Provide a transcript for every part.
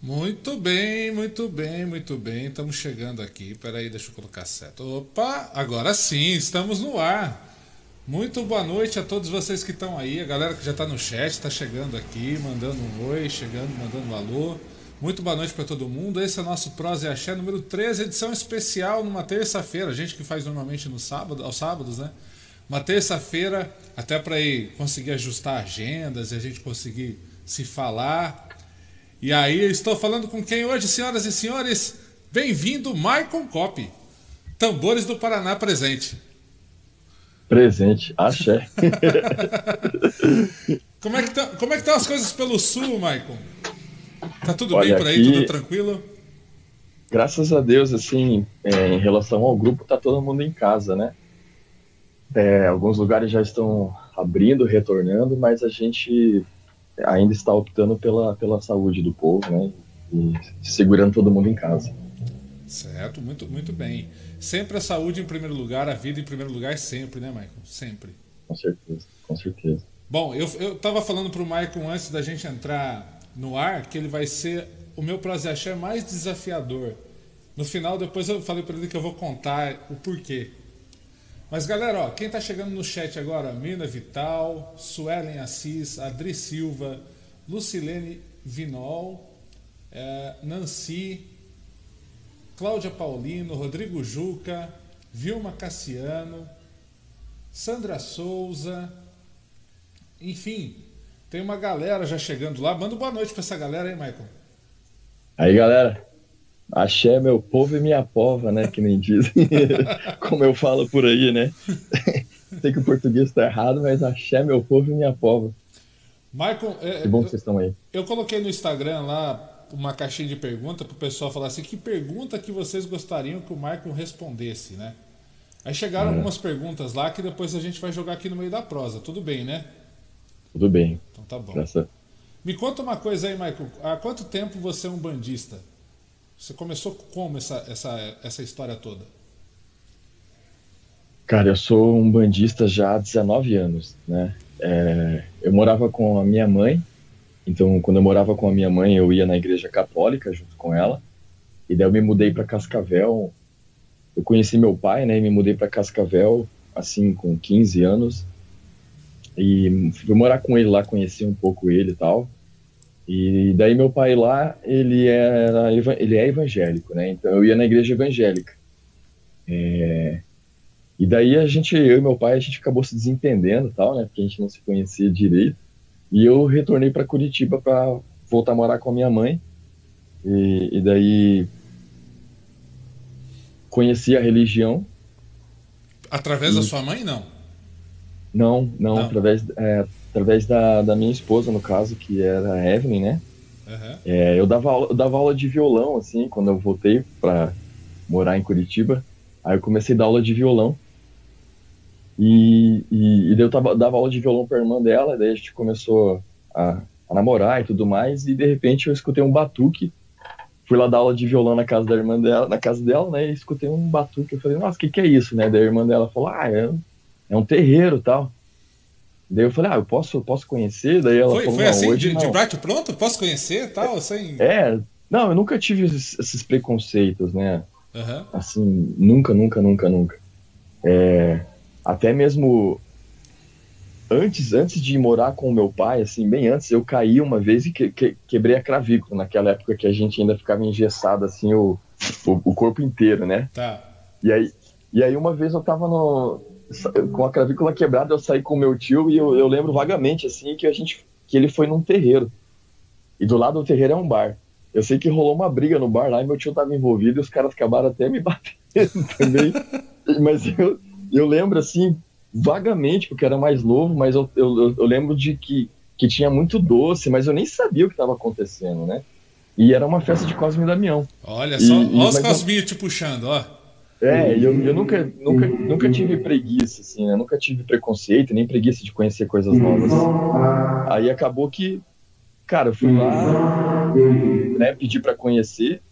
Muito bem, muito bem, muito bem. Estamos chegando aqui. Peraí, deixa eu colocar certo. Opa, agora sim, estamos no ar. Muito boa noite a todos vocês que estão aí, a galera que já está no chat, está chegando aqui, mandando um oi, chegando, mandando um alô. Muito boa noite para todo mundo. Esse é o nosso Prosa e Axé número 13, edição especial numa terça-feira. A gente que faz normalmente no sábado, aos sábados, né? Uma terça-feira, até para ir conseguir ajustar agendas e a gente conseguir se falar. E aí, eu estou falando com quem hoje, senhoras e senhores? Bem-vindo, Maicon Cop. Tambores do Paraná presente. Presente, axé. como, é que tá, como é que estão as coisas pelo sul, Maicon? Tá tudo Olha, bem por aí, aqui, tudo tranquilo? Graças a Deus, assim, é, em relação ao grupo, tá todo mundo em casa, né? É, alguns lugares já estão abrindo, retornando, mas a gente ainda está optando pela, pela saúde do povo, né? E segurando todo mundo em casa. Certo, muito, muito bem. Sempre a saúde em primeiro lugar, a vida em primeiro lugar, sempre, né, Michael? Sempre. Com certeza, com certeza. Bom, eu, eu tava falando pro Michael antes da gente entrar no ar que ele vai ser o meu prazer achar mais desafiador. No final, depois eu falei para ele que eu vou contar o porquê. Mas galera, ó, quem tá chegando no chat agora? Mina Vital, Suelen Assis, Adri Silva, Lucilene Vinol, é, Nancy, Cláudia Paulino, Rodrigo Juca, Vilma Cassiano, Sandra Souza, enfim, tem uma galera já chegando lá. Manda boa noite para essa galera aí, Michael. Aí, galera. Axé, meu povo e minha pova, né? Que nem dizem. Como eu falo por aí, né? Sei que o português está errado, mas axé, meu povo e minha pova. Michael, é, que bom que vocês estão aí. Eu coloquei no Instagram lá uma caixinha de pergunta para o pessoal falar assim: que pergunta que vocês gostariam que o Michael respondesse, né? Aí chegaram é. algumas perguntas lá que depois a gente vai jogar aqui no meio da prosa. Tudo bem, né? Tudo bem. Então tá bom. Graça. Me conta uma coisa aí, Michael. Há quanto tempo você é um bandista? Você começou como essa, essa, essa história toda? Cara, eu sou um bandista já há 19 anos, né? É, eu morava com a minha mãe, então quando eu morava com a minha mãe eu ia na igreja católica junto com ela, e daí eu me mudei para Cascavel. Eu conheci meu pai, né? E me mudei para Cascavel assim com 15 anos e fui morar com ele lá, conheci um pouco ele e tal. E daí meu pai lá, ele era ele é evangélico, né? Então eu ia na igreja evangélica. É, e daí a gente, eu e meu pai, a gente acabou se desentendendo, tal, né? Porque a gente não se conhecia direito. E eu retornei para Curitiba para voltar a morar com a minha mãe. E, e daí conheci a religião. Através e... da sua mãe, não? Não, não, não. através é, através da, da minha esposa, no caso, que era a Evelyn, né? Uhum. É, eu, dava aula, eu dava aula de violão, assim, quando eu voltei para morar em Curitiba. Aí eu comecei a dar aula de violão. E, e, e daí eu tava, dava aula de violão pra irmã dela, daí a gente começou a, a namorar e tudo mais, e de repente eu escutei um batuque. Fui lá dar aula de violão na casa da irmã dela, na casa dela, né? E escutei um batuque. Eu falei, nossa, o que, que é isso, né? Daí a irmã dela falou, ah, é, é um terreiro tal. Daí eu falei, ah, eu posso, posso conhecer? Daí ela foi, falou, foi assim, de, de bate pronto? Posso conhecer tal? Sem... É, não, eu nunca tive esses, esses preconceitos, né? Uhum. Assim, nunca, nunca, nunca, nunca. É, até mesmo antes, antes de morar com o meu pai, assim, bem antes, eu caí uma vez e que, que, quebrei a clavícula, naquela época que a gente ainda ficava engessado, assim, o, o, o corpo inteiro, né? Tá. E aí, e aí uma vez eu tava no, com a clavícula quebrada, eu saí com meu tio e eu, eu, lembro vagamente assim que a gente que ele foi num terreiro. E do lado do terreiro é um bar. Eu sei que rolou uma briga no bar lá e meu tio tava envolvido e os caras acabaram até me batendo também. mas eu, eu lembro assim vagamente, porque era mais novo, mas eu, eu, eu lembro de que, que tinha muito doce, mas eu nem sabia o que estava acontecendo, né? E era uma festa de Cosme e Damião. Olha só, e, olha os Cosminhos te puxando, ó. É, eu, eu nunca, nunca, nunca tive preguiça, assim, né? Nunca tive preconceito, nem preguiça de conhecer coisas novas. Aí acabou que, cara, eu fui lá, né, pedi para conhecer,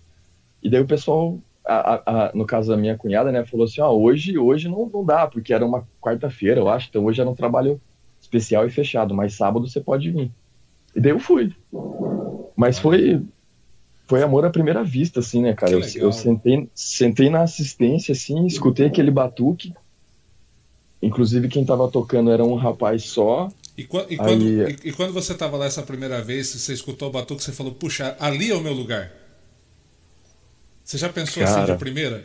e daí o pessoal, a, a, no caso da minha cunhada, né, falou assim, ó, hoje, hoje não, não dá, porque era uma quarta-feira, eu acho, então hoje era um trabalho especial e fechado, mas sábado você pode vir. E daí eu fui. Mas foi, foi amor à primeira vista, assim, né, cara? Eu, eu, sentei, sentei na assistência, assim, escutei aquele batuque. Inclusive, quem tava tocando era um rapaz só. E, quando, e, quando, e, e quando você tava lá essa primeira vez, você escutou o batuque, você falou, puxa, ali é o meu lugar. Você já pensou cara, assim de primeira?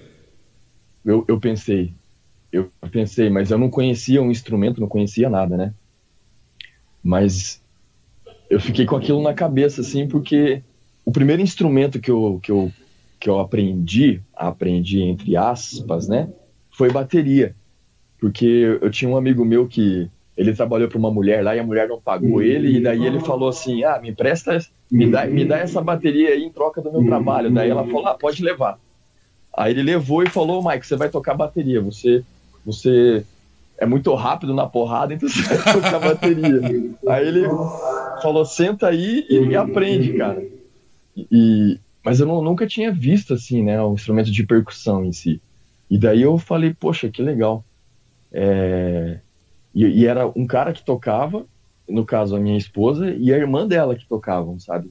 Eu, eu pensei. Eu pensei, mas eu não conhecia o um instrumento, não conhecia nada, né? Mas eu fiquei com aquilo na cabeça, assim, porque o primeiro instrumento que eu, que eu, que eu aprendi, aprendi entre aspas, né, foi bateria. Porque eu tinha um amigo meu que ele trabalhou para uma mulher lá e a mulher não pagou ele, e daí ele falou assim: Ah, me empresta, me dá, me dá essa bateria aí em troca do meu trabalho. Daí ela falou: Ah, pode levar. Aí ele levou e falou: Mike, você vai tocar bateria, você, você é muito rápido na porrada, então você vai tocar bateria. aí ele falou: Senta aí e, e aprende, cara. E, mas eu não, nunca tinha visto assim, né, o instrumento de percussão em si. E daí eu falei, poxa, que legal. É... E, e, era um cara que tocava, no caso a minha esposa, e a irmã dela que tocavam, sabe?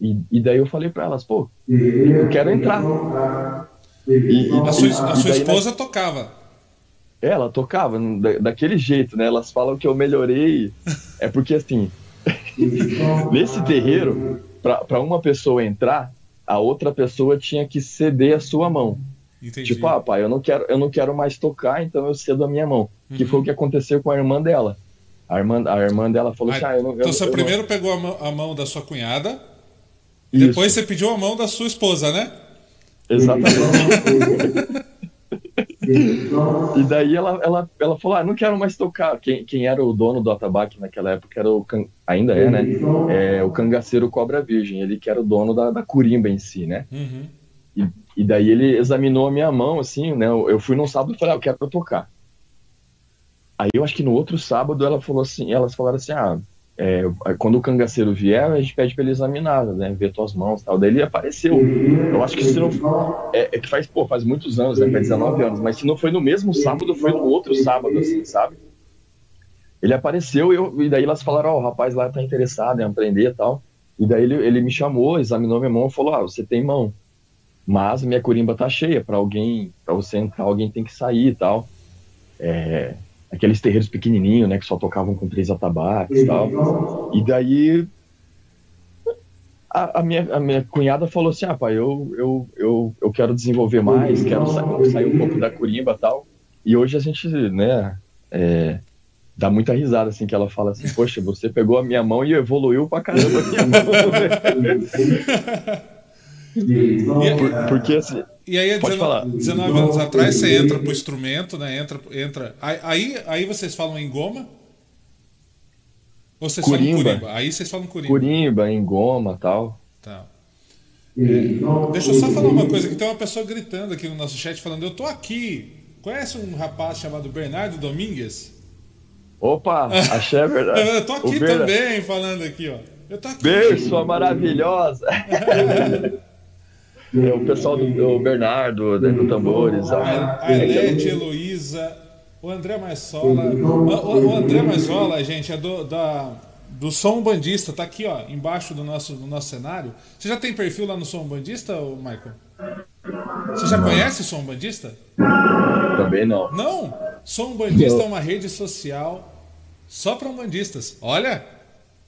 E, e daí eu falei para elas, pô, eu quero entrar. E, a sua, a sua daí, esposa né, tocava? Ela tocava da, daquele jeito, né? Elas falam que eu melhorei. É porque assim, nesse terreiro, para uma pessoa entrar, a outra pessoa tinha que ceder a sua mão. Entendi. Tipo, ah, pai, eu não quero, eu não quero mais tocar, então eu cedo a minha mão. Uhum. Que foi o que aconteceu com a irmã dela. A irmã, a irmã dela falou assim, ah, eu não Então eu, você eu primeiro não... pegou a mão, a mão, da sua cunhada, Isso. depois você pediu a mão da sua esposa, né? Exatamente. e daí ela, ela, ela falou: ah, não quero mais tocar. Quem, quem era o dono do atabaque naquela época era o ainda é, né? É, o cangaceiro Cobra Virgem, ele que era o dono da, da curimba em si, né? Uhum. E, e, daí ele examinou a minha mão, assim, né? Eu fui num sábado e falei: ah, eu quero tocar. Aí eu acho que no outro sábado ela falou assim, elas falaram assim: ah, é, quando o cangaceiro vier, a gente pede para ele examinar, né, ver tuas mãos tal. Daí ele apareceu. Eu acho que se não. É, é, que faz, pô, faz muitos anos, né? Faz 19 anos, mas se não foi no mesmo sábado, foi no outro sábado, assim, sabe? Ele apareceu e, eu, e daí elas falaram: Ó, oh, o rapaz lá tá interessado em aprender e tal. E daí ele, ele me chamou, examinou minha mão e falou: Ah, você tem mão, mas minha corimba tá cheia. Para alguém, para você entrar, alguém tem que sair e tal. É, aqueles terreiros pequenininhos, né, que só tocavam com três atabaques e tal. E daí a, a, minha, a minha cunhada falou assim, ah, pai, eu, eu, eu, eu quero desenvolver mais, quero sair, sair um pouco da curimba e tal. E hoje a gente, né, é, dá muita risada, assim, que ela fala assim, poxa, você pegou a minha mão e evoluiu pra caramba a minha mão. Por, porque assim. E aí, 19, 19 anos atrás, você entra pro instrumento, né? Entra. entra aí, aí vocês falam em goma? Ou vocês curimba. falam curimba? Aí vocês falam curimba. Curimba, em goma tal. Tá. É, deixa eu só falar uma coisa, que tem uma pessoa gritando aqui no nosso chat falando, eu tô aqui. Conhece um rapaz chamado Bernardo Domingues? Opa, achei a verdade. eu tô aqui também falando aqui, ó. Eu tô aqui. Beijo, sua maravilhosa. É, o pessoal do, do Bernardo, né, do Tambores. A, a Elete, Heloísa, o André Marsola. O, o, André Marsola, gente, é do, da, do Som Bandista, tá aqui, ó, embaixo do nosso, do nosso cenário. Você já tem perfil lá no Som Bandista, Michael? Você já não. conhece o Som Bandista? Também não. Não? Som Bandista não. é uma rede social só para umbandistas. Olha!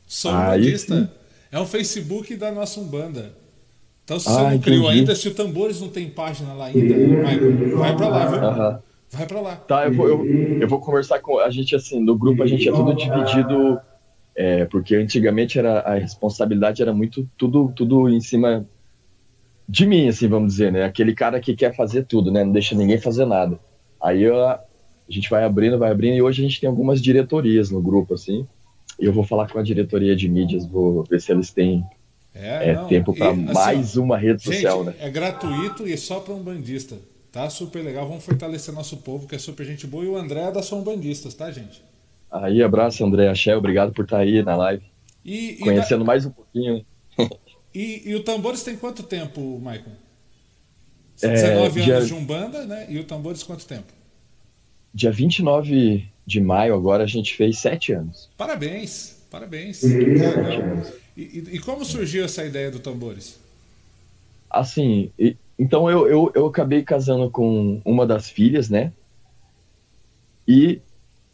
Som Bandista. É um Facebook da nossa Umbanda. Então, se ah, você não entendi. criou ainda, se o Tambores não tem página lá ainda, Michael, vai para lá, viu? Vai para lá. Tá, eu vou, eu, eu, vou conversar com a gente assim, no grupo a gente é tudo dividido, é, porque antigamente era a responsabilidade era muito tudo tudo em cima de mim, assim, vamos dizer, né? Aquele cara que quer fazer tudo, né? Não deixa ninguém fazer nada. Aí eu, a gente vai abrindo, vai abrindo, e hoje a gente tem algumas diretorias no grupo, assim. E eu vou falar com a diretoria de mídias, vou ver se eles têm é, é tempo para assim, mais uma rede gente, social, né? É gratuito e só para um bandista. Tá super legal. Vamos fortalecer nosso povo, que é super gente boa. E o André é da Som Bandistas, tá, gente? Aí, abraço, André Axé. Obrigado por estar tá aí na live. E, Conhecendo da... mais um pouquinho. e, e o Tambores tem quanto tempo, Maicon? 19 é, dia... anos de Umbanda, né? E o Tambores quanto tempo? Dia 29 de maio agora a gente fez sete anos. Parabéns, parabéns. Uhum. E, e, como surgiu essa ideia do Tambores? assim, então eu, eu, eu acabei casando com uma das filhas, né? E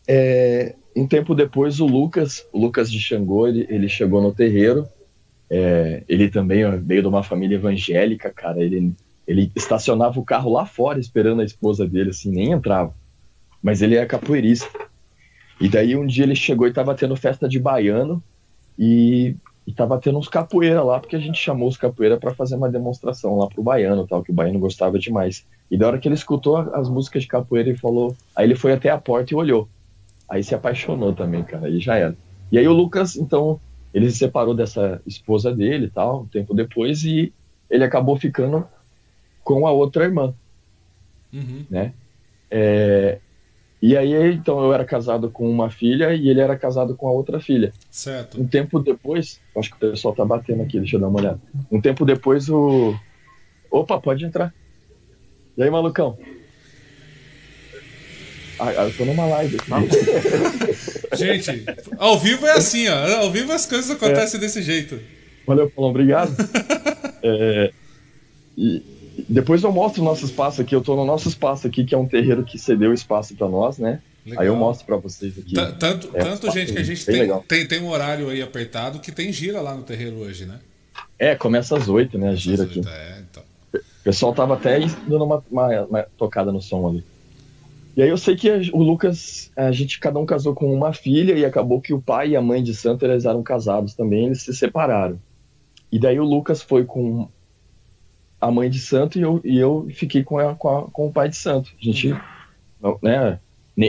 é, um tempo depois o Lucas, o Lucas de Xangô, ele, ele chegou no terreiro. É, ele também veio de uma família evangélica, cara. Ele, ele estacionava o carro lá fora esperando a esposa dele, assim, nem entrava. Mas ele é capoeirista. E daí um dia ele chegou e tava tendo festa de baiano e e tava tendo uns capoeira lá, porque a gente chamou os capoeira para fazer uma demonstração lá pro baiano, tal, que o baiano gostava demais. E da hora que ele escutou as músicas de capoeira, ele falou. Aí ele foi até a porta e olhou. Aí se apaixonou também, cara, aí já era. E aí o Lucas, então, ele se separou dessa esposa dele tal, um tempo depois, e ele acabou ficando com a outra irmã. Uhum. Né? É, e aí, então, eu era casado com uma filha e ele era casado com a outra filha. Certo. Um tempo depois, acho que o pessoal tá batendo aqui, deixa eu dar uma olhada. Um tempo depois, o. Opa, pode entrar. E aí, malucão? Ah, eu tô numa live aqui. Gente, ao vivo é assim, ó. Ao vivo as coisas acontecem é. desse jeito. Valeu, Paulo, obrigado. é, e, depois eu mostro o nosso espaço aqui. Eu tô no nosso espaço aqui, que é um terreiro que cedeu espaço para nós, né? Legal. Aí eu mostro para vocês aqui. T tanto, é, tanto gente que a gente tem, tem, tem, um horário aí apertado que tem gira lá no terreiro hoje, né? É, começa às oito, né? A gira aqui. É, então. O pessoal tava até dando uma, uma, uma, tocada no som ali. E aí eu sei que o Lucas, a gente cada um casou com uma filha e acabou que o pai e a mãe de santo eles eram casados também, eles se separaram. E daí o Lucas foi com a mãe de santo e eu, e eu fiquei com, a, com, a, com o pai de santo. A gente, uhum. né,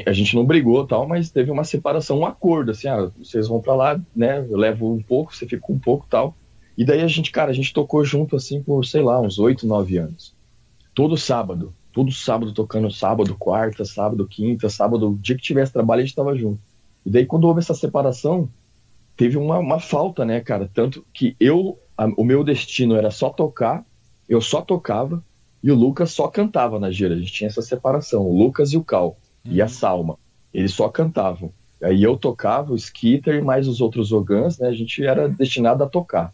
a gente não brigou tal, mas teve uma separação, um acordo, assim, ah, vocês vão para lá, né, eu levo um pouco, você fica um pouco tal. E daí a gente, cara, a gente tocou junto, assim, por, sei lá, uns oito, nove anos. Todo sábado, todo sábado tocando, sábado, quarta, sábado, quinta, sábado, o dia que tivesse trabalho a gente tava junto. E daí quando houve essa separação, teve uma, uma falta, né, cara, tanto que eu, a, o meu destino era só tocar eu só tocava e o Lucas só cantava na gira. A gente tinha essa separação, o Lucas e o Cal uhum. e a uhum. Salma. Eles só cantavam. Aí eu tocava, o Skitter e mais os outros Ogans, né? A gente era destinado a tocar.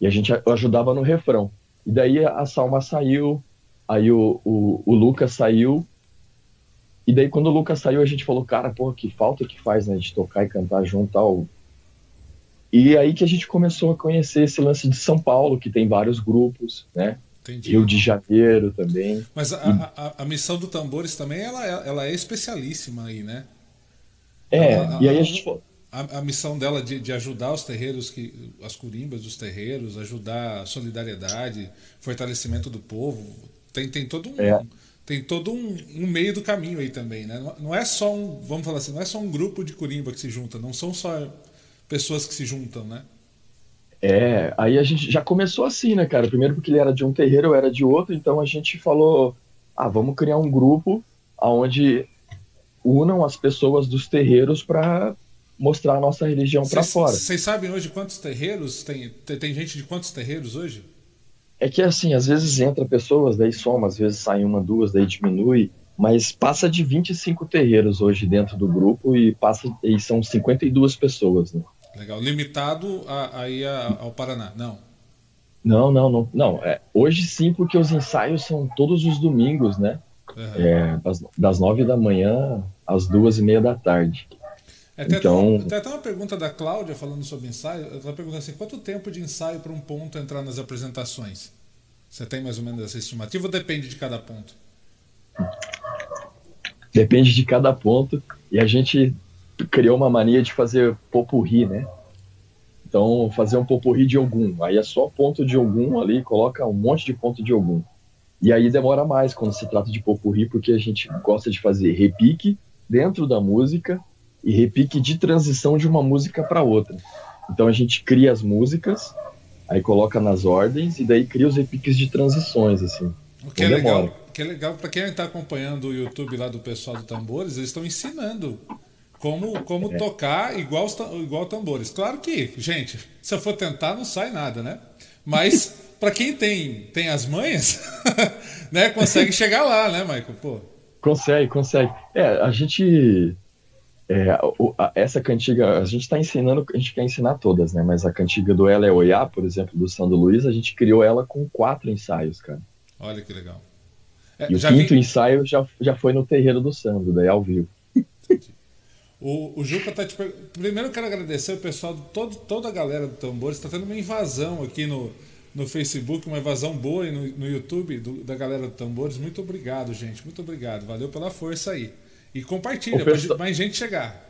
E a gente ajudava no refrão. E daí a Salma saiu, aí o, o, o Lucas saiu. E daí quando o Lucas saiu, a gente falou, cara, porra, que falta que faz, né? De tocar e cantar junto tal. E aí que a gente começou a conhecer esse lance de São Paulo, que tem vários grupos, né? Entendi. Rio de Janeiro também. Mas a, a, a, missão do Tambores também ela, é, ela é especialíssima aí, né? É, a, e aí a gente. A missão dela de, de ajudar os terreiros, que, as curimbas dos terreiros, ajudar a solidariedade, fortalecimento do povo, tem, tem todo um. É. Tem todo um, um, meio do caminho aí também, né? Não é só um, vamos falar assim, não é só um grupo de curimba que se junta, não são só pessoas que se juntam, né? É, aí a gente já começou assim, né, cara? Primeiro porque ele era de um terreiro, eu era de outro, então a gente falou, ah, vamos criar um grupo onde unam as pessoas dos terreiros para mostrar a nossa religião para fora. Vocês sabem hoje quantos terreiros tem, tem? Tem gente de quantos terreiros hoje? É que assim, às vezes entra pessoas, daí soma, às vezes sai uma, duas, daí diminui, mas passa de 25 terreiros hoje dentro do grupo e passa e são 52 pessoas, né? Legal. Limitado aí ao Paraná, não? Não, não, não. não. É, hoje sim, porque os ensaios são todos os domingos, né? Uhum. É, das, das nove da manhã às duas e meia da tarde. É, tem, então... até, até uma pergunta da Cláudia falando sobre ensaio. Ela está perguntando assim: quanto tempo de ensaio para um ponto entrar nas apresentações? Você tem mais ou menos essa estimativa ou depende de cada ponto? Depende de cada ponto. E a gente criou uma mania de fazer popurri, né? Então, fazer um popurri de algum. Aí é só ponto de algum ali, coloca um monte de ponto de algum. E aí demora mais quando se trata de popurri, porque a gente gosta de fazer repique dentro da música e repique de transição de uma música para outra. Então a gente cria as músicas, aí coloca nas ordens e daí cria os repiques de transições, assim. O que é legal, que é legal para quem está acompanhando o YouTube lá do pessoal do Tambores, eles estão ensinando como, como é. tocar igual, igual tambores. Claro que, gente, se eu for tentar, não sai nada, né? Mas para quem tem, tem as manhas, né, consegue chegar lá, né, Michael? Pô. Consegue, consegue. É, a gente. É, o, a, essa cantiga, a gente está ensinando, a gente quer ensinar todas, né? Mas a cantiga do Ela é Oiá, por exemplo, do Sandro Luiz, a gente criou ela com quatro ensaios, cara. Olha que legal. É, e o quinto vi... ensaio já, já foi no terreiro do Sandro, daí ao vivo. O, o Juca tá te Primeiro eu quero agradecer o pessoal, todo, toda a galera do Tambores. Está tendo uma invasão aqui no, no Facebook, uma invasão boa no, no YouTube do, da galera do Tambores. Muito obrigado, gente. Muito obrigado. Valeu pela força aí. E compartilha para mais gente chegar.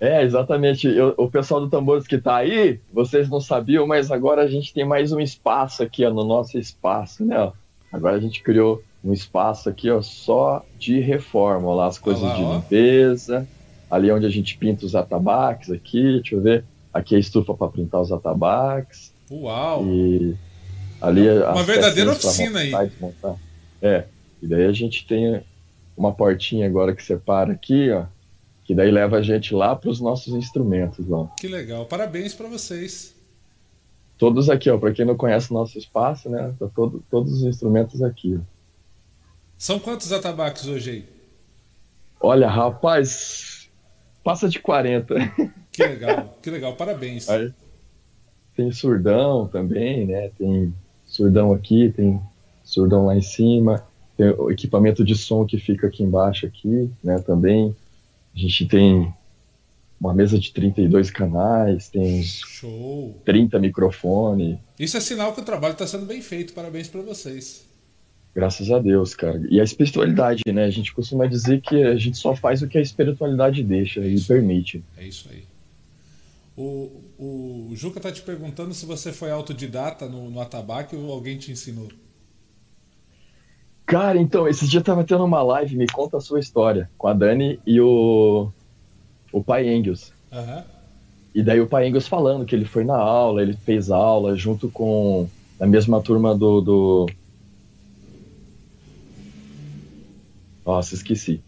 É, exatamente. Eu, o pessoal do Tambores que está aí, vocês não sabiam, mas agora a gente tem mais um espaço aqui ó, no nosso espaço, né? Agora a gente criou um espaço aqui ó, só de reforma, ó, lá as coisas lá, de limpeza ali onde a gente pinta os atabaques aqui, deixa eu ver, aqui é a estufa para pintar os atabaques. Uau! E ali é uma verdadeira oficina aí. É, e daí a gente tem uma portinha agora que separa aqui, ó, que daí leva a gente lá para os nossos instrumentos lá. Que legal, parabéns para vocês. Todos aqui, ó, para quem não conhece o nosso espaço, né, tá todo, todos os instrumentos aqui. Ó. São quantos atabaques hoje aí? Olha, rapaz, passa de 40. Que legal, que legal, parabéns. Aí, tem surdão também, né? Tem surdão aqui, tem surdão lá em cima, tem o equipamento de som que fica aqui embaixo aqui, né? Também a gente tem uma mesa de 32 canais, tem Show. 30 microfones. Isso é sinal que o trabalho está sendo bem feito. Parabéns para vocês. Graças a Deus, cara. E a espiritualidade, né? A gente costuma dizer que a gente só faz o que a espiritualidade deixa e permite. É isso aí. O, o Juca tá te perguntando se você foi autodidata no, no atabaque ou alguém te ensinou. Cara, então, esse dia tava tendo uma live, me conta a sua história, com a Dani e o, o pai Engels. Uhum. E daí o pai Engels falando que ele foi na aula, ele fez aula junto com a mesma turma do, do Nossa, esqueci.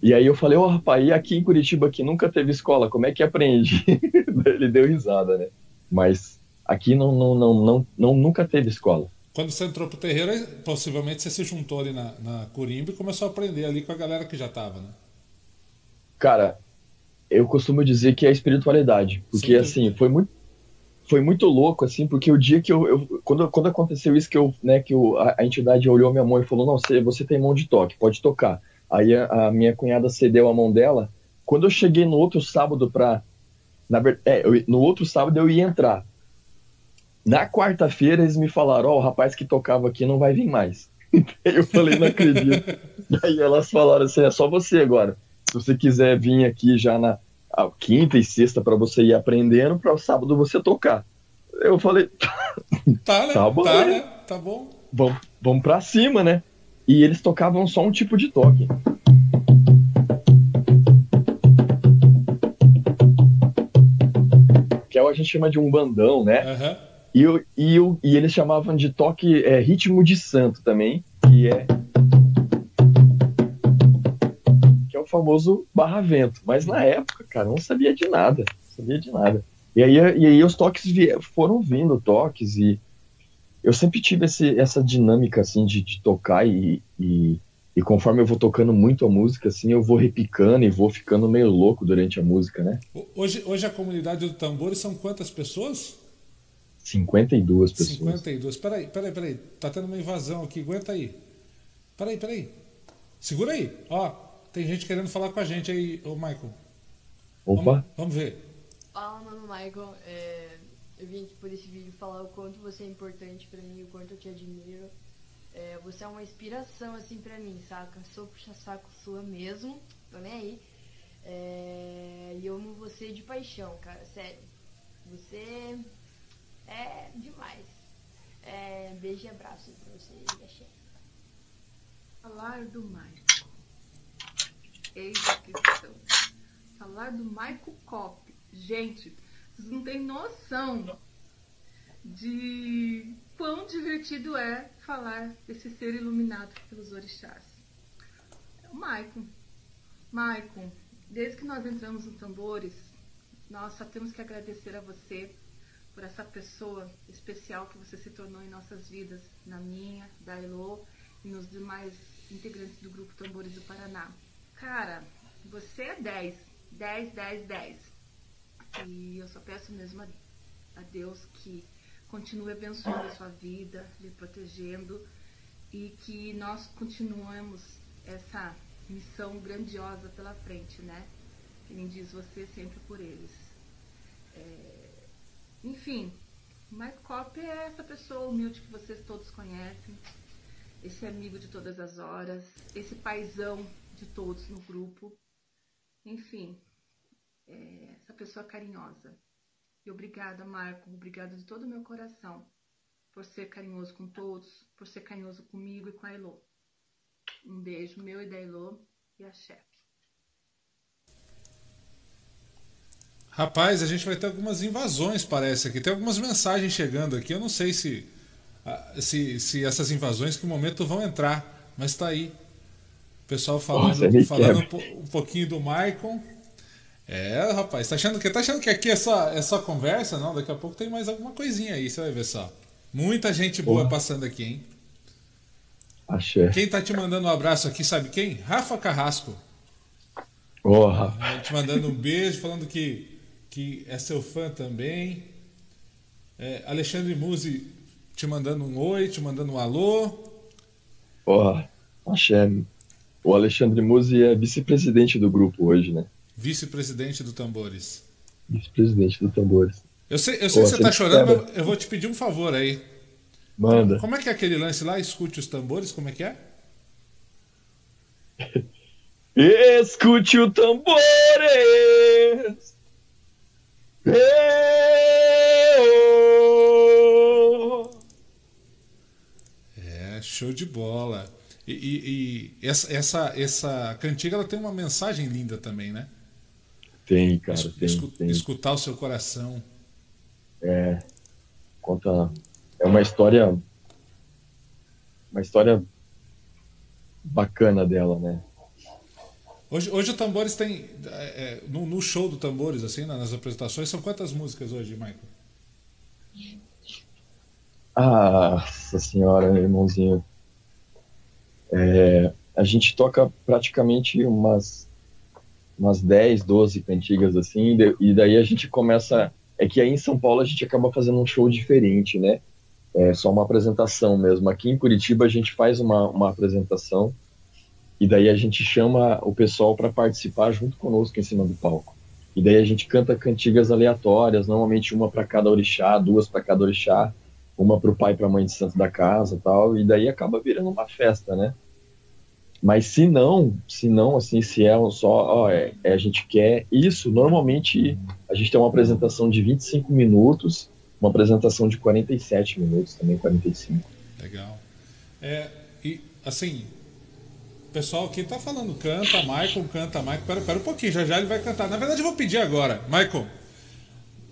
E aí eu falei, ô oh, rapaz, e aqui em Curitiba que nunca teve escola, como é que aprende? Ele deu risada, né? Mas aqui não, não, não, não, não, nunca teve escola. Quando você entrou pro terreiro, possivelmente você se juntou ali na, na Corimba e começou a aprender ali com a galera que já tava, né? Cara, eu costumo dizer que é espiritualidade, porque Sim, assim, foi muito foi muito louco, assim, porque o dia que eu, eu, quando, quando aconteceu isso, que eu, né, que eu, a, a, entidade olhou minha mão e falou, não, você, você tem mão de toque, pode tocar. Aí a, a, minha cunhada cedeu a mão dela. Quando eu cheguei no outro sábado pra, na é, eu, no outro sábado eu ia entrar. Na quarta-feira eles me falaram, ó, oh, o rapaz que tocava aqui não vai vir mais. eu falei, não acredito. Aí elas falaram assim, é só você agora. Se você quiser vir aqui já na, a quinta e sexta para você ir aprendendo, para o sábado você tocar. Eu falei, tá, né? Tá bom, tá, né? Tá bom. Vamos, vamos para cima, né? E eles tocavam só um tipo de toque. Que é o que a gente chama de um bandão, né? Uhum. E, e, e eles chamavam de toque é, ritmo de santo também, que é famoso barra-vento. Mas na época, cara, não sabia de nada. Sabia de nada. E aí, e aí os toques foram vindo, toques, e eu sempre tive esse, essa dinâmica, assim, de, de tocar e, e, e, conforme eu vou tocando muito a música, assim, eu vou repicando e vou ficando meio louco durante a música, né? Hoje, hoje a comunidade do tambores são quantas pessoas? 52 pessoas. 52. Peraí, peraí, peraí. Tá tendo uma invasão aqui, aguenta aí. Peraí, peraí. Segura aí, ó. Tem gente querendo falar com a gente aí, ô Michael. Opa. Vamos, vamos ver. Fala, mano Michael. É, eu vim aqui por esse vídeo falar o quanto você é importante para mim, o quanto eu te admiro. É, você é uma inspiração, assim, pra mim, saca? Sou puxa-saco sua mesmo, tô nem aí. É, e eu amo você de paixão, cara, sério. Você é demais. É, beijo e abraço pra você, Gachê. Falar do mais. Eis a questão. Falar do Michael Kopp. Gente, vocês não têm noção de quão divertido é falar desse ser iluminado pelos orixás. O Maicon. Maicon, desde que nós entramos no Tambores, nós só temos que agradecer a você por essa pessoa especial que você se tornou em nossas vidas, na minha, da Elo e nos demais integrantes do Grupo Tambores do Paraná. Cara, você é 10. 10, 10, 10. E eu só peço mesmo a, a Deus que continue abençoando a sua vida, lhe protegendo e que nós continuemos essa missão grandiosa pela frente, né? Que nem diz você sempre por eles. É... Enfim, Mike Cop é essa pessoa humilde que vocês todos conhecem, esse amigo de todas as horas, esse paizão de todos no grupo. Enfim, é essa pessoa carinhosa. E obrigada, Marco, obrigada de todo o meu coração por ser carinhoso com todos, por ser carinhoso comigo e com a Elo. Um beijo meu e da Elo e a chefe. Rapaz, a gente vai ter algumas invasões, parece aqui. Tem algumas mensagens chegando aqui. Eu não sei se, ah, se, se essas invasões que momento vão entrar, mas tá aí. Pessoal falando, Nossa, falando um, um, pouquinho do Maicon. É, rapaz, tá achando que tá achando que aqui é só, é só conversa? Não, daqui a pouco tem mais alguma coisinha aí, você vai ver só. Muita gente boa passando aqui, hein? Axé. Quem tá te mandando um abraço aqui, sabe quem? Rafa Carrasco. Porra. Oh, te mandando um beijo, falando que, que é seu fã também. É, Alexandre Musi te mandando um oi, te mandando um alô. Porra, axé. O Alexandre Musi é vice-presidente do grupo hoje, né? Vice-presidente do Tambores. Vice-presidente do Tambores. Eu sei, eu sei Pô, que você tá chorando, mas eu vou te pedir um favor aí. Manda. Como é que é aquele lance lá? Escute os tambores, como é que é? Escute o tambores. É, show de bola. E, e, e, essa, essa, essa cantiga ela tem uma mensagem linda também, né? Tem, cara. Es, tem, escu, tem. Escutar o seu coração. É, conta. É uma história. Uma história bacana dela, né? Hoje, hoje o Tambores tem. É, é no, no, show do Tambores, assim, nas apresentações, são quantas músicas hoje, Michael? Ah, nossa senhora, irmãozinho. É, a gente toca praticamente umas, umas 10, 12 cantigas assim, e daí a gente começa é que aí em São Paulo a gente acaba fazendo um show diferente, né? É só uma apresentação mesmo. Aqui em Curitiba a gente faz uma, uma apresentação e daí a gente chama o pessoal para participar junto conosco em cima do palco. E daí a gente canta cantigas aleatórias, normalmente uma para cada orixá, duas para cada orixá, uma para o pai e para a mãe de santo da casa, tal. E daí acaba virando uma festa, né? Mas se não, se não, assim, se é só, ó, é, é, a gente quer isso, normalmente a gente tem uma apresentação de 25 minutos, uma apresentação de 47 minutos, também 45. Legal. É, e, assim, pessoal aqui tá falando, canta, Michael, canta, Michael. Pera, pera um pouquinho, já já ele vai cantar. Na verdade, eu vou pedir agora, Michael.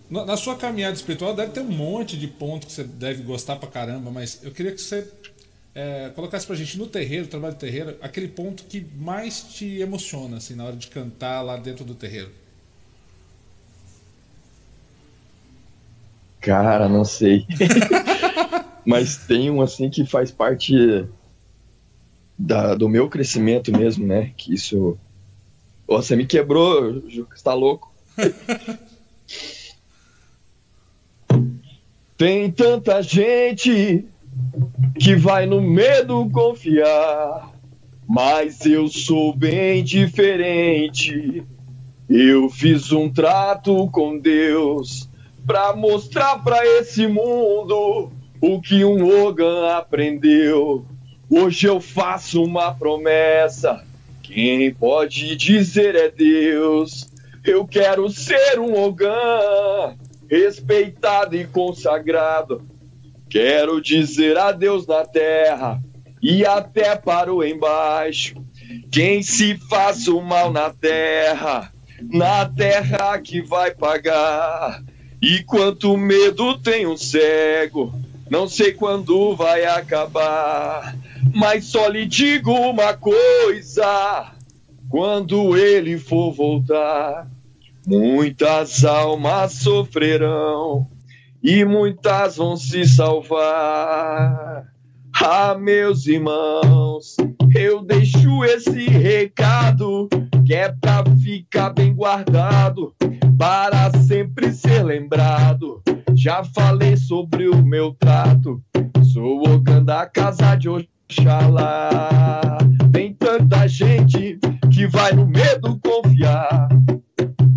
Na sua caminhada espiritual deve ter um monte de pontos que você deve gostar pra caramba, mas eu queria que você é, colocasse pra gente no terreiro, trabalho de terreiro, aquele ponto que mais te emociona, assim, na hora de cantar lá dentro do terreiro. Cara, não sei. Mas tem um assim que faz parte da, do meu crescimento mesmo, né? Que isso. você me quebrou, Ju, você tá louco. tem tanta gente que vai no medo confiar. Mas eu sou bem diferente. Eu fiz um trato com Deus para mostrar para esse mundo o que um Logan aprendeu. Hoje eu faço uma promessa. Quem pode dizer é Deus. Eu quero ser um Logan, respeitado e consagrado Quero dizer adeus na terra e até para o embaixo. Quem se faz o mal na terra, na terra que vai pagar. E quanto medo tem um cego, não sei quando vai acabar. Mas só lhe digo uma coisa: quando ele for voltar, muitas almas sofrerão e muitas vão se salvar. Ah, meus irmãos, eu deixo esse recado que é pra ficar bem guardado, para sempre ser lembrado. Já falei sobre o meu trato, sou o da casa de Oxalá. Tem tanta gente que vai no medo confiar,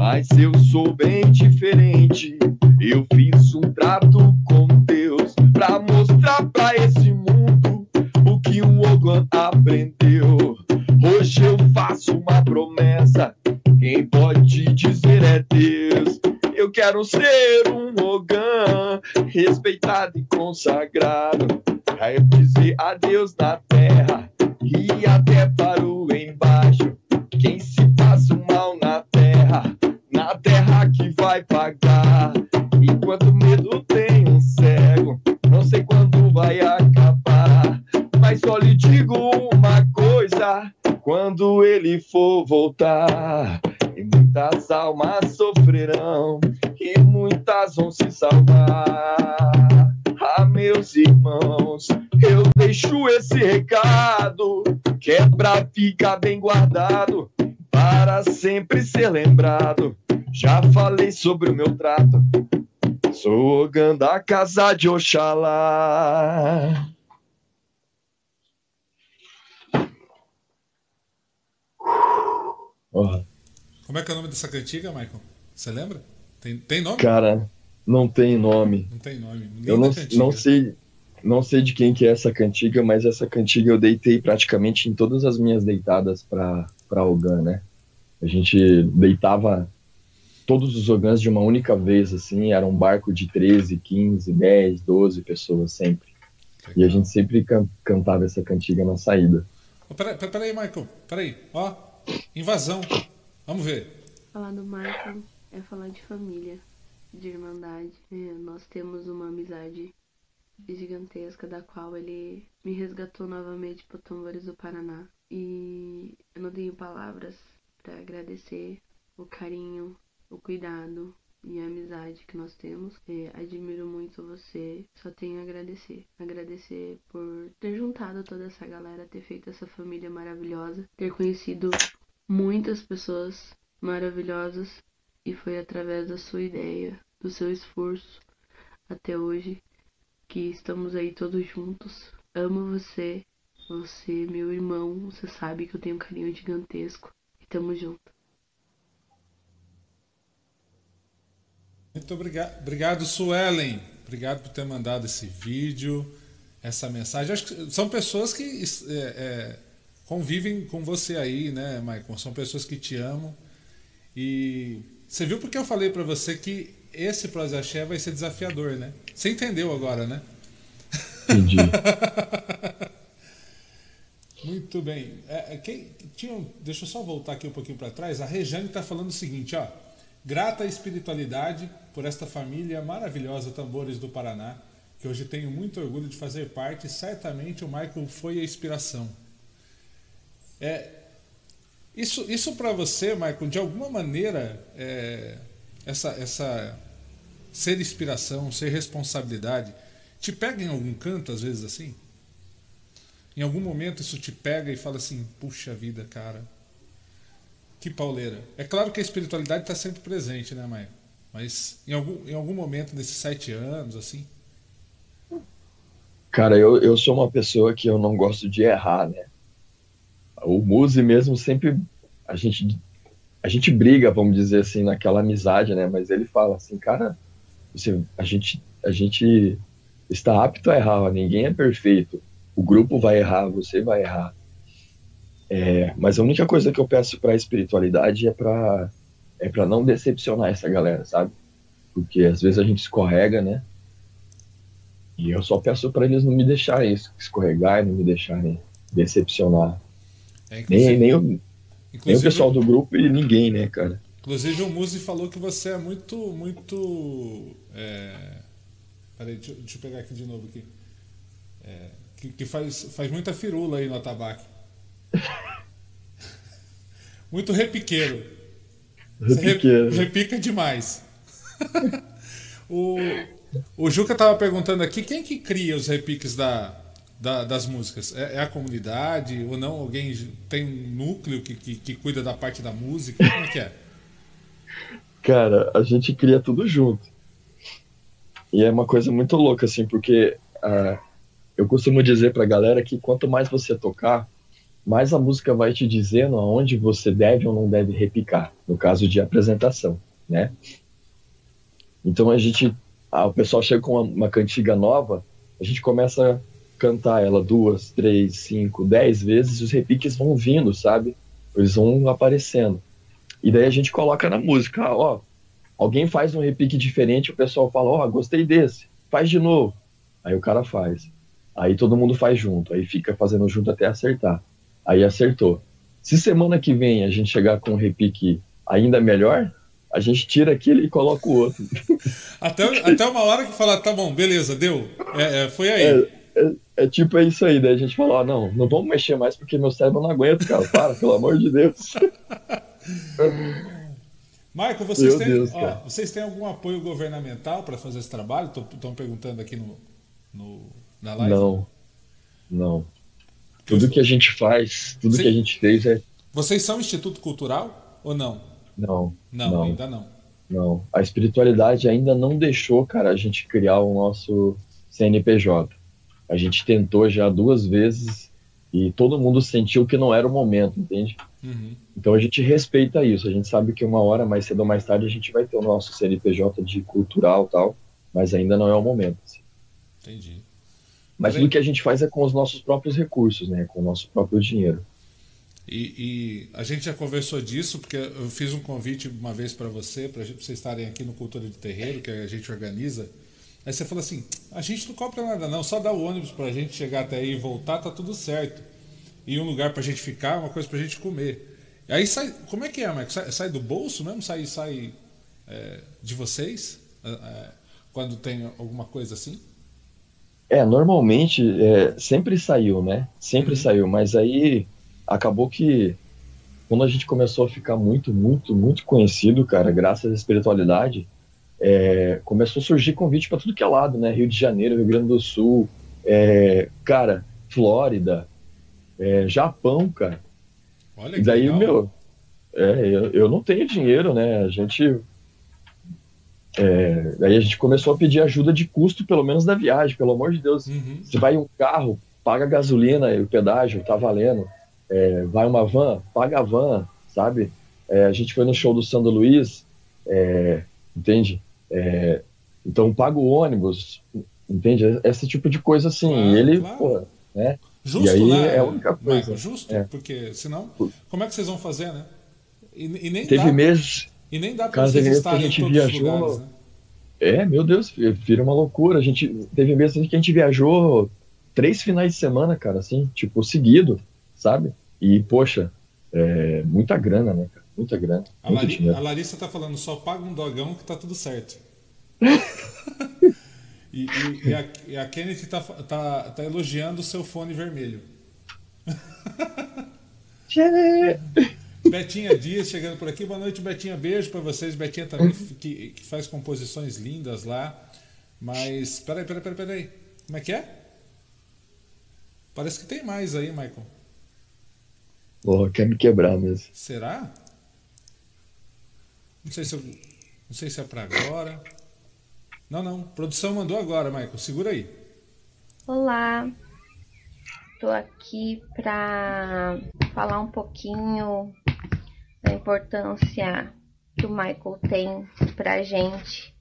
mas eu sou bem diferente. Eu fiz um trato com Deus pra mostrar pra esse mundo o que um Ogan aprendeu. Hoje eu faço uma promessa, quem pode dizer é Deus. Eu quero ser um Ogan, respeitado e consagrado, pra eu dizer adeus na terra e até para o embaixo. Quem se passa mal na na terra que vai pagar. Enquanto medo tem um cego, não sei quando vai acabar. Mas só lhe digo uma coisa quando ele for voltar. E muitas almas sofrerão, e muitas vão se salvar. Ah, meus irmãos, eu deixo esse recado, que é pra ficar bem guardado, para sempre ser lembrado. Já falei sobre o meu trato, sou o da casa de Oxalá. Oh. Como é que é o nome dessa cantiga, Michael? Você lembra? Tem, tem nome? Cara, não tem nome. Não tem nome. eu não, não sei não sei de quem que é essa cantiga, mas essa cantiga eu deitei praticamente em todas as minhas deitadas para para Ogan, né? A gente deitava todos os Ogans de uma única vez, assim, era um barco de 13, 15, 10, 12 pessoas sempre. Legal. E a gente sempre can cantava essa cantiga na saída. Oh, peraí, peraí, Michael, peraí, ó, Invasão. Vamos ver. Falar do Marco é falar de família, de irmandade. É, nós temos uma amizade gigantesca da qual ele me resgatou novamente para Tambores do Paraná. E eu não tenho palavras para agradecer o carinho, o cuidado e a amizade que nós temos. É, admiro muito você, só tenho a agradecer. Agradecer por ter juntado toda essa galera, ter feito essa família maravilhosa, ter conhecido muitas pessoas maravilhosas e foi através da sua ideia, do seu esforço até hoje que estamos aí todos juntos. Amo você, você, meu irmão, você sabe que eu tenho um carinho gigantesco e tamo junto. Muito obrigado, obrigado Suelen. Obrigado por ter mandado esse vídeo, essa mensagem. Acho que são pessoas que é, é, convivem com você aí, né, Maicon? São pessoas que te amam. E você viu porque eu falei para você que esse Prosa Axé vai ser desafiador, né? Você entendeu agora, né? Entendi. Muito bem. É, é, quem, tinha, deixa eu só voltar aqui um pouquinho para trás. A Rejane está falando o seguinte, ó. Grata à espiritualidade por esta família maravilhosa Tambores do Paraná, que hoje tenho muito orgulho de fazer parte. Certamente o Michael foi a inspiração. É, isso isso para você, Michael, de alguma maneira, é, essa, essa ser inspiração, ser responsabilidade, te pega em algum canto, às vezes assim? Em algum momento isso te pega e fala assim: puxa vida, cara, que pauleira. É claro que a espiritualidade está sempre presente, né, Maia? Mas em algum, em algum momento nesses sete anos, assim? Cara, eu, eu sou uma pessoa que eu não gosto de errar, né? O Muse mesmo sempre a gente a gente briga, vamos dizer assim, naquela amizade, né? Mas ele fala assim, cara, você, a gente a gente está apto a errar, ninguém é perfeito. O grupo vai errar, você vai errar. É, mas a única coisa que eu peço para a espiritualidade é para é para não decepcionar essa galera, sabe? Porque às vezes a gente escorrega, né? E eu só peço para eles não me deixarem escorregar e não me deixarem decepcionar. É, nem, nem, o, nem o pessoal do grupo e ninguém, né, cara? Inclusive o Muzi falou que você é muito, muito. É... Peraí, deixa, deixa, eu pegar aqui de novo aqui. É, que, que faz, faz muita firula aí no atabaque. Muito repiqueiro. Repiqueiro. Repica demais. o, o Juca tava perguntando aqui quem que cria os repiques da, da, das músicas? É, é, a comunidade ou não? Alguém tem um núcleo que, que, que, cuida da parte da música? Como é que é? Cara, a gente cria tudo junto. E é uma coisa muito louca, assim, porque uh, eu costumo dizer pra galera que quanto mais você tocar, mais a música vai te dizendo aonde você deve ou não deve repicar, no caso de apresentação, né? Então a gente, ah, o pessoal chega com uma, uma cantiga nova, a gente começa cantar ela duas, três, cinco, dez vezes, os repiques vão vindo, sabe? Eles vão aparecendo. E daí a gente coloca na música, ah, ó, alguém faz um repique diferente, o pessoal fala, ó, oh, gostei desse, faz de novo. Aí o cara faz. Aí todo mundo faz junto, aí fica fazendo junto até acertar. Aí acertou. Se semana que vem a gente chegar com um repique ainda melhor, a gente tira aquele e coloca o outro. Até, até uma hora que falar, tá bom, beleza, deu. É, é, foi aí. É, é, é, tipo é isso aí, daí a gente fala, ah, não, não vamos mexer mais porque meu cérebro não aguenta, cara. Para, pelo amor de Deus. Michael, vocês, têm, Deus, ó, vocês têm algum apoio governamental para fazer esse trabalho? Estão perguntando aqui no, no, na live. Não, não. Tudo que a gente faz, tudo que a gente fez é. Vocês são Instituto Cultural ou não? Não. Não, não. ainda não. Não. A espiritualidade ainda não deixou, cara, a gente criar o nosso CNPJ. A gente tentou já duas vezes e todo mundo sentiu que não era o momento, entende? Uhum. Então a gente respeita isso. A gente sabe que uma hora mais cedo ou mais tarde a gente vai ter o nosso CNPJ de cultural tal, mas ainda não é o momento. Assim. Entendi. Mas tudo que a gente faz é com os nossos próprios recursos, né? Com o nosso próprio dinheiro. E, e a gente já conversou disso, porque eu fiz um convite uma vez para você, para vocês estarem aqui no Cultura de Terreiro, que a gente organiza. Aí você falou assim: a gente não cobra nada, não, só dá o ônibus para a gente chegar até aí e voltar, tá tudo certo. E um lugar para a gente ficar, uma coisa para a gente comer. Aí sai, como é que é, Marco? Sai, sai do bolso mesmo? Sai, sai é, de vocês? É, é quando tem alguma coisa assim? É, normalmente é, sempre saiu, né? Sempre uhum. saiu, mas aí acabou que quando a gente começou a ficar muito, muito, muito conhecido, cara, graças à espiritualidade, é, começou a surgir convite para tudo que é lado, né? Rio de Janeiro, Rio Grande do Sul, é, cara, Flórida, é, Japão, cara. Olha que e daí, legal. meu, é, eu, eu não tenho dinheiro, né? A gente é, daí a gente começou a pedir ajuda de custo, pelo menos da viagem, pelo amor de Deus. Uhum. Você vai em um carro, paga gasolina e o pedágio, tá valendo. É, vai uma van, paga a van, sabe? A gente foi no show do Sandro Luiz, entende? É, então paga o ônibus, entende? Esse tipo de coisa assim. E ele, claro. pô, né? Justo, e aí né? é a única coisa. Michael, justo, é. porque senão, como é que vocês vão fazer, né? E, e nem Teve dá... meses e nem dá para vocês estarem a gente viajou. Lugares, né? É, meu Deus, vira uma loucura. A gente teve vezes que a gente viajou três finais de semana, cara, assim, tipo, seguido, sabe? E, poxa, é, muita grana, né, cara? Muita grana. A, Lari a Larissa tá falando, só paga um dogão que tá tudo certo. e, e, e, a, e, a, Kenneth tá, tá, tá elogiando o seu fone vermelho. Betinha Dias chegando por aqui. Boa noite, Betinha. Beijo para vocês. Betinha também que, que, faz composições lindas lá. Mas, peraí, peraí, peraí, peraí. Como é que é? Parece que tem mais aí, Michael. Porra, quer me quebrar mesmo. Será? Não sei se eu, não sei se é para agora. Não, não. Produção mandou agora, Michael. Segura aí. Olá. Tô aqui para falar um pouquinho da importância que o Michael tem pra gente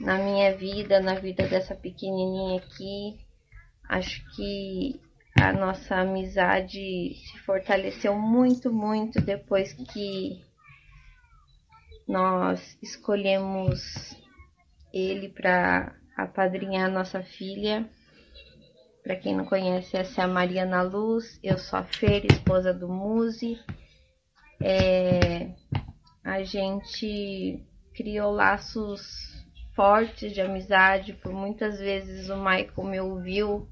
na minha vida, na vida dessa pequenininha aqui. Acho que a nossa amizade se fortaleceu muito, muito depois que nós escolhemos ele para apadrinhar nossa filha. Para quem não conhece, essa é a Mariana Luz, eu sou a Feira, esposa do Muse. É, a gente criou laços fortes de amizade, por muitas vezes o Michael me ouviu,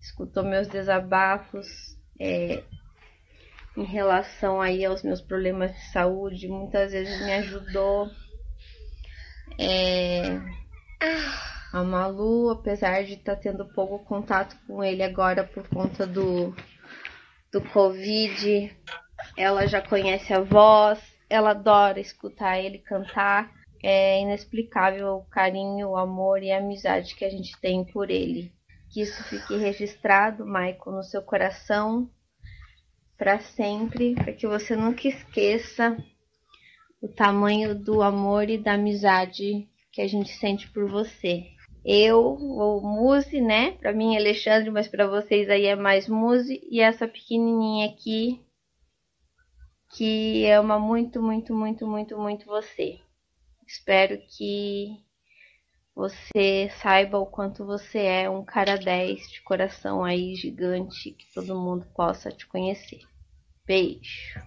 escutou meus desabafos é, em relação aí aos meus problemas de saúde, muitas vezes me ajudou. É, a Malu, apesar de estar tá tendo pouco contato com ele agora por conta do, do Covid, ela já conhece a voz, ela adora escutar ele cantar. É inexplicável o carinho, o amor e a amizade que a gente tem por ele. Que isso fique registrado, Michael, no seu coração para sempre, para que você nunca esqueça o tamanho do amor e da amizade que a gente sente por você. Eu, ou Muse, né? Para mim Alexandre, mas para vocês aí é mais Muse e essa pequenininha aqui que ama muito, muito, muito, muito, muito você. Espero que você saiba o quanto você é um cara 10 de coração aí gigante, que todo mundo possa te conhecer. Beijo.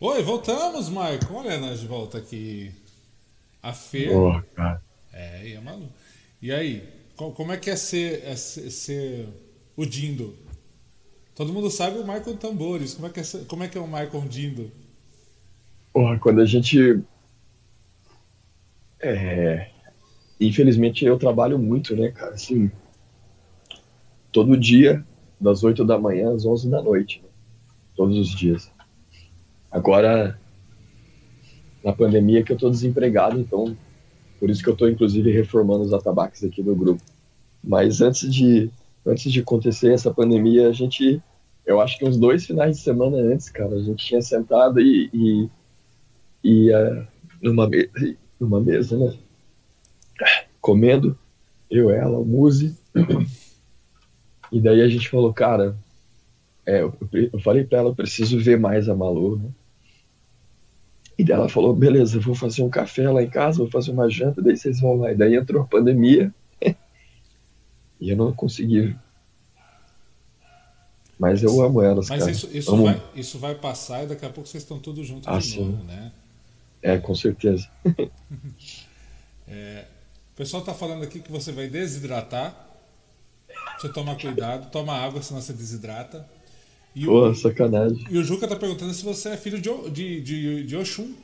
Oi, voltamos, Maicon. Olha nós de volta aqui. A Fer. Oh, cara. É, e a Malu. E aí, como é que é ser, é ser o Dindo? Todo mundo sabe o Michael Tambores. Como é que é, como é, que é o Michael Dindo? Porra, quando a gente. É. Infelizmente eu trabalho muito, né, cara? Assim. Todo dia, das 8 da manhã às 11 da noite. Né? Todos os dias. Agora, na pandemia que eu tô desempregado, então. Por isso que eu tô, inclusive, reformando os atabaques aqui do grupo. Mas antes de, antes de acontecer essa pandemia, a gente, eu acho que uns dois finais de semana antes, cara, a gente tinha sentado e, e, e uh, numa, numa mesa, né? Comendo, eu, ela, o Muse. E daí a gente falou, cara, é, eu, eu falei pra ela, eu preciso ver mais a Malu, né? E daí ela falou, beleza, vou fazer um café lá em casa, vou fazer uma janta, daí vocês vão lá. E daí entrou a pandemia. e eu não consegui mas eu amo elas, Mas cara. Isso, isso, amo. vai, isso vai passar e daqui a pouco vocês estão todos juntos ah, de sim. novo, né? É, com certeza. é, o pessoal está falando aqui que você vai desidratar. Você toma cuidado, toma água, senão você desidrata. E Pô, o, sacanagem. E o Juca tá perguntando se você é filho de, de, de, de Oxum.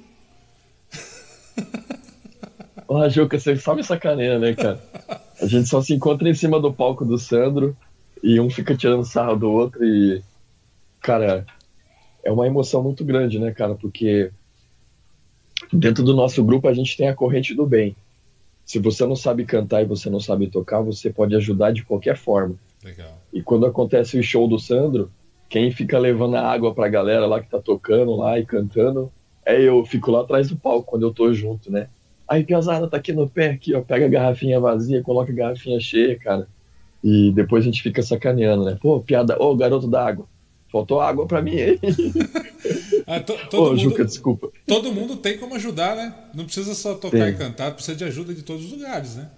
Oh, Juca, você só me sacaneia, né, cara? A gente só se encontra em cima do palco do Sandro e um fica tirando sarro do outro e cara, é uma emoção muito grande, né, cara? Porque dentro do nosso grupo a gente tem a corrente do bem. Se você não sabe cantar e você não sabe tocar, você pode ajudar de qualquer forma. Legal. E quando acontece o show do Sandro, quem fica levando a água pra galera lá que tá tocando lá e cantando, é eu, fico lá atrás do palco quando eu tô junto, né? Aí, Piazada, tá aqui no pé, aqui, ó, pega a garrafinha vazia, coloca a garrafinha cheia, cara. E depois a gente fica sacaneando, né? Pô, piada, ô, garoto da água. Faltou água pra mim aí. ah, to, todo Ô, mundo, Juca, desculpa. Todo mundo tem como ajudar, né? Não precisa só tocar tem. e cantar, precisa de ajuda de todos os lugares, né?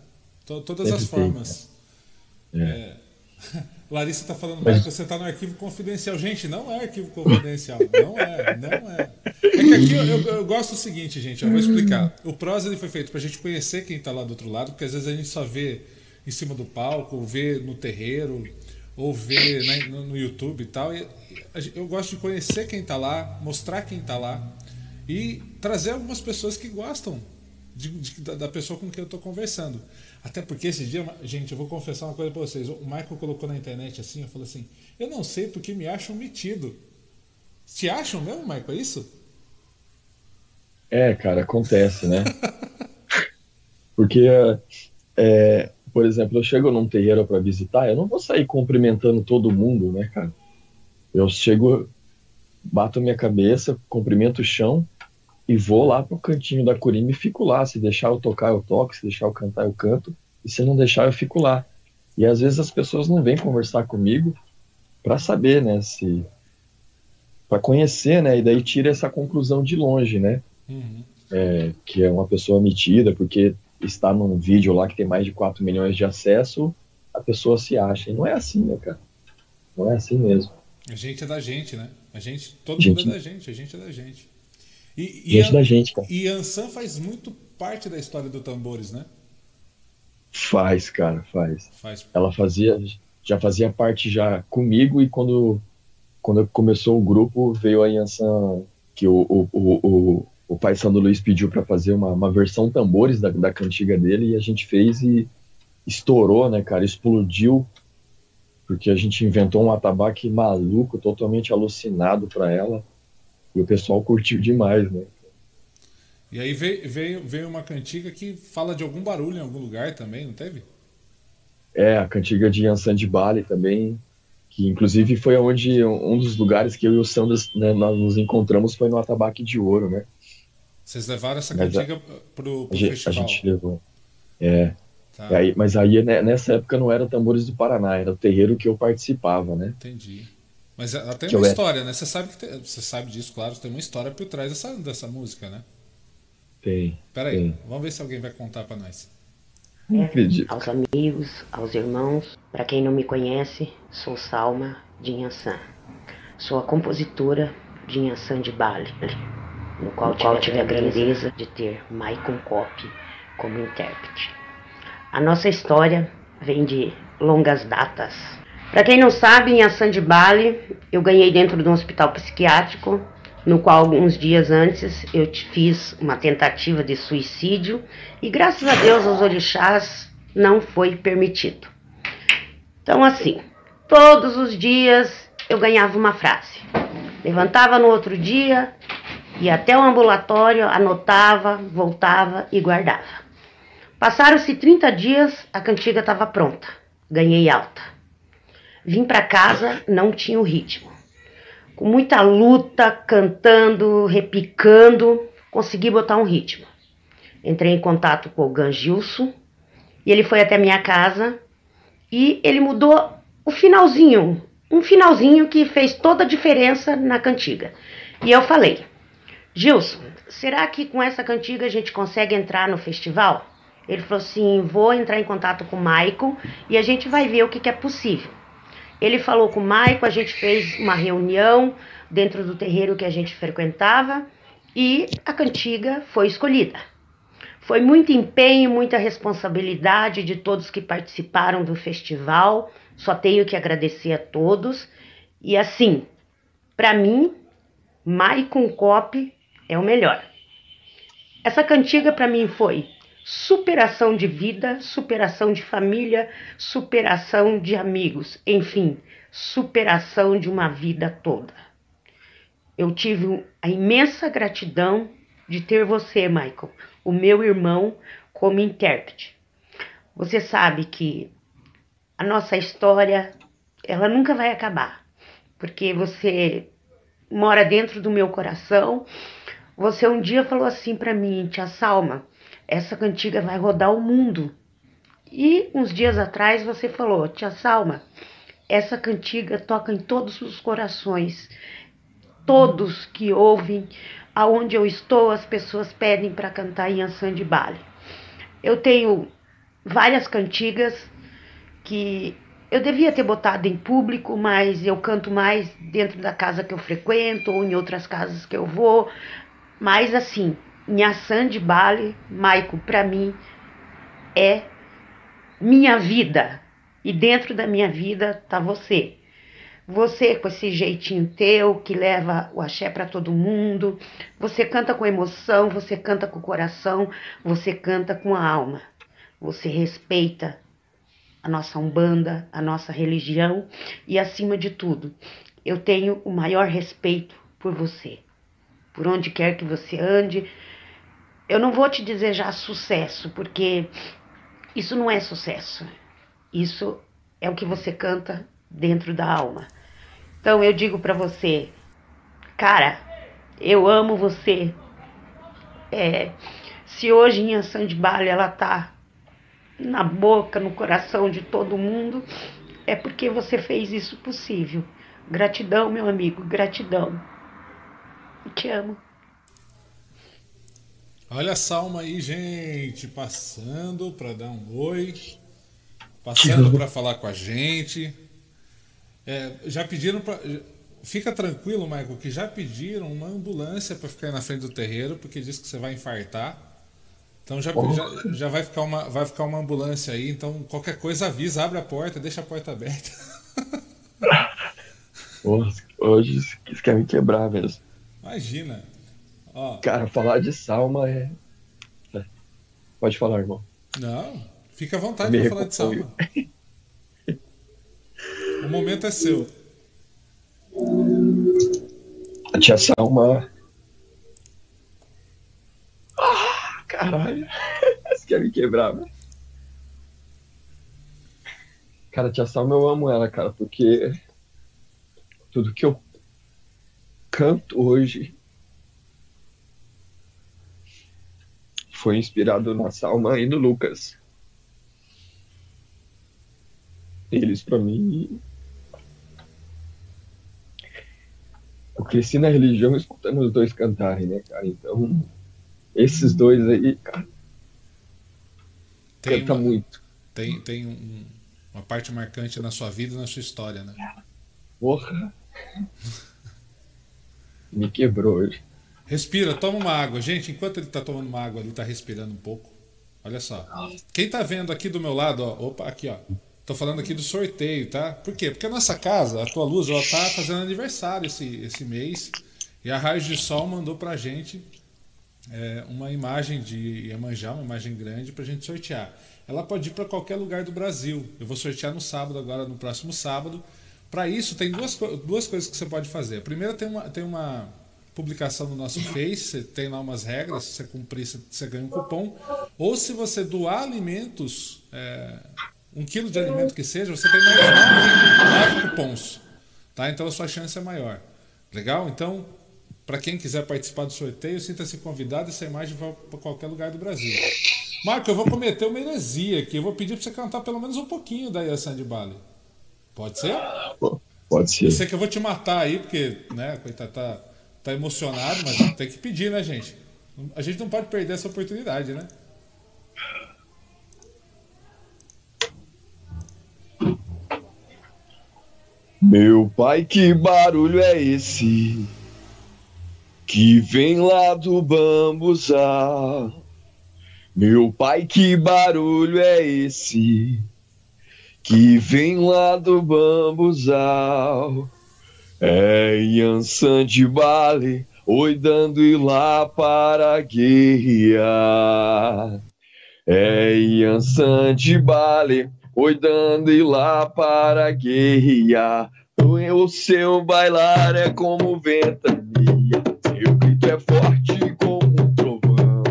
To, todas Sempre as formas. Tem, é. É. Larissa tá falando, Mas... você tá no arquivo confidencial. Gente, não é arquivo confidencial. Não é, não é. É que aqui eu, eu, eu gosto do seguinte, gente, eu vou explicar. O Prosa ele foi feito pra gente conhecer quem tá lá do outro lado, porque às vezes a gente só vê em cima do palco, ou ver no terreiro, ou ver né, no, no, YouTube e tal. E, eu gosto de conhecer quem está lá, mostrar quem está lá e trazer algumas pessoas que gostam de, de, da pessoa com quem eu estou conversando. Até porque esse dia, gente, eu vou confessar uma coisa para vocês. O Michael colocou na internet assim, eu falei assim, eu não sei porque me acham metido. Te acham mesmo, Michael? É isso? É, cara, acontece, né? porque é, por exemplo, eu chego num terreiro para visitar, eu não vou sair cumprimentando todo mundo, né, cara? Eu chego, bato minha cabeça, cumprimento o chão e vou lá pro cantinho da curima e fico lá. Se deixar eu tocar, eu toco, se deixar eu cantar, eu canto, e se não deixar, eu fico lá. E às vezes as pessoas não vêm conversar comigo para saber, né, se para conhecer, né, e daí tira essa conclusão de longe, né, uhum. é, que é uma pessoa metida, porque está num vídeo lá que tem mais de 4 milhões de acesso, a pessoa se acha. E não é assim, né, cara? Não é assim mesmo. A gente é da gente, né? A gente, todo gente... mundo é da gente, a gente é da gente. E, e gente a, da gente, cara. E Ansan faz muito parte da história do Tambores, né? Faz, cara, faz. faz. Ela fazia, já fazia parte já comigo e quando, quando começou o grupo veio a Yansan, que o, o, o, o pai Sandro Luiz pediu para fazer uma, uma versão tambores da, da cantiga dele e a gente fez e estourou, né, cara? Explodiu, porque a gente inventou um atabaque maluco, totalmente alucinado para ela e o pessoal curtiu demais, né? E aí veio, veio, veio uma cantiga que fala de algum barulho em algum lugar também, não teve? É, a cantiga de Yansan de Bali também, que inclusive foi onde um dos lugares que eu e o Sanders né, nós nos encontramos foi no Atabaque de Ouro, né? Vocês levaram essa cantiga a, pro, pro a festival? A gente levou. É. Tá. Aí, mas aí né, nessa época não era Tambores do Paraná, era o terreiro que eu participava, né? Entendi. Mas ela tem que uma história, né? Você sabe, que tem, você sabe disso, claro, tem uma história por trás dessa, dessa música, né? Tem. Peraí, tem. vamos ver se alguém vai contar para nós. Não acredito. Aos amigos, aos irmãos, para quem não me conhece, sou Salma de Inhaçã. Sou a compositora de Inhaçã de Bali, no qual, no qual tive a grandeza de ter Maicon Cop como intérprete. A nossa história vem de longas datas. Para quem não sabe, em Inhaçã de Bali, eu ganhei dentro de um hospital psiquiátrico no qual alguns dias antes eu fiz uma tentativa de suicídio e graças a Deus aos orixás não foi permitido. Então assim, todos os dias eu ganhava uma frase. Levantava no outro dia, ia até o ambulatório, anotava, voltava e guardava. Passaram-se 30 dias, a cantiga estava pronta. Ganhei alta. Vim para casa, não tinha o ritmo com muita luta, cantando, repicando, consegui botar um ritmo. Entrei em contato com o Gangilson e ele foi até minha casa e ele mudou o finalzinho, um finalzinho que fez toda a diferença na cantiga. E eu falei, Gilson, será que com essa cantiga a gente consegue entrar no festival? Ele falou assim, vou entrar em contato com o Michael e a gente vai ver o que, que é possível. Ele falou com o Maico, a gente fez uma reunião dentro do terreiro que a gente frequentava e a cantiga foi escolhida. Foi muito empenho, muita responsabilidade de todos que participaram do festival. Só tenho que agradecer a todos. E assim, para mim, Maicon Cop é o melhor. Essa cantiga para mim foi superação de vida, superação de família, superação de amigos, enfim, superação de uma vida toda. Eu tive a imensa gratidão de ter você, Michael, o meu irmão, como intérprete. Você sabe que a nossa história, ela nunca vai acabar, porque você mora dentro do meu coração. Você um dia falou assim para mim, tia Salma, essa cantiga vai rodar o mundo. E uns dias atrás você falou, tia Salma, essa cantiga toca em todos os corações. Todos que ouvem, aonde eu estou, as pessoas pedem para cantar em Ansan de Bale. Eu tenho várias cantigas que eu devia ter botado em público, mas eu canto mais dentro da casa que eu frequento ou em outras casas que eu vou. Mas assim, Nhaçan de Bale, Maico, para mim é minha vida. E dentro da minha vida tá você. Você com esse jeitinho teu que leva o axé para todo mundo. Você canta com emoção, você canta com o coração, você canta com a alma. Você respeita a nossa umbanda, a nossa religião e acima de tudo, eu tenho o maior respeito por você. Por onde quer que você ande, eu não vou te desejar sucesso, porque isso não é sucesso. Isso é o que você canta dentro da alma. Então eu digo para você, cara, eu amo você. É, se hoje em Ansan de Bale ela tá na boca, no coração de todo mundo, é porque você fez isso possível. Gratidão, meu amigo, gratidão. Te amo. Olha a Salma aí, gente, passando para dar um oi, passando para falar com a gente. É, já pediram para. Fica tranquilo, Michael, que já pediram uma ambulância para ficar na frente do terreiro, porque diz que você vai infartar. Então já, já, já, vai, ficar uma, vai ficar uma ambulância aí. Então qualquer coisa avisa, abre a porta, deixa a porta aberta. Porra, hoje isso quer me quebrar mesmo. Imagina. Ó, Cara, falar de Salma é. é. Pode falar, irmão. não, fica à vontade Me para falar de. Salma. O momento é seu. A tia Salma. Ah, caralho. Você quer me quebrar, velho? Cara, a tia Salma, eu amo ela, cara, porque tudo que eu canto hoje foi inspirado na Salma e no Lucas. Eles, pra mim. Eu cresci na religião escutando os dois cantarem, né, cara? Então, esses dois aí, cara, Tem, canta uma, muito. tem, tem um- uma parte marcante na sua vida e na sua história, né? Porra. Me quebrou hoje. Respira, toma uma água. Gente, enquanto ele tá tomando uma água, ele tá respirando um pouco. Olha só. Quem tá vendo aqui do meu lado, ó, opa, aqui, ó. Tô falando aqui do sorteio, tá? Por quê? Porque a nossa casa, a tua luz, ela tá fazendo aniversário esse, esse mês. E a Raio de Sol mandou pra gente é, uma imagem de Iemanjá, uma imagem grande, pra gente sortear. Ela pode ir para qualquer lugar do Brasil. Eu vou sortear no sábado, agora no próximo sábado. Para isso, tem duas, duas coisas que você pode fazer. A primeira, tem uma, tem uma publicação no nosso Face, tem lá umas regras, se você cumprir, você, ganha um cupom. Ou se você doar alimentos, é, um quilo de alimento que seja, você tem mais nove, nove cupons. Tá? Então a sua chance é maior. Legal? Então, para quem quiser participar do sorteio, sinta-se convidado. Essa imagem vai para qualquer lugar do Brasil. Marco, eu vou cometer uma heresia aqui. Eu vou pedir para você cantar pelo menos um pouquinho da Yasan de Bali. Pode ser? Pode ser. Eu sei que eu vou te matar aí, porque, né, coitado, tá, tá emocionado, mas tem que pedir, né, gente? A gente não pode perder essa oportunidade, né? Meu pai, que barulho é esse? Que vem lá do bambuzal. Meu pai, que barulho é esse? Que vem lá do bambuzal. É Yansan de Bale, oi dando ir lá para a guerrear. É Yansan de Bale, oi dando ir lá para guerrear. O seu bailar é como ventania, seu grito é forte como um trovão.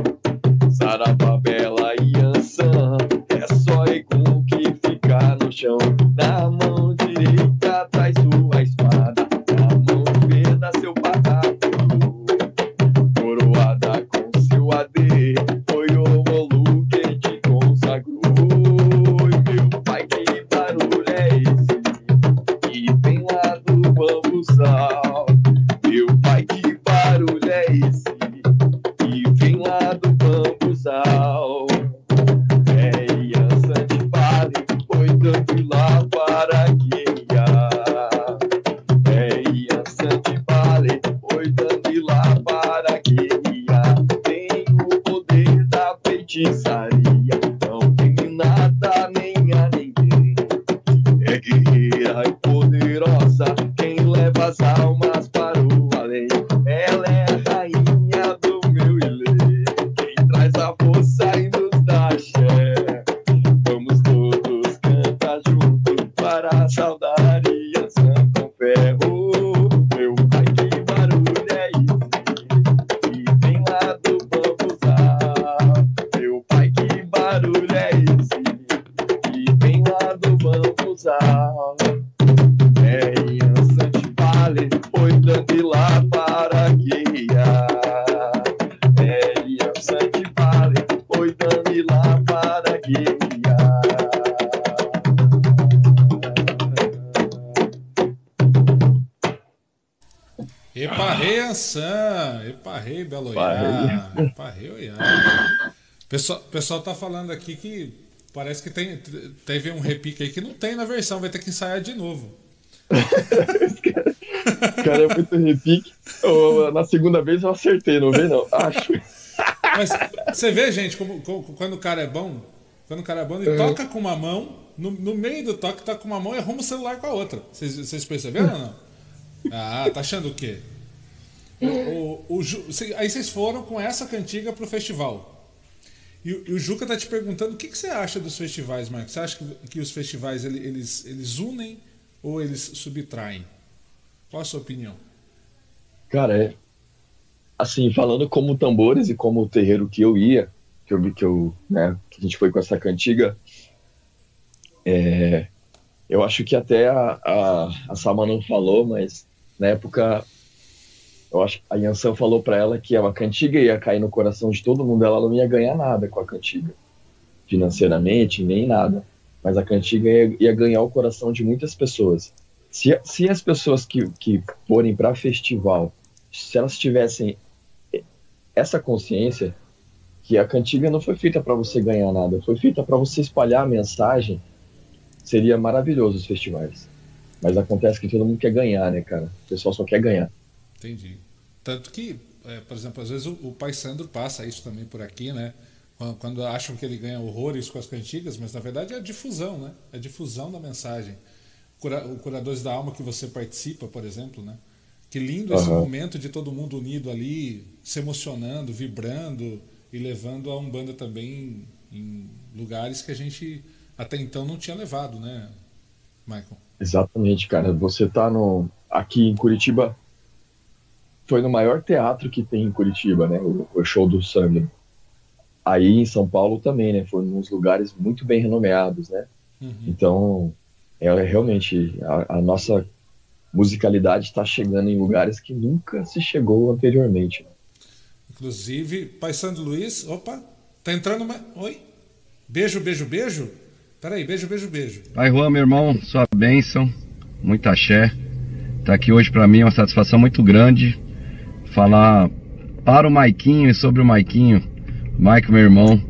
Saravá, bela Yansan, é só Egum que fica no chão. Pessoal, pessoal tá falando aqui que parece que tem, teve um repique aí que não tem na versão, vai ter que ensaiar de novo. Cara, é muito repique. Eu, na segunda vez eu acertei, não vê não? Acho. Mas você vê, gente, como, como- quando o cara é bom, quando o cara é bom, ele toca com uma mão, no, no meio do toque, toca com uma mão e arruma o celular com a outra. Vocês, vocês perceberam ou não? Ah, tá achando o quê? o, o, o, aí vocês foram com essa cantiga pro festival. E, e, o Juca tá te perguntando o que, que você acha dos festivais, Marcos? Você acha que, que os festivais eles, eles unem ou eles subtraem? Qual a sua opinião? Cara, é, assim, falando como tambores e como o terreiro que eu ia, que eu que eu, né, que a gente foi com essa cantiga, é, eu acho que até a, a, a Salma não falou, mas na época eu acho que a Yansan falou para ela que a cantiga ia cair no coração de todo mundo, ela não ia ganhar nada com a cantiga, financeiramente, nem nada. Mas a cantiga ia, ia ganhar o coração de muitas pessoas. Se, se as pessoas que, que forem para festival, se elas tivessem essa consciência que a cantiga não foi feita para você ganhar nada, foi feita para você espalhar a mensagem, seria maravilhoso os festivais. Mas acontece que todo mundo quer ganhar, né, cara? O pessoal só quer ganhar. Entendi. Tanto que, é, por exemplo, às vezes o, o Pai Sandro passa isso também por aqui, né? Quando, quando, acham que ele ganha horrores com as cantigas, mas na verdade é a difusão, né? É a difusão da mensagem. O, cura, o Curadores da Alma que você participa, por exemplo, né? Que lindo uhum. esse momento de todo mundo unido ali, se emocionando, vibrando e levando a Umbanda também em lugares que a gente até então não tinha levado, né, Michael? Exatamente, cara. Você tá no aqui em Curitiba, foi no maior teatro que tem em Curitiba, né? O, o show do Sandro. Aí em São Paulo também, né? Foi nos lugares muito bem renomeados, né? Uhum. Então, é, realmente a, a nossa musicalidade está chegando em lugares que nunca se chegou anteriormente. Inclusive, Pai Sandro Luiz, opa, tá entrando uma. Oi? Beijo, beijo, beijo. Peraí, beijo, beijo, beijo. Pai Juan, meu irmão, sua bênção, muita axé. Tá aqui hoje para mim é uma satisfação muito grande falar para o Maiquinho e sobre o Maiquinho. Mike, meu irmão,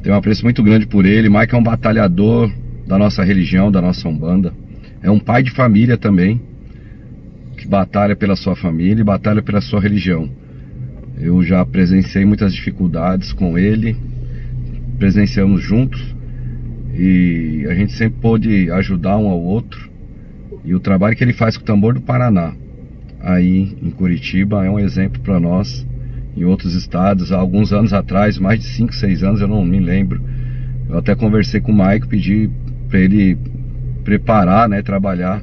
tenho um apreço muito grande por ele. Mike é um batalhador da nossa religião, da nossa Umbanda. É um pai de família também, que batalha pela sua família e batalha pela sua religião. Eu já presenciei muitas dificuldades com ele, presenciamos juntos e a gente sempre pôde ajudar um ao outro. E o trabalho que ele faz com o tambor do Paraná, aí em Curitiba é um exemplo para nós em outros estados. Há alguns anos atrás, mais de 5, 6 anos, eu não me lembro. Eu até conversei com o Mike, pedi para ele preparar, né, trabalhar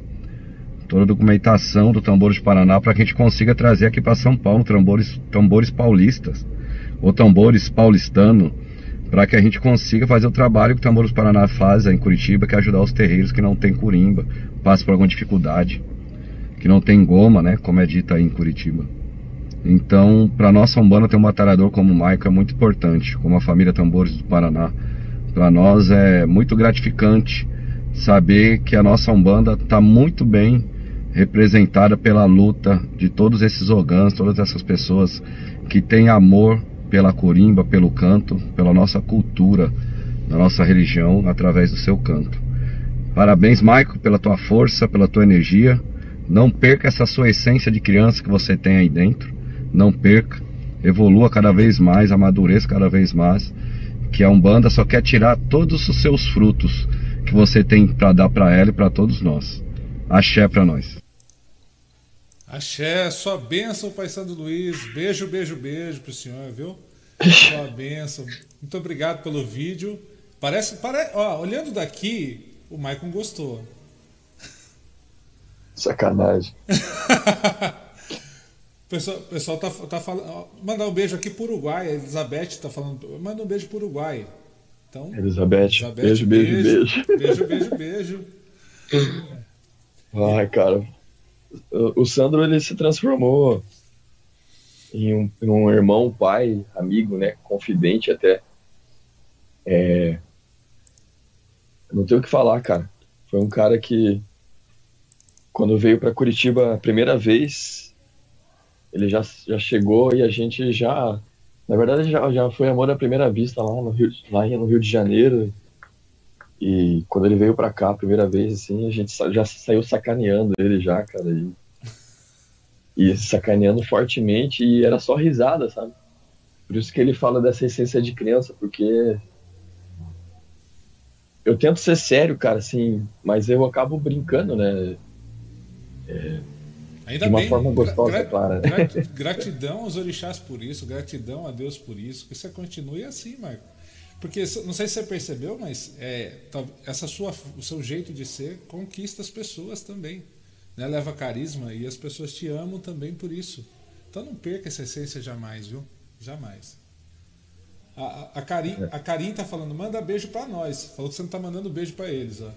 toda a documentação do Tambores de Paraná para que a gente consiga trazer aqui para São Paulo tambores, tambores paulistas ou tambores paulistano para que a gente consiga fazer o trabalho que o Tambores Paraná faz em Curitiba, que é ajudar os terreiros que não tem curimba, passam por alguma dificuldade que não tem goma, né, como é dito aí em Curitiba. Então, para nossa Umbanda ter um batalhador como o Maico é muito importante, como a família Tambores do Paraná. Para nós é muito gratificante saber que a nossa Umbanda está muito bem representada pela luta de todos esses ogãs, todas essas pessoas que têm amor pela corimba, pelo canto, pela nossa cultura, da nossa religião, através do seu canto. Parabéns, Maico, pela tua força, pela tua energia não perca essa sua essência de criança que você tem aí dentro. Não perca. Evolua cada vez mais, amadureça cada vez mais. Que a Umbanda só quer tirar todos os seus frutos que você tem para dar para ela e para todos nós. Axé para nós. Axé, sua bênção, Pai Santo Luiz. Beijo, beijo, beijo pro senhor, viu? Sua bênção. Muito obrigado pelo vídeo. Parece, parece, ó, olhando daqui, o Maicon gostou. Sacanagem. O pessoal, pessoal tá, tá falando. Mandar um beijo aqui pro Uruguai. A Elizabeth tá falando. Manda um beijo pro Uruguai. Então, Elizabeth, Elizabeth beijo, beijo, beijo. Beijo, beijo, beijo. Ai, cara. O Sandro ele se transformou em um, em um irmão, pai, amigo, né? Confidente até. É... Não tenho o que falar, cara. Foi um cara que quando veio para Curitiba a primeira vez, ele já, já chegou e a gente já. Na verdade, já, já foi amor à primeira vista lá no Rio, lá no Rio de Janeiro. E quando ele veio para cá a primeira vez, assim, a gente já saiu sacaneando ele já, cara. E, e sacaneando fortemente e era só risada, sabe? Por isso que ele fala dessa essência de criança, porque eu tento ser sério, cara, assim, mas eu acabo brincando, né? É, Ainda de uma bem, forma gostosa, gra- gratidão aos orixás por isso, gratidão a Deus por isso, que você continue assim, Marco. Porque não sei se você percebeu, mas é, essa sua, o seu jeito de ser conquista as pessoas também. Né? Leva carisma e as pessoas te amam também por isso. Então não perca essa essência jamais, viu? Jamais. A, a, a, Karim, a Karim tá falando, manda beijo pra nós. Falou que você não tá mandando beijo pra eles, ó.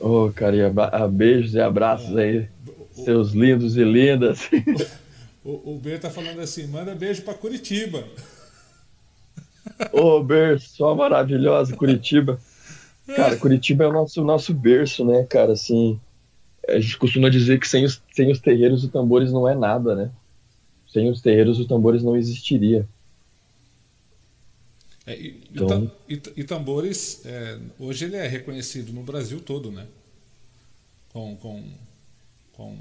Ô, carinha, abra- ah, beijos e abraços aí, seus lindos e lindas. O, o B tá falando assim, manda beijo pra Curitiba. Ô, berço, só maravilhosa, Curitiba. Cara, Curitiba é o nosso, nosso berço, né, cara? Assim, a gente costuma dizer que sem os, sem os terreiros o tambores não é nada, né? Sem os terreiros o tambores não existiria. É, e, Então- e, e tambores, é, hoje ele é reconhecido no Brasil todo, né? Com, com, com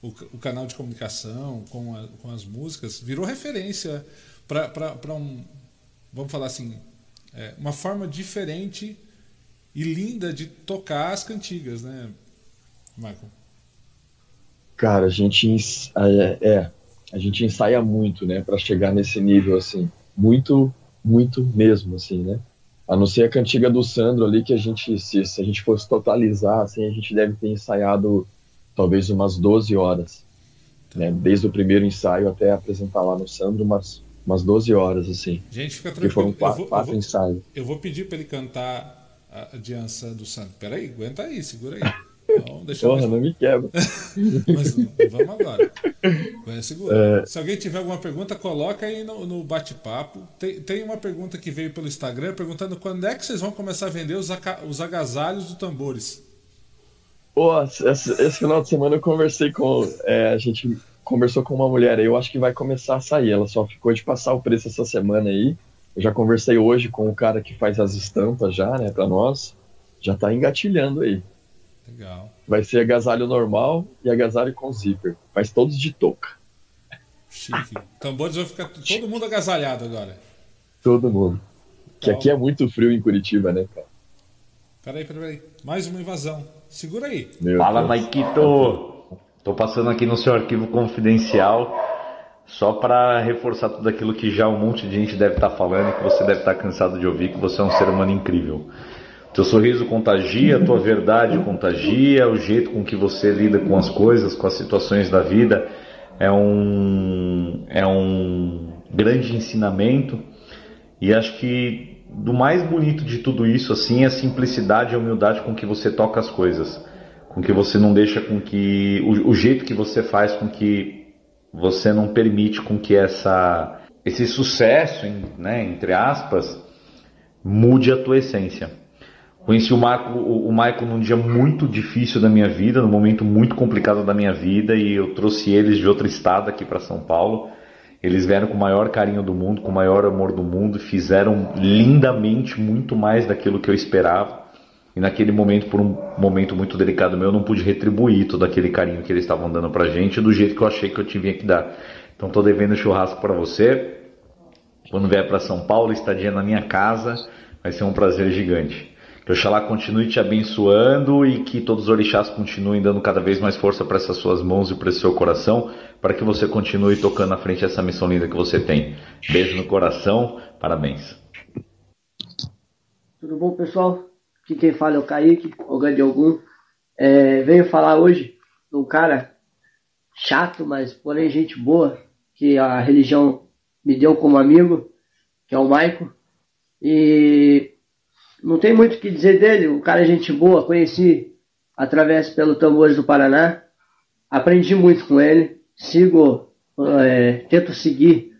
o, o canal de comunicação, com, a- com as músicas, virou referência para um, vamos falar assim, é, uma forma diferente e linda de tocar as cantigas, né, Michael? Cara, a gente ens- é, a gente ensaia muito, né, Pra chegar nesse nível assim, muito, muito mesmo, assim, né? A não ser a cantiga do Sandro ali que a gente, se, se a gente fosse totalizar, assim, a gente deve ter ensaiado talvez umas 12 horas, né? Desde o primeiro ensaio até apresentar lá no Sandro, umas umas 12 horas assim, Gente, fica porque foram tranquilo. Eu quatro, vou, eu quatro vou- ensaios. Eu vou pedir para ele cantar a, Diança do Santo. Peraí, aguenta aí, segura aí. Não, deixa Porra, eu não me quebra. Mas vamos agora. Vai, segura. É. Se alguém tiver alguma pergunta, coloca aí no, no bate-papo. Tem, tem uma pergunta que veio pelo Instagram perguntando quando é que vocês vão começar a vender os, os agasalhos do tambores. Pô, esse, esse final de semana eu conversei com. é, a gente conversou com uma mulher aí, eu acho que vai começar a sair. Ela só ficou de passar o preço essa semana aí. Eu já conversei hoje com o cara que faz as estampas já, né, pra nós. Já tá engatilhando aí. Legal. Vai ser agasalho normal e agasalho com zíper. Mas todos de touca. Chique. Tambores vai ficar todo mundo agasalhado agora. Todo mundo. Que Tá. aqui é muito frio em Curitiba, né, cara? Peraí, peraí, peraí. Mais uma invasão. Segura aí. Meu Fala, Deus. Maikito! Tô passando aqui no seu arquivo confidencial só para reforçar tudo aquilo que já um monte de gente deve estar falando e que você deve estar cansado de ouvir, que você é um ser humano incrível. Teu sorriso contagia, tua verdade contagia, o jeito com que você lida com as coisas, com as situações da vida é um, é um grande ensinamento. E acho que do mais bonito de tudo isso assim é a simplicidade e a humildade com que você toca as coisas, com que você não deixa com que o, o jeito que você faz com que você não permite com que essa esse sucesso, né, entre aspas, mude a tua essência. Conheci o Marco, o, Michael num dia muito difícil da minha vida, num momento muito complicado da minha vida, e eu trouxe eles de outro estado aqui para São Paulo. Eles vieram com o maior carinho do mundo, com o maior amor do mundo, fizeram lindamente muito mais daquilo que eu esperava. E naquele momento, por um momento muito delicado meu, eu não pude retribuir todo aquele carinho que eles estavam dando pra gente do jeito que eu achei que eu tinha que dar. Então tô devendo churrasco para você. Quando vier para São Paulo, estadia na minha casa, vai ser um prazer gigante. Que Oxalá continue te abençoando e que todos os orixás continuem dando cada vez mais força para essas suas mãos e para esse seu coração, para que você continue tocando na frente essa missão linda que você tem. Beijo no coração, parabéns. Tudo bom, pessoal? Aqui quem fala é o Kaique, o Grande Ogum. É, venho falar hoje de um cara chato, mas porém gente boa, que a religião me deu como amigo, que é o Maico. E não tem muito o que dizer dele, o cara é gente boa, conheci através pelo Tambores do Paraná, aprendi muito com ele, sigo, é, tento seguir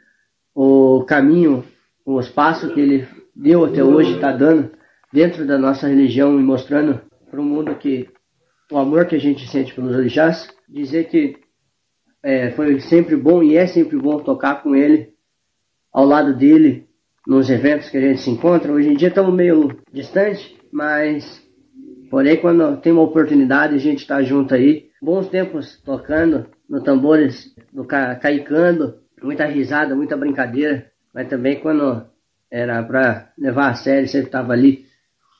o caminho, os passos que ele deu até hoje, está dando dentro da nossa religião e mostrando para o mundo que o amor que a gente sente pelos orixás, dizer que é, foi sempre bom e é sempre bom tocar com ele, ao lado dele, nos eventos que a gente se encontra. Hoje em dia estamos meio distante, mas porém quando tem uma oportunidade a gente está junto aí. Bons tempos tocando no tambores, no ca caicando, muita risada, muita brincadeira, mas também quando era para levar a sério, sempre estava ali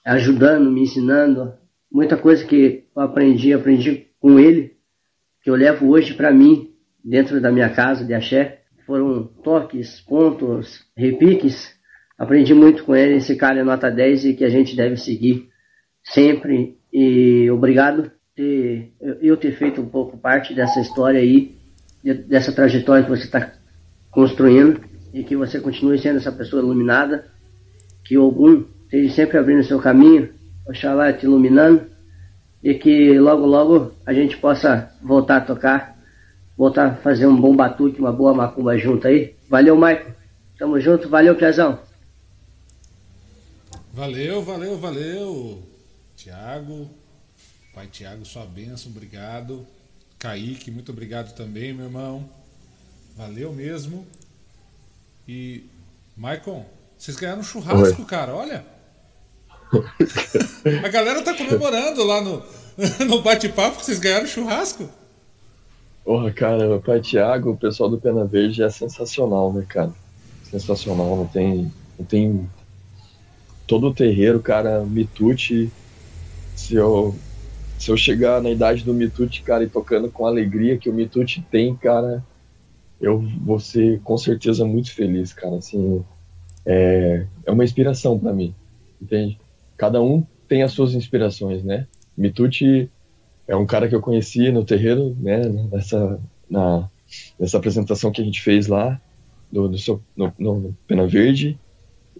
ajudando, me ensinando. Muita coisa que eu aprendi, aprendi com ele. que eu levo hoje para mim, dentro da minha casa de axé, foram toques, pontos, repiques. Aprendi muito com ele, esse cara é nota 10 e que a gente deve seguir sempre. E obrigado ter, eu ter feito um pouco parte dessa história aí, dessa trajetória que você está construindo e que você continue sendo essa pessoa iluminada, que algum esteja sempre abrindo seu caminho, Oxalá te iluminando e que logo logo a gente possa voltar a tocar, voltar a fazer um bom batuque, uma boa macumba junto aí. Valeu, Maico. Tamo junto, valeu, Piazão. Valeu, valeu, valeu. Tiago, pai Tiago, sua bênção, obrigado. Kaique, muito obrigado também, meu irmão. Valeu mesmo. E, Maicon, vocês ganharam um churrasco, Oi. cara, olha. A galera tá comemorando lá no, no bate-papo que vocês ganharam churrasco. Porra, cara, o pai Thiago, o pessoal do Pena Verde é sensacional, né, cara? Sensacional, não tem. Não tem. Todo o terreiro, cara, Mitute. Se eu, se eu chegar na idade do Mitute, cara, e tocando com a alegria que o Mitute tem, cara, eu vou ser com certeza muito feliz, cara. Assim, é, é uma inspiração para mim, entende? cada um tem as suas inspirações, né? Mitucci é um cara que eu conheci no terreiro, né? Nessa, na, nessa apresentação que a gente fez lá do, do seu, no, no, Pena Verde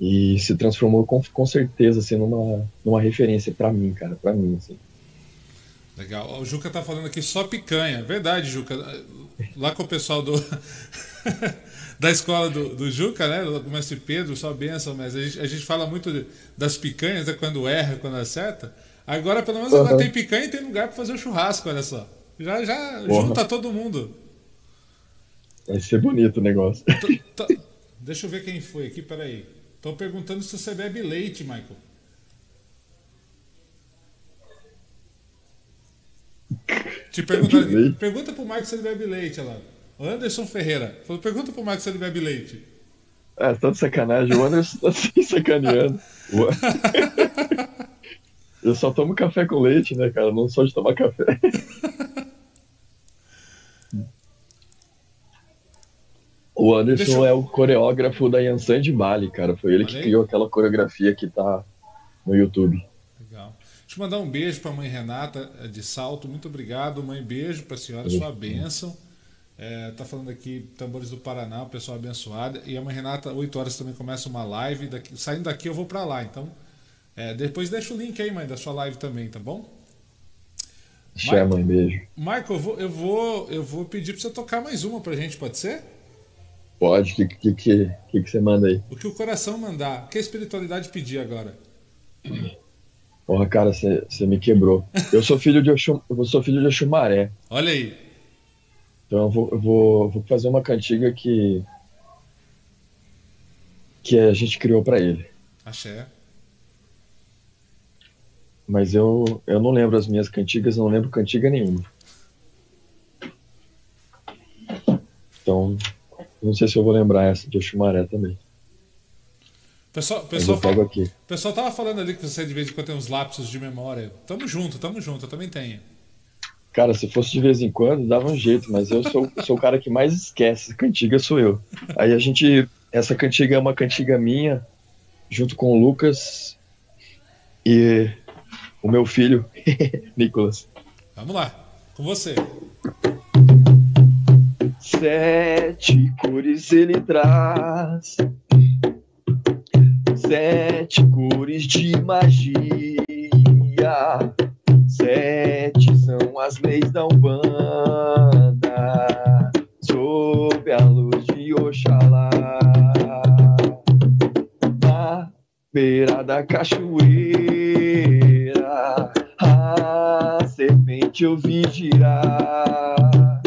e se transformou com, com certeza assim, numa, numa referência para mim, cara, para mim. Assim. Legal. O Juca tá falando aqui só picanha. Verdade, Juca. Lá com o pessoal do. da escola do, do Juca, né? Do mestre Pedro, só benção, mas a gente, a gente fala muito de, das picanhas, né? quando erra, quando acerta. Agora, pelo menos, uhum. agora tem picanha e tem lugar para fazer o churrasco, olha só. Já, já junta todo mundo. Vai ser bonito o negócio. Tô, tô, deixa eu ver quem foi aqui, peraí. Estão perguntando se você bebe leite, Michael. Te perguntaram, pergunta pro Michael se ele bebe leite, olha lá. Anderson Ferreira. Falou, pergunta pro Marcos se ele bebe leite. Ah, tá de sacanagem. O Anderson tá se sacaneando. Eu só tomo café com leite, né, cara? Não sou de tomar café. O Anderson eu... é o coreógrafo da Yansan de Bali, cara. Foi ele que criou aquela coreografia que tá no YouTube. Legal. Deixa eu mandar um beijo pra mãe Renata de Salto. Muito obrigado, mãe. Beijo pra senhora, sua bênção. É, tá falando aqui Tambores do Paraná, o pessoal abençoado. E a mãe Renata, 8 horas também começa uma live. Daqui, saindo daqui eu vou para lá. Então, é, depois deixa o link aí, mãe, da sua live também, tá bom? Xé, mãe, beijo. Michael, eu vou, eu vou, eu vou pedir para você tocar mais uma pra gente, pode ser? Pode, o que, que, que, que, você manda aí? O que o coração mandar. O que a espiritualidade pedir agora? Porra, cara, você me quebrou. Eu sou filho de Oxum, eu sou filho de Oxumaré. Olha aí. Então eu vou, eu vou, vou fazer uma cantiga que que a gente criou para ele. Axé. Mas eu, eu não lembro as minhas cantigas, não lembro cantiga nenhuma. Então, não sei se eu vou lembrar essa de Oxumaré também. Pessoal, pessoal, fala, aqui. pessoal tava falando ali que você de vez em quando tem uns lapsos de memória. Tamo junto, tamo junto, eu também tenho. Cara, se fosse de vez em quando, dava um jeito, mas eu sou, sou o cara que mais esquece. Cantiga sou eu. Aí a gente. Essa cantiga é uma cantiga minha, junto com o Lucas e o meu filho, Nicolas. Vamos lá, com você. Sete cores ele traz, sete cores de magia Sete são as leis da Umbanda, sob a luz de Oxalá. Na beira da cachoeira, serpente eu vi girar.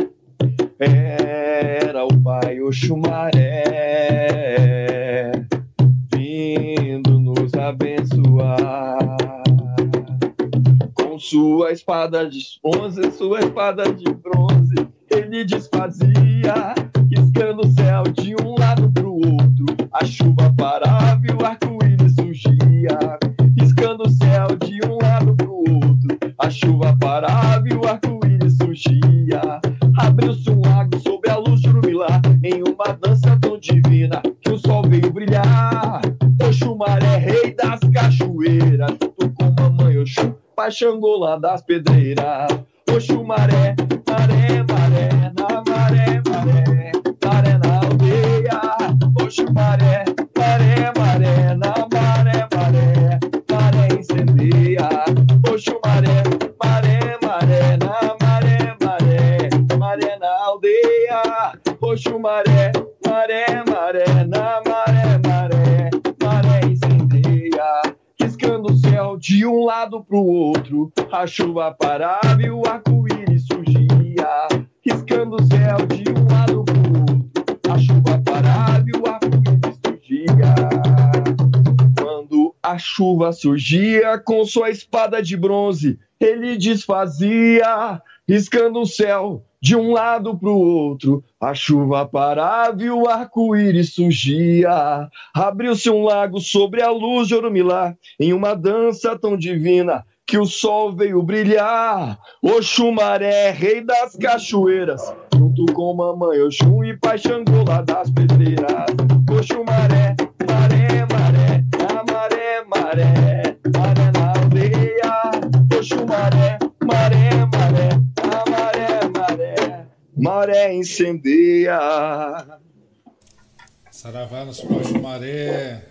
Era o pai Oxumaré, vindo nos abençoar sua espada de bronze, sua espada de bronze, ele desfazia, riscando o céu de um lado pro outro. A chuva parava e o arco-íris chuva parava e o arco-íris surgia. Abriu-se um lago sob a luz jurumilar, em uma dança tão divina que o sol veio brilhar. Oxumaré, rei das cachoeiras, junto com mamãe Oxu, paixangola das pedreiras. Oxumaré, maré, maré, na maré, maré, maré na aldeia. Oxumaré, maré, maré, na maré, maré, maré incendeia. Oxumaré, Oxu maré, maré, maré, na maré, maré, maré incendeia. Riscando o céu de um lado pro outro, a chuva parava e o arco-íris surgia. Riscando o céu de um lado pro outro, a chuva parava e o arco-íris surgia. Quando a chuva surgia com sua espada de bronze, ele desfazia, riscando o céu de um lado pro outro. A chuva parava e o arco-íris surgia. Abriu-se um lago sobre a luz de Orumilá, em uma dança tão divina que o sol veio brilhar. Oxumaré, rei das cachoeiras, junto com mamãe Oxum e pai Xangô lá das pedreiras. Oxumaré, maré, maré, na maré, maré, maré na aldeia. Oxumaré, maré, maré, maré, incendeia. Saravá nos Poxa Maré.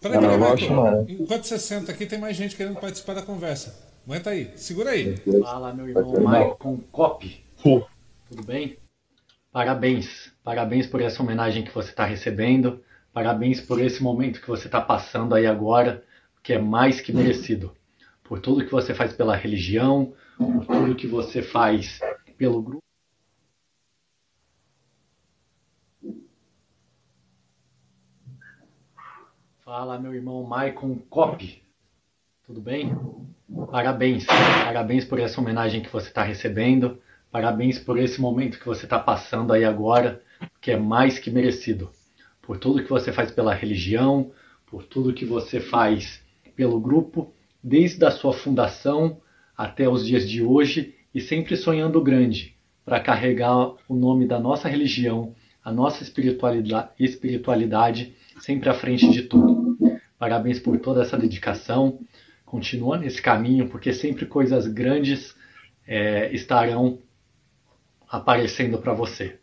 Peraí, peraí, Marco. Enquanto você senta aqui, tem mais gente querendo participar da conversa. Aguenta aí, segura aí. Fala, meu irmão Maicon Cop. Tudo bem? Parabéns. Parabéns por essa homenagem que você está recebendo. Parabéns por esse momento que você está passando aí agora, que é mais que merecido. Por tudo que você faz pela religião, por tudo que você faz pelo grupo. Fala, meu irmão Maicon Cop. Tudo bem? Parabéns. Parabéns por essa homenagem que você está recebendo. Parabéns por esse momento que você está passando aí agora, que é mais que merecido. Por tudo que você faz pela religião, por tudo que você faz pelo grupo, desde a sua fundação até os dias de hoje e sempre sonhando grande para carregar o nome da nossa religião, a nossa espiritualidade, espiritualidade sempre à frente de tudo. Parabéns por toda essa dedicação. Continua nesse caminho, porque sempre coisas grandes é, estarão aparecendo para você.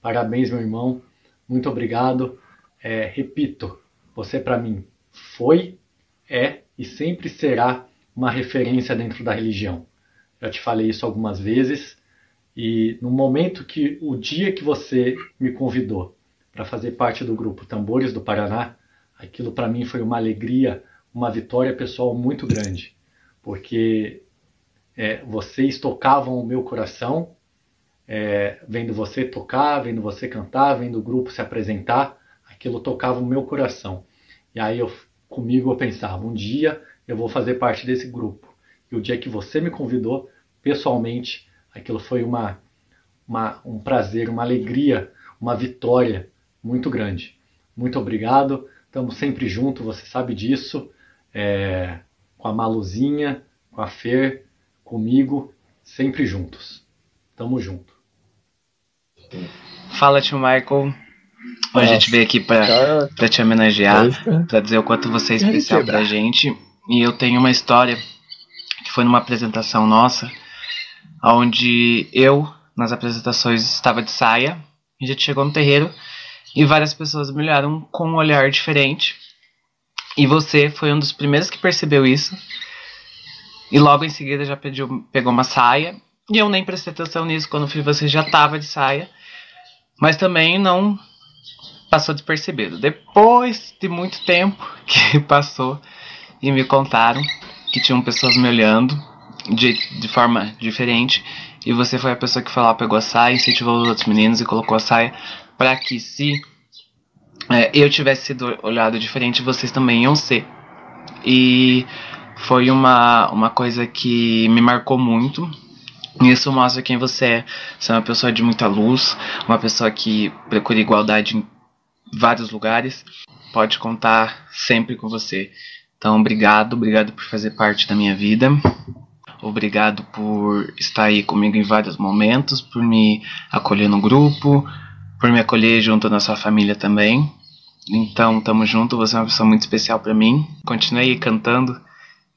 Parabéns, meu irmão. Muito obrigado. É, repito, você para mim foi, é e sempre será uma referência dentro da religião. Já te falei isso algumas vezes e no momento que o dia que você me convidou para fazer parte do grupo Tambores do Paraná, aquilo para mim foi uma alegria, uma vitória pessoal muito grande, porque é, vocês tocavam o meu coração, é, vendo você tocar, vendo você cantar, vendo o grupo se apresentar, aquilo tocava o meu coração. E aí eu comigo eu pensava, um dia eu vou fazer parte desse grupo. E o dia que você me convidou, pessoalmente, aquilo foi uma, uma um prazer, uma alegria, uma vitória muito grande. Muito obrigado. Estamos sempre juntos, você sabe disso. É, com a Maluzinha, com a Fer, comigo, sempre juntos. Tamo junto. Fala, tio Michael. Hoje a gente veio aqui pra, pra te homenagear, pra dizer o quanto você é especial pra gente. E eu tenho uma história que foi numa apresentação nossa, onde eu, nas apresentações, estava de saia. A gente chegou no terreiro e várias pessoas me olharam com um olhar diferente. E você foi um dos primeiros que percebeu isso. E logo em seguida já pediu, pegou uma saia. E eu nem prestei atenção nisso. Quando fui, você já estava de saia. Mas também não passou despercebido. Depois de muito tempo que passou e me contaram que tinham pessoas me olhando de, de forma diferente. E você foi a pessoa que lá, pegou a saia, incentivou os outros meninos e colocou a saia para que se é, eu tivesse sido olhado diferente, vocês também iam ser. E foi uma, uma coisa que me marcou muito. Isso mostra quem você é. Você é uma pessoa de muita luz, uma pessoa que procura igualdade em vários lugares. Pode contar sempre com você. Então, obrigado, obrigado por fazer parte da minha vida. Obrigado por estar aí comigo em vários momentos, por me acolher no grupo, por me acolher junto na sua família também. Então, tamo junto, você é uma pessoa muito especial para mim. Continue cantando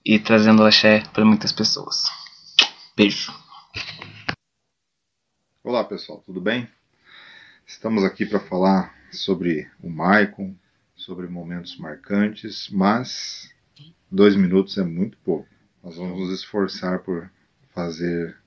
e trazendo axé para muitas pessoas. Beijo. Olá pessoal, tudo bem? Estamos aqui para falar sobre o Maicon, sobre momentos marcantes, mas dois minutos é muito pouco. Nós vamos nos esforçar por fazer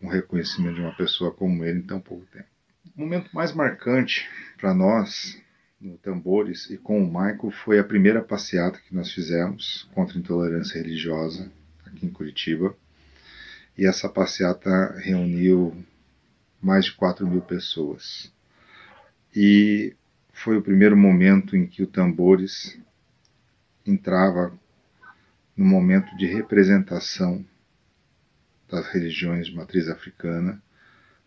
um reconhecimento de uma pessoa como ele em tão pouco tempo. O momento mais marcante para nós no Tambores e com o Michael foi a primeira passeata que nós fizemos contra a intolerância religiosa aqui em Curitiba. E essa passeata reuniu mais de 4 mil pessoas. E foi o primeiro momento em que o Tambores entrava no momento de representação das religiões de matriz africana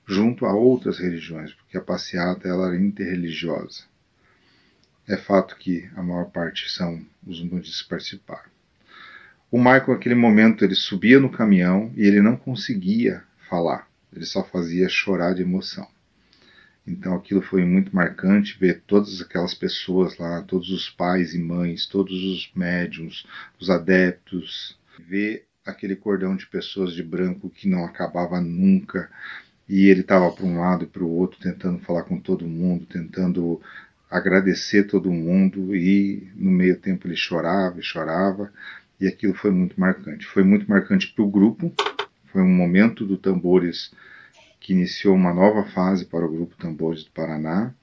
junto a outras religiões, porque a passeata ela era interreligiosa. É fato que a maior parte são os nudistas que participaram. O Michael, naquele momento, ele subia no caminhão e ele não conseguia falar, ele só fazia chorar de emoção. Então aquilo foi muito marcante ver todas aquelas pessoas lá, todos os pais e mães, todos os médiums, os adeptos, ver aquele cordão de pessoas de branco que não acabava nunca, e ele estava para um lado e para o outro tentando falar com todo mundo, tentando agradecer todo mundo. E no meio tempo ele chorava e chorava. E aquilo foi muito marcante. Foi muito marcante para o grupo, foi um momento do Tambores que iniciou uma nova fase para o grupo Tambores do Paraná.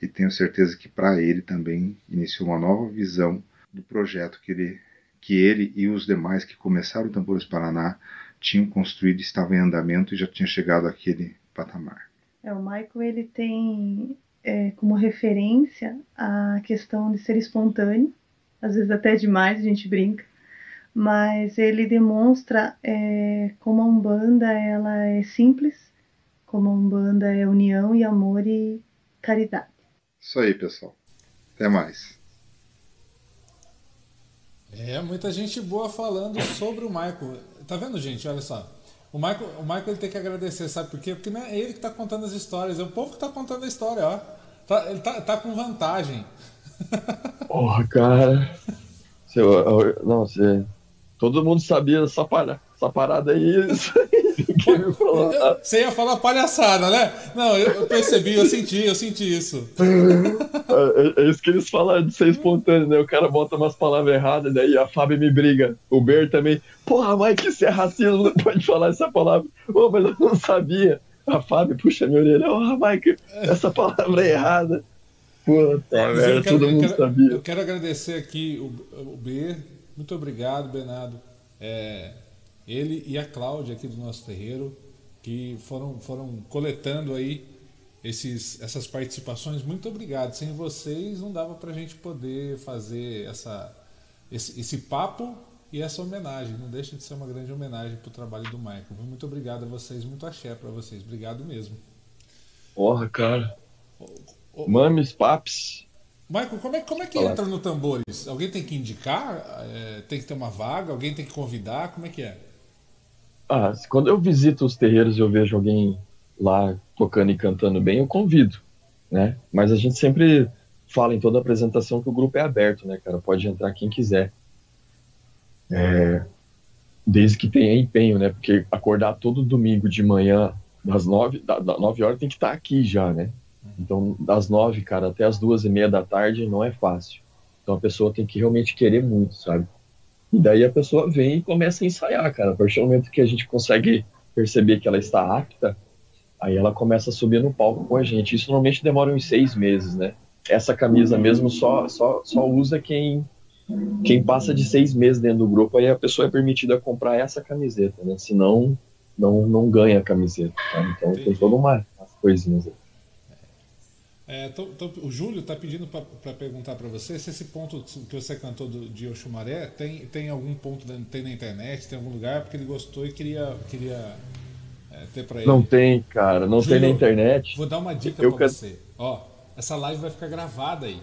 E tenho certeza que para ele também iniciou uma nova visão do projeto que ele, que ele e os demais que começaram o Tambores do Paraná tinham construído, estavam em andamento e já tinha chegado àquele patamar. É, o Michael ele tem é, como referência a questão de ser espontâneo, às vezes até demais, a gente brinca, mas ele demonstra é, como a Umbanda ela é simples, como a Umbanda é união e amor e caridade. Isso aí, pessoal. Até mais. É, muita gente boa falando sobre o Michael. Tá vendo, gente? Olha só. O Michael, o Michael ele tem que agradecer, sabe por quê? Porque não é ele que está contando as histórias, é o povo que está contando a história, ó. Tá, ele tá, tá com vantagem. Porra, cara. Você, não, você, todo mundo sabia dessa parada, essa parada aí. Você ia falar palhaçada, né? Não, eu, eu, percebi, eu senti, eu senti isso. É, é, isso que eles falam de ser espontâneo, né? O cara bota umas palavras erradas, daí a Fábio me briga. O Ber também. Porra, Mike, você é racista, não pode falar essa palavra. Ô, mas eu não sabia. A Fábio puxa minha orelha. Ô, oh, Mike, essa palavra é errada. Puta merda, todo mundo eu quero, sabia. Eu quero agradecer aqui o, o B. Muito obrigado, Bernardo. É, ele e a Cláudia aqui do nosso terreiro, que foram, foram coletando aí esses, essas participações. Muito obrigado. Sem vocês não dava para a gente poder fazer essa, esse, esse papo e essa homenagem. Não deixa de ser uma grande homenagem para o trabalho do Michael. Muito obrigado a vocês, muito axé para vocês. Obrigado mesmo. Porra, cara. Mames, paps. Michael, como é, como é que Olá. entra no Tambores? Alguém tem que indicar? É, tem que ter uma vaga? Alguém tem que convidar? Como é que é? Ah, quando eu visito os terreiros e eu vejo alguém lá tocando e cantando bem, eu convido, né? Mas a gente sempre fala em toda apresentação que o grupo é aberto, né, cara? Pode entrar quem quiser. É, desde que tenha empenho, né? Porque acordar todo domingo de manhã, das nove, da, da nove horas, tem que estar aqui já, né? Então, das nove, cara, até as duas e meia da tarde não é fácil. Então a pessoa tem que realmente querer muito, sabe? E daí a pessoa vem e começa a ensaiar, cara. A partir do momento que a gente consegue perceber que ela está apta, aí ela começa a subir no palco com a gente. Isso normalmente demora uns seis meses, né? Essa camisa mesmo só, só, só usa quem, quem passa de seis meses dentro do grupo, aí a pessoa é permitida comprar essa camiseta, né? Senão, não, não ganha a camiseta. Tá? Então Entendi. tem toda uma, umas coisinhas aí. É, tô, tô, o Júlio está pedindo para perguntar para você se esse ponto que você cantou do, de Oxumaré tem, tem algum ponto tem na internet, tem algum lugar, porque ele gostou e queria, queria é, ter para ele. Não tem, cara, não Júlio, tem na internet. Vou dar uma dica para can... você. Ó, essa live vai ficar gravada aí.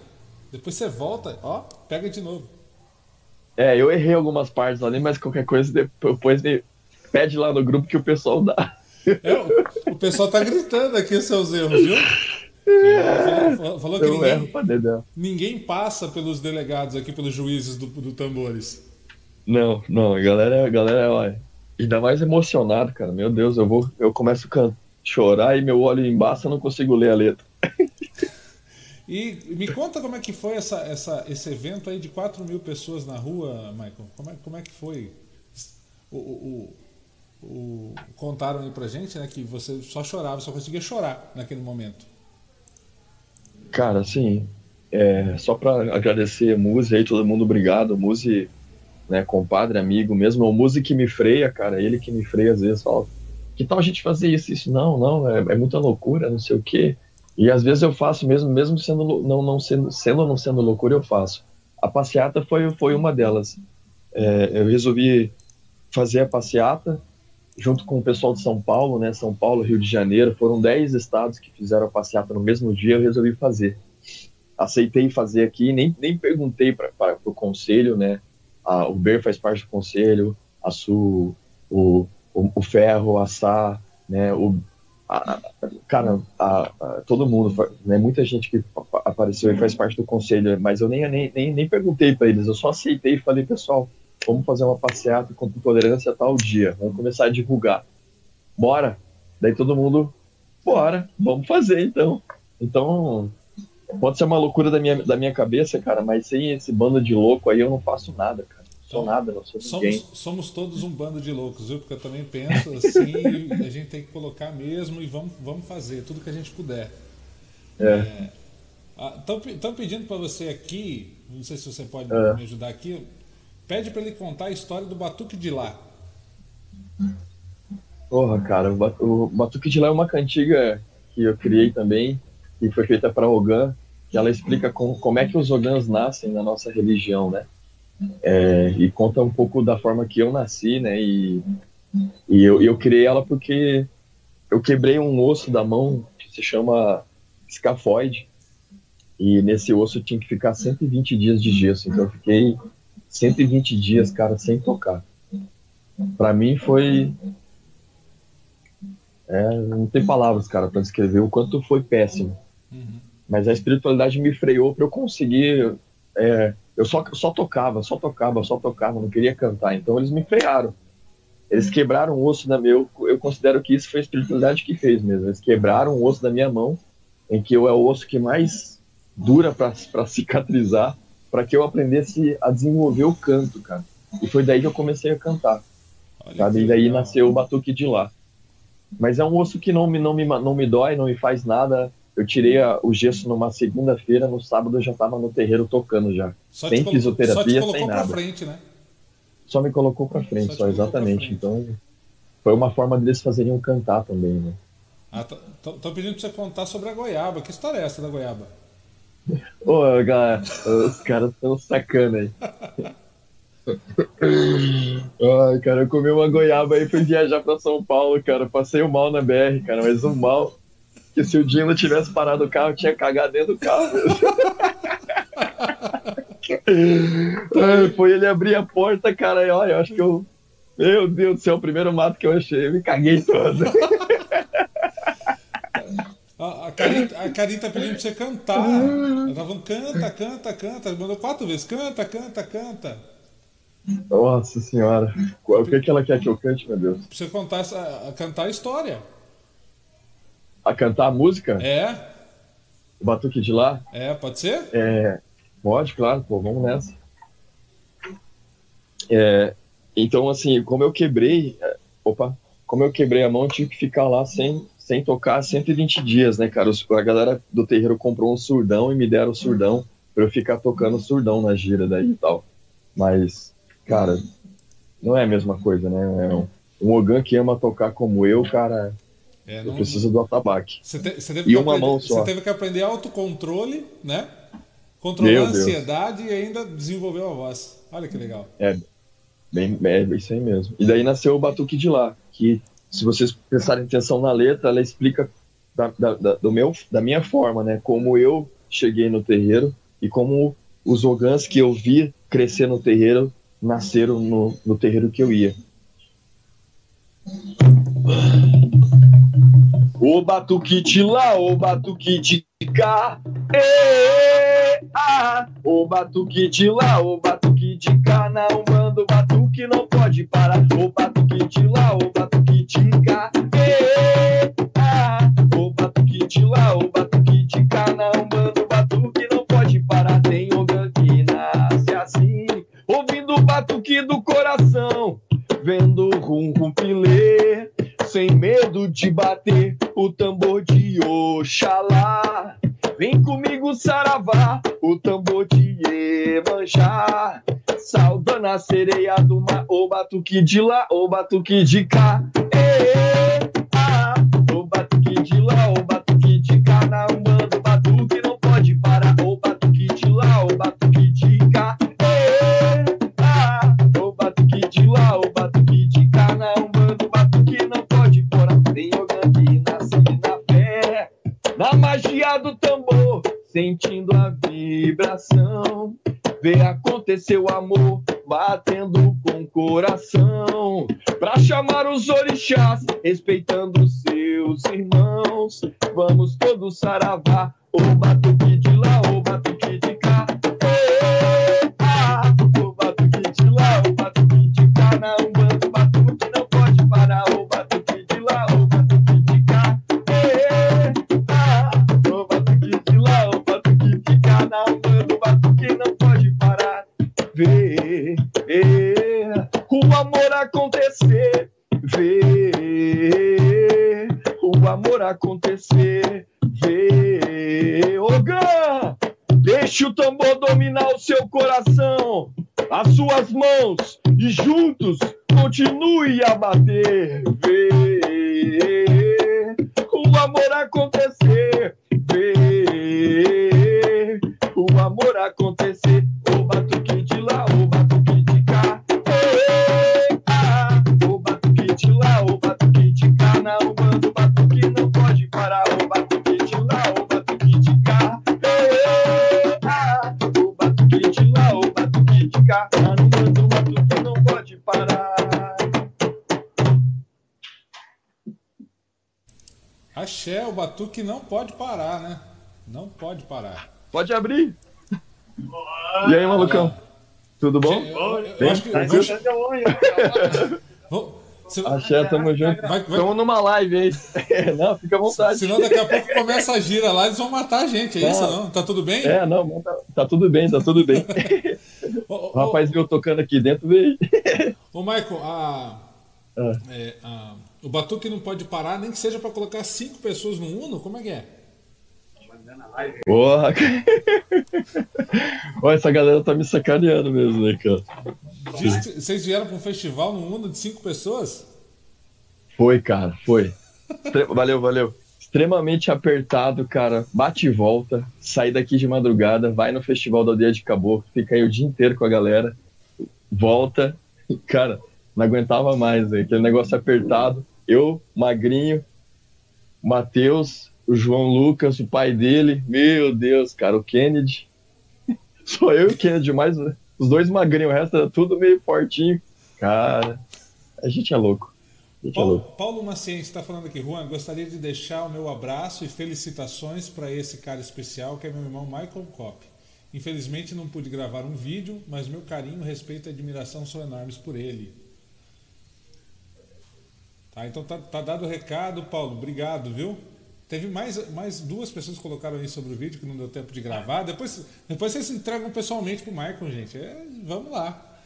Depois você volta, ó, pega de novo. É, eu errei algumas partes ali, mas qualquer coisa depois me pede lá no grupo que o pessoal dá. É, o pessoal tá gritando aqui os seus erros, viu? Falou, falou que ninguém, ninguém passa pelos delegados aqui, pelos juízes do, do Tambores. Não, não, a galera, a galera, olha, ainda mais emocionado, cara. Meu Deus, eu vou, eu começo a chorar e meu olho embaça, eu não consigo ler a letra. E me conta como é que foi essa, essa, esse evento aí de 4 mil pessoas na rua, Michael. Como é, como é que foi? O, o, o, o, contaram aí pra gente né, que você só chorava, só conseguia chorar naquele momento. Cara, assim, é, só para agradecer a Muzi aí, todo mundo obrigado. Muzi, né, compadre, amigo mesmo. O Muzi que me freia, cara, ele que me freia às vezes, fala, que tal a gente fazer isso? Isso não, não, é, é muita loucura, não sei o quê. E às vezes eu faço mesmo, mesmo sendo não, não sendo, sendo ou não sendo loucura, eu faço. A passeata foi, foi uma delas. É, eu resolvi fazer a passeata junto com o pessoal de São Paulo, né? São Paulo, Rio de Janeiro, foram 10 estados que fizeram a passeata no mesmo dia, eu resolvi fazer. Aceitei fazer aqui, nem, nem perguntei para o conselho, né? A, o Ber faz parte do conselho, a Su, o, o, o Ferro, a Sá, né? O, a, cara, a, a, todo mundo, né, muita gente que apareceu e faz parte do conselho, mas eu nem, nem, nem, nem perguntei para eles, eu só aceitei e falei, pessoal, vamos fazer uma passeata contra intolerância tal dia, vamos começar a divulgar. Bora! Daí todo mundo, bora, vamos fazer então. Então, pode ser uma loucura da minha, da minha cabeça, cara, mas sem esse bando de louco aí eu não faço nada, cara sou nada, não sou ninguém. Somos, somos todos um bando de loucos, viu? Porque eu também penso assim, a gente tem que colocar mesmo e vamos, vamos fazer tudo que a gente puder. É. Estão é, pedindo para você aqui, não sei se você pode é. me ajudar aqui, pede para ele contar a história do Batuque de Lá. Porra, cara, o Batuque de Lá é uma cantiga que eu criei também, que foi feita para Ogan, que ela explica com, como é que os Ogãs nascem na nossa religião, né? É, e conta um pouco da forma que eu nasci, né? E, e eu, eu criei ela porque eu quebrei um osso da mão que se chama escafoide. E nesse osso tinha que ficar 120 dias de gesso. Então eu fiquei 120 dias, cara, sem tocar. Para mim foi. É, não tem palavras, cara, para descrever o quanto foi péssimo. Uhum. Mas a espiritualidade me freou para eu conseguir é, eu só, só tocava, só tocava, só tocava, não queria cantar. Então eles me frearam. Eles quebraram o osso da meu. Eu considero que isso foi a espiritualidade que fez mesmo. Eles quebraram o osso da minha mão, em que eu é o osso que mais dura para cicatrizar, para que eu aprendesse a desenvolver o canto, cara. E foi daí que eu comecei a cantar. sabe? E daí nasceu o batuque de lá. Mas é um osso que não me, não me, não me dói, não me faz nada eu tirei a, o gesso numa segunda-feira, no sábado eu já estava no terreiro tocando já. Só sem fisioterapia, só sem nada. Frente, né? Só me colocou para frente, só, só exatamente. Então foi uma forma deles fazerem um cantar também, né? Ah, tô, tô pedindo para você contar sobre a goiaba. Que história é essa da goiaba? Ô, galera, os caras estão sacando aí. Ai, cara, eu comi uma goiaba e fui viajar para São Paulo, cara. Passei o mal na BR, cara, mas o mal que se o Dino tivesse parado o carro, eu tinha cagado dentro do carro. Foi ele abrir a porta, cara, e olha, eu acho que eu. Meu Deus do céu, o primeiro mato que eu achei, eu me caguei todo. A, a, a tá pedindo pra você cantar. Ela tava falando, canta, canta, canta. Mandou quatro vezes, canta, canta, canta. Nossa senhora. O que, que ela quer que eu cante, meu Deus? Pra você contar, cantar a história a cantar a música? É. O Batuque de lá? É, pode ser? É, pode, claro, pô, vamos nessa. É, então, assim, como eu quebrei, é, opa, como eu quebrei a mão, eu tive que ficar lá sem, sem tocar 120 dias, né, cara? A galera do terreiro comprou um surdão e me deram o surdão pra eu ficar tocando surdão na gira daí e tal. Mas, cara, não é a mesma coisa, né? É um, um Ogan que ama tocar como eu, cara, é, não... Eu preciso do atabaque. Você, te, você e uma aprender, mão só. Você teve que aprender autocontrole, né? Controlar Meu a ansiedade Deus. e ainda desenvolver a voz. Olha que legal. É, bem, é isso aí mesmo. E daí nasceu o Batuque de Lá, que se vocês prestarem atenção na letra, ela explica da, da, da, do meu, da minha forma, né? Como eu cheguei no terreiro e como os ogãs que eu vi crescer no terreiro nasceram no, no terreiro que eu ia. O batuque de lá, o batuque de cá. Ê, ah, o batuque de lá, o batuque de cá. Na Umbanda, o batuque não pode parar. O batuque de lá, o batuque de cá. O batuque de lá, o batuque de cá. Na Umbanda, o batuque não pode parar. Tem Ogã que nasce assim, ouvindo o batuque do coração. Vendo rum rum pilê, sem medo de bater o tambor de Oxalá. Vem comigo, saravá, o tambor de Emanjá. Saudando a sereia do mar, o batuque de lá, o batuque de cá. Ê, ah, o batuque de lá, o batuque de cá. Na sentindo a vibração. Vê acontecer o amor, batendo com o coração. Pra chamar os orixás, respeitando seus irmãos. Vamos todos saravá, o batuque de lá, acontecer. Vê o amor acontecer. Vê, Ogã, deixe o tambor dominar o seu coração, as suas mãos, e juntos continue a bater. Vê o amor acontecer. Vê o amor acontecer. Axé, o batuque não pode parar, né? Não pode parar. Pode abrir. E aí, malucão? Tudo bom? Eu, eu, eu acho que. Tá eu vou- se- Axé, tamo junto. Vai- vai- Tamo numa live aí. Não, fica à vontade. Senão daqui a pouco começa a gira lá, eles vão matar a gente, é isso não? Tá tudo bem? É, não, tá, tá tudo bem, tá tudo bem. o rapaz viu tocando aqui dentro, veio. Ô, Michael, a- Ah. é, a- o batuque não pode parar, nem que seja pra colocar cinco pessoas no Uno? Como é que é? Porra. Olha, essa galera tá me sacaneando mesmo, né, cara? Vocês vieram pra um festival no Uno de cinco pessoas? Foi, cara, foi. Valeu, valeu. Extremamente apertado, cara. Bate e volta. Sai daqui de madrugada, vai no Festival da Aldeia de Caboclo, fica aí o dia inteiro com a galera. Volta. Cara, não aguentava mais, né? aquele negócio apertado. Eu, magrinho, Matheus, o João Lucas, o pai dele. Meu Deus, cara, o Kennedy. Sou eu e o Kennedy, mais os dois magrinhos, o resto era tudo meio fortinho. Cara, a gente é louco. Gente é louco. Paulo, Paulo Maciense está falando aqui, Juan, gostaria de deixar o meu abraço e felicitações para esse cara especial que é meu irmão Michael Kopp. Infelizmente não pude gravar um vídeo, mas meu carinho, respeito e admiração são enormes por ele. Tá, então tá, tá dado o recado, Paulo. Obrigado, viu? Teve mais, mais duas pessoas que colocaram aí sobre o vídeo que não deu tempo de gravar. Depois, depois vocês entregam pessoalmente pro Michael, gente. É, vamos lá.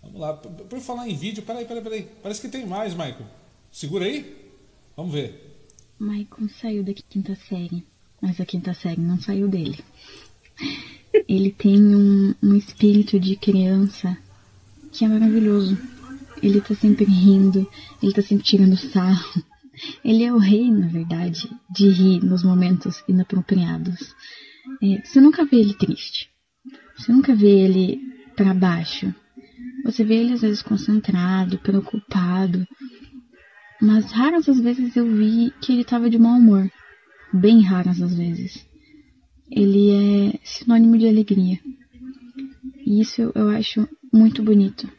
Vamos lá. Por, falar em vídeo, peraí, peraí, peraí. Parece que tem mais, Michael. Segura aí. Vamos ver. Maicon saiu da quinta série, mas a quinta série não saiu dele. Ele tem um, um espírito de criança que é maravilhoso. Ele tá sempre rindo, ele tá sempre tirando sarro. Ele é o rei, na verdade, de rir nos momentos inapropriados. É, você nunca vê ele triste. Você nunca vê ele para baixo. Você vê ele às vezes concentrado, preocupado. Mas raras as vezes eu vi que ele estava de mau humor. Bem raras as vezes. Ele é sinônimo de alegria. E isso eu acho muito bonito.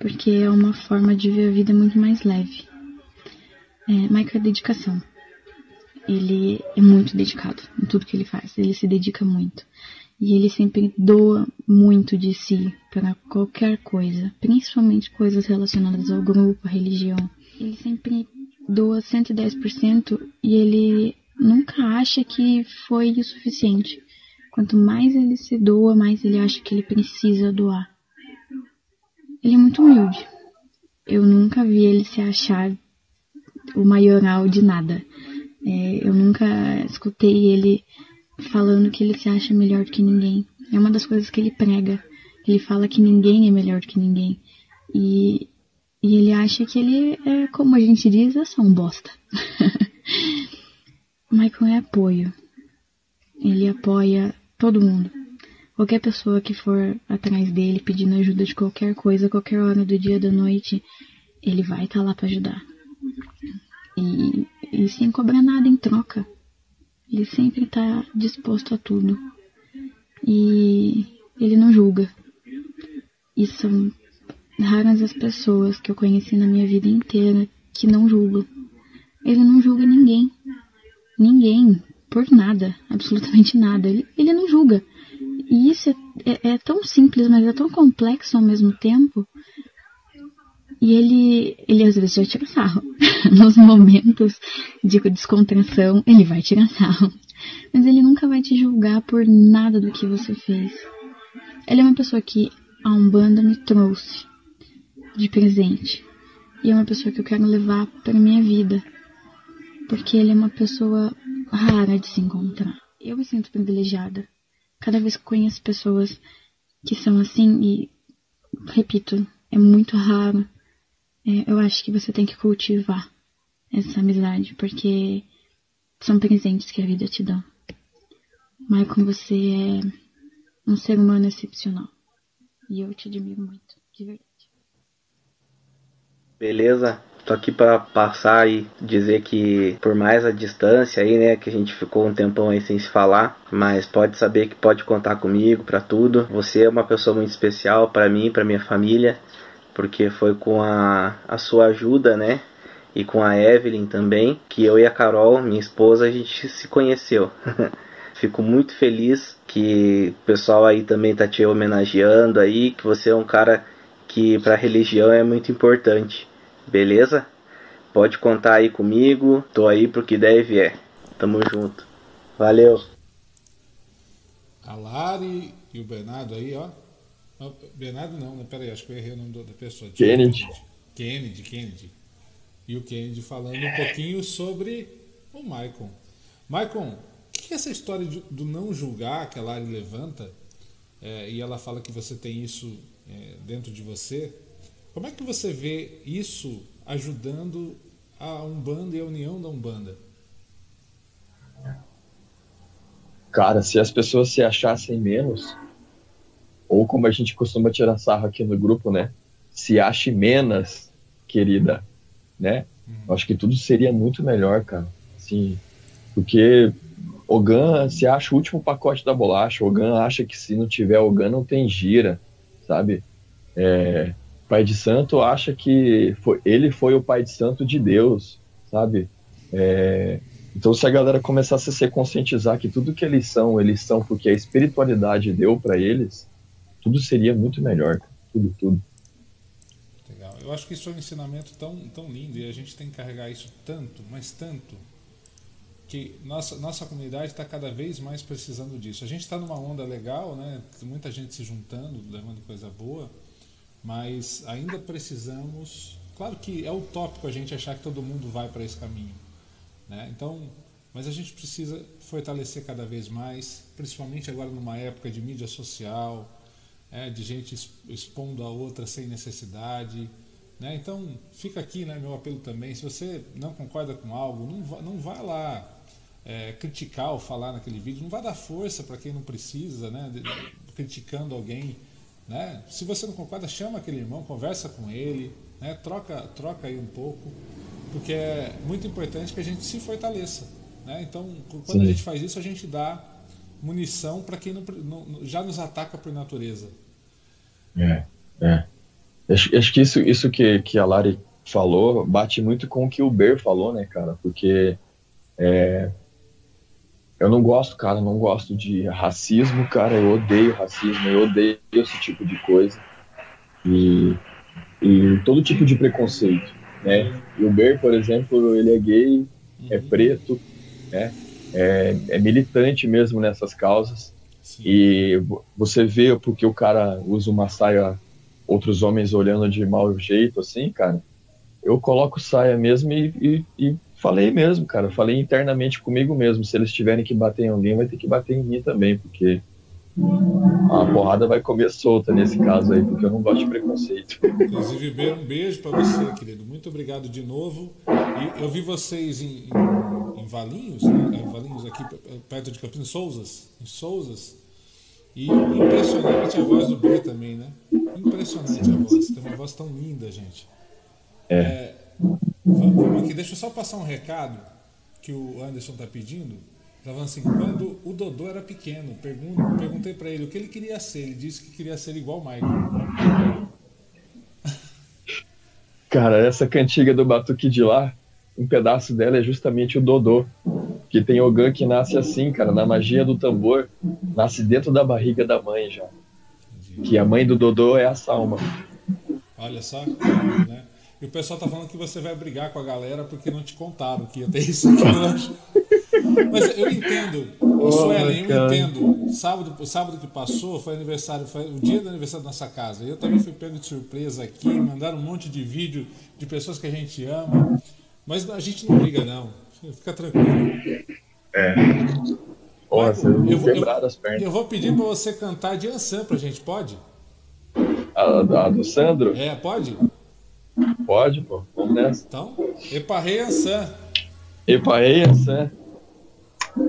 Porque é uma forma de ver a vida muito mais leve. É, Michael é dedicação. ele é muito dedicado em tudo que ele faz. Ele se dedica muito. E ele sempre doa muito de si para qualquer coisa, principalmente coisas relacionadas ao grupo, à religião. Ele sempre doa 110% e ele nunca acha que foi o suficiente. Quanto mais ele se doa, mais ele acha que ele precisa doar. Ele é muito humilde. Eu nunca vi ele se achar o maioral de nada. É, eu nunca escutei ele falando que ele se acha melhor do que ninguém. É uma das coisas que ele prega. Ele fala que ninguém é melhor do que ninguém. E, e ele acha que ele é, como a gente diz, é só um bosta. Michael é apoio. Ele apoia todo mundo. Qualquer pessoa que for atrás dele pedindo ajuda de qualquer coisa, qualquer hora do dia, da noite, ele vai estar tá lá para ajudar. E, e sem cobrar nada em troca. Ele sempre está disposto a tudo. E ele não julga. E são raras as pessoas que eu conheci na minha vida inteira que não julgam. Ele não julga ninguém. Ninguém. Por nada. Absolutamente nada. Ele, ele não julga. E isso é, é, é tão simples, mas é tão complexo ao mesmo tempo. E ele, ele às vezes já tira sarro. Nos momentos de descontração, ele vai tirar sarro. Mas ele nunca vai te julgar por nada do que você fez. Ele é uma pessoa que a Umbanda me trouxe de presente. E é uma pessoa que eu quero levar para minha vida. Porque ele é uma pessoa rara de se encontrar. Eu me sinto privilegiada. Cada vez que conheço pessoas que são assim, e repito, é muito raro é, eu acho que você tem que cultivar essa amizade, porque são presentes que a vida te dá. Michael, você é um ser humano excepcional. E eu te admiro muito, de verdade. Beleza? Tô aqui para passar e dizer que por mais a distância aí, né, que a gente ficou um tempão aí sem se falar, mas pode saber que pode contar comigo para tudo. Você é uma pessoa muito especial para mim, para minha família porque foi com a, a sua ajuda, né? E com a Evelyn também, que eu e a Carol, minha esposa, a gente se conheceu. Fico muito feliz que o pessoal aí também tá te homenageando aí, que você é um cara que para religião é muito importante. Beleza? Pode contar aí comigo, tô aí pro que deve é. Tamo junto. Valeu. A Lari e o Bernardo aí, ó. Bernardo não, né? Peraí, acho que eu errei o nome da pessoa. Kennedy. Kennedy, Kennedy. E o Kennedy falando um pouquinho sobre o Maicon. Maicon, o que é essa história de, do não julgar que a Lari levanta? É, e ela fala que você tem isso é, dentro de você. Como é que você vê isso ajudando a Umbanda e a união da Umbanda? Cara, se as pessoas se achassem menos, ou como a gente costuma tirar sarro aqui no grupo, né? Se ache menos, querida, né? Uhum. Acho que tudo seria muito melhor, cara. Assim, porque Ogan se acha o último pacote da bolacha. Ogan acha que se não tiver Ogan não tem gira, sabe? É, pai de Santo acha que foi, ele foi o pai de Santo de Deus, sabe? É, então, se a galera começasse a se conscientizar que tudo que eles são, eles são porque a espiritualidade deu para eles, tudo seria muito melhor. Tudo, tudo. Legal. Eu acho que isso é um ensinamento tão, tão lindo e a gente tem que carregar isso tanto, mas tanto, que nossa, nossa comunidade está cada vez mais precisando disso. A gente está numa onda legal, né? muita gente se juntando, levando coisa boa, mas ainda precisamos. Claro que é utópico a gente achar que todo mundo vai para esse caminho. Né? Então, mas a gente precisa fortalecer cada vez mais, principalmente agora numa época de mídia social, é, de gente expondo a outra sem necessidade. Né? Então, fica aqui né, meu apelo também. Se você não concorda com algo, não vá, não vá lá é, criticar ou falar naquele vídeo, não vá dar força para quem não precisa, né, de, criticando alguém. Né? Se você não concorda, chama aquele irmão, conversa com ele, né? troca, troca aí um pouco, porque é muito importante que a gente se fortaleça. Né? Então, quando Sim. a gente faz isso, a gente dá munição para quem não, não, já nos ataca por natureza. É, é. Acho, acho que isso, isso que, que a Lari falou bate muito com o que o Ber falou, né, cara? Porque é, Eu não gosto, cara, não gosto de racismo, cara. Eu odeio racismo, eu odeio esse tipo de coisa. E, e todo tipo de preconceito, né? E o Ber, por exemplo, ele é gay, é uhum. preto, né? É, é militante mesmo nessas causas. Sim. E você vê porque o cara usa uma saia, outros homens olhando de mau jeito, assim, cara. Eu coloco saia mesmo e, e, e falei mesmo, cara. Falei internamente comigo mesmo. Se eles tiverem que bater em alguém, vai ter que bater em mim também, porque a porrada vai comer solta nesse caso aí, porque eu não gosto de preconceito. Inclusive, um beijo para você, querido. Muito obrigado de novo. E eu vi vocês em, em, em Valinhos, né? Valinhos aqui perto de Campinas, em Souzas, em Souzas. E impressionante a voz do B também, né? Impressionante a voz. Tem uma voz tão linda, gente. É. é vamos aqui, deixa eu só passar um recado que o Anderson tá pedindo. Tava assim, quando o Dodô era pequeno, perguntei para ele o que ele queria ser. Ele disse que queria ser igual o Michael. Cara, essa cantiga do Batuque de lá, um pedaço dela é justamente o Dodô. Que tem Ogan que nasce assim, cara, na magia do tambor, nasce dentro da barriga da mãe já. Que a mãe do Dodô é a Salma. Olha só, né? E o pessoal tá falando que você vai brigar com a galera porque não te contaram que ia ter isso aqui hoje. Mas eu entendo, oh, Suelen, eu entendo. Sábado, sábado que passou foi aniversário, foi o dia do aniversário da nossa casa. Eu também fui pego de surpresa aqui, mandaram um monte de vídeo de pessoas que a gente ama. Mas a gente não briga, não. Fica tranquilo. É. Nossa, eu, eu, vou, eu, as pernas. eu vou pedir para você cantar de Ansan pra gente, pode? A, a, do Sandro? É, pode? Pode, pô. Vamos nessa. Então, Eparrei Ansan. Eparrei Ansan.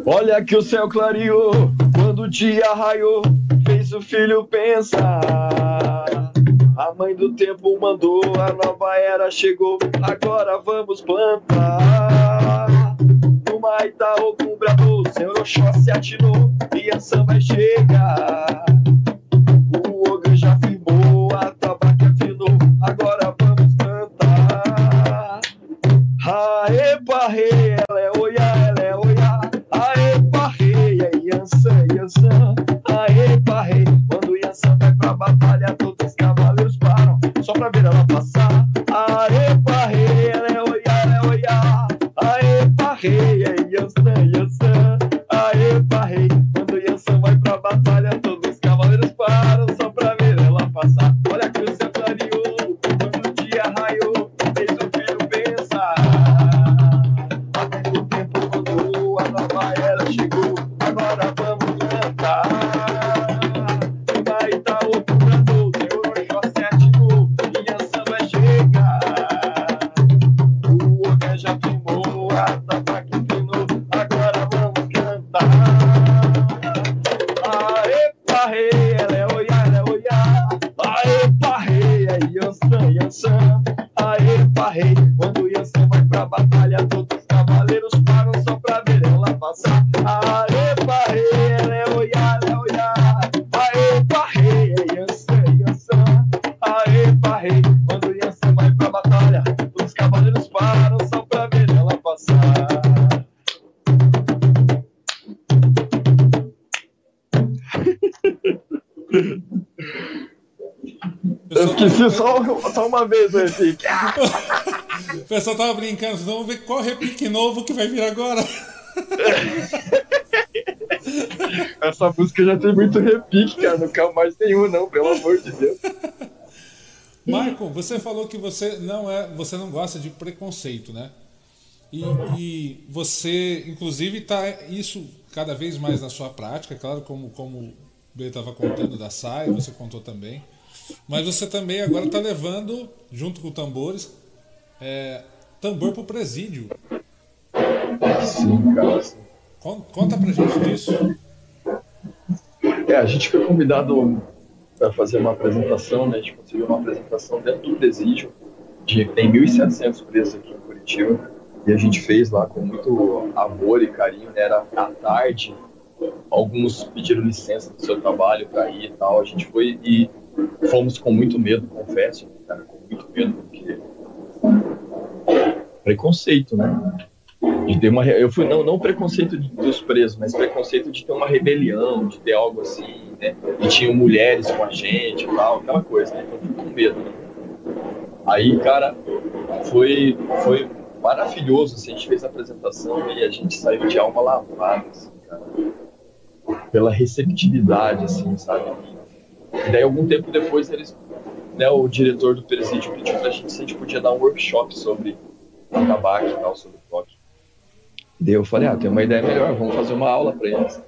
Olha que o céu clareou quando o dia raiou, fez o filho pensar. A mãe do tempo mandou, a nova era chegou, agora vamos plantar. No Maitá, o cobrador, Senhor Oxóssi atinou e a samba vai chegar. Yansan. Aê, parrei, quando Yansan vai pra batalha, todos os cavaleiros param, só pra ver ela passar. Aê, parrei, ela é oiá, ela é oiá. Aê, parrei, Eu esqueci só, só uma vez né, assim. esse. O pessoal tava brincando, vamos ver qual repique novo que vai vir agora. Essa música já tem muito repique, cara. Não quero mais nenhum, não, pelo amor de Deus. Michael, você falou que você não é, você não gosta de preconceito, né? E, e você, inclusive, está isso cada vez mais na sua prática, claro, como como o B estava contando da saia, você contou também. Mas você também agora está levando, junto com tambores, é, tambor para o presídio. Sim, cara. Con- Conta pra gente disso. É, a gente foi convidado para fazer uma apresentação, né? A gente conseguiu uma apresentação dentro do presídio. De, tem 1.700 presos aqui em Curitiba. E a gente fez lá com muito amor e carinho, né? Era à tarde. Alguns pediram licença do seu trabalho para ir e tal. A gente foi e fomos com muito medo, confesso, cara, com muito medo, porque preconceito, né? de ter uma eu fui não não preconceito de, dos presos mas preconceito de ter uma rebelião de ter algo assim né e tinham mulheres com a gente tal aquela coisa né? então fui com medo né? aí cara foi foi maravilhoso assim, a gente fez a apresentação e a gente saiu de alma lavada assim, cara pela receptividade assim sabe e daí algum tempo depois eles né, o diretor do presídio pediu pra gente se a gente podia dar um workshop sobre tabaco e tal, sobre toque. Daí eu falei, ah, tem uma ideia melhor, vamos fazer uma aula para eles.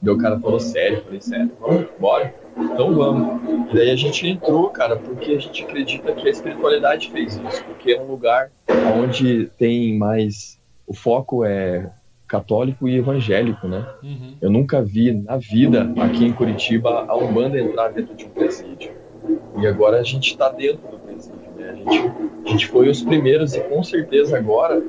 Daí o cara falou sério, falei, sério, vamos, bora. Então vamos. E daí a gente entrou, cara, porque a gente acredita que a espiritualidade fez isso, porque é um lugar onde tem mais. O foco é católico e evangélico, né? Uhum. Eu nunca vi na vida aqui em Curitiba a Umbanda entrar dentro de um presídio. E agora a gente está dentro do presídio, né? A gente, a gente foi os primeiros e com certeza agora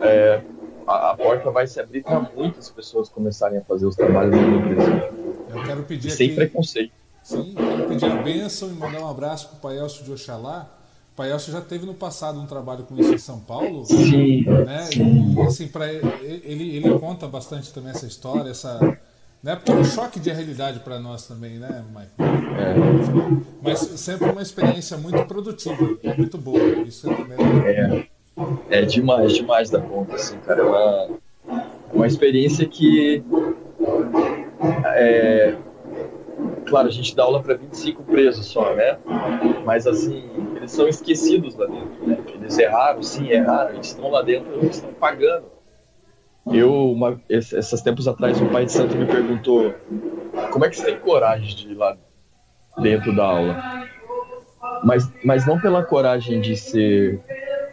é, a, a, porta vai se abrir para muitas pessoas começarem a fazer os trabalhos no presídio. Eu quero pedir Sem aqui, preconceito. Sim, quero pedir a bênção e mandar um abraço para o Pai Elcio de Oxalá. O Pai Elcio já teve no passado um trabalho com isso em São Paulo. Sim. Né? E, assim, pra ele, ele, ele conta bastante também essa história, essa né? Porque é um choque de realidade para nós também, né, Michael? É. Mas sempre uma experiência muito produtiva, muito boa. Isso é também é, é demais, demais da conta, assim, cara. É uma, uma experiência que. É, claro, a gente dá aula para 25 presos só, né? Mas assim, eles são esquecidos lá dentro, né? Eles erraram, sim, erraram, eles estão lá dentro, eles estão pagando eu, uma, esses tempos atrás, um pai de santo me perguntou como é que você tem coragem de ir lá dentro da aula? Mas, mas não pela coragem de ser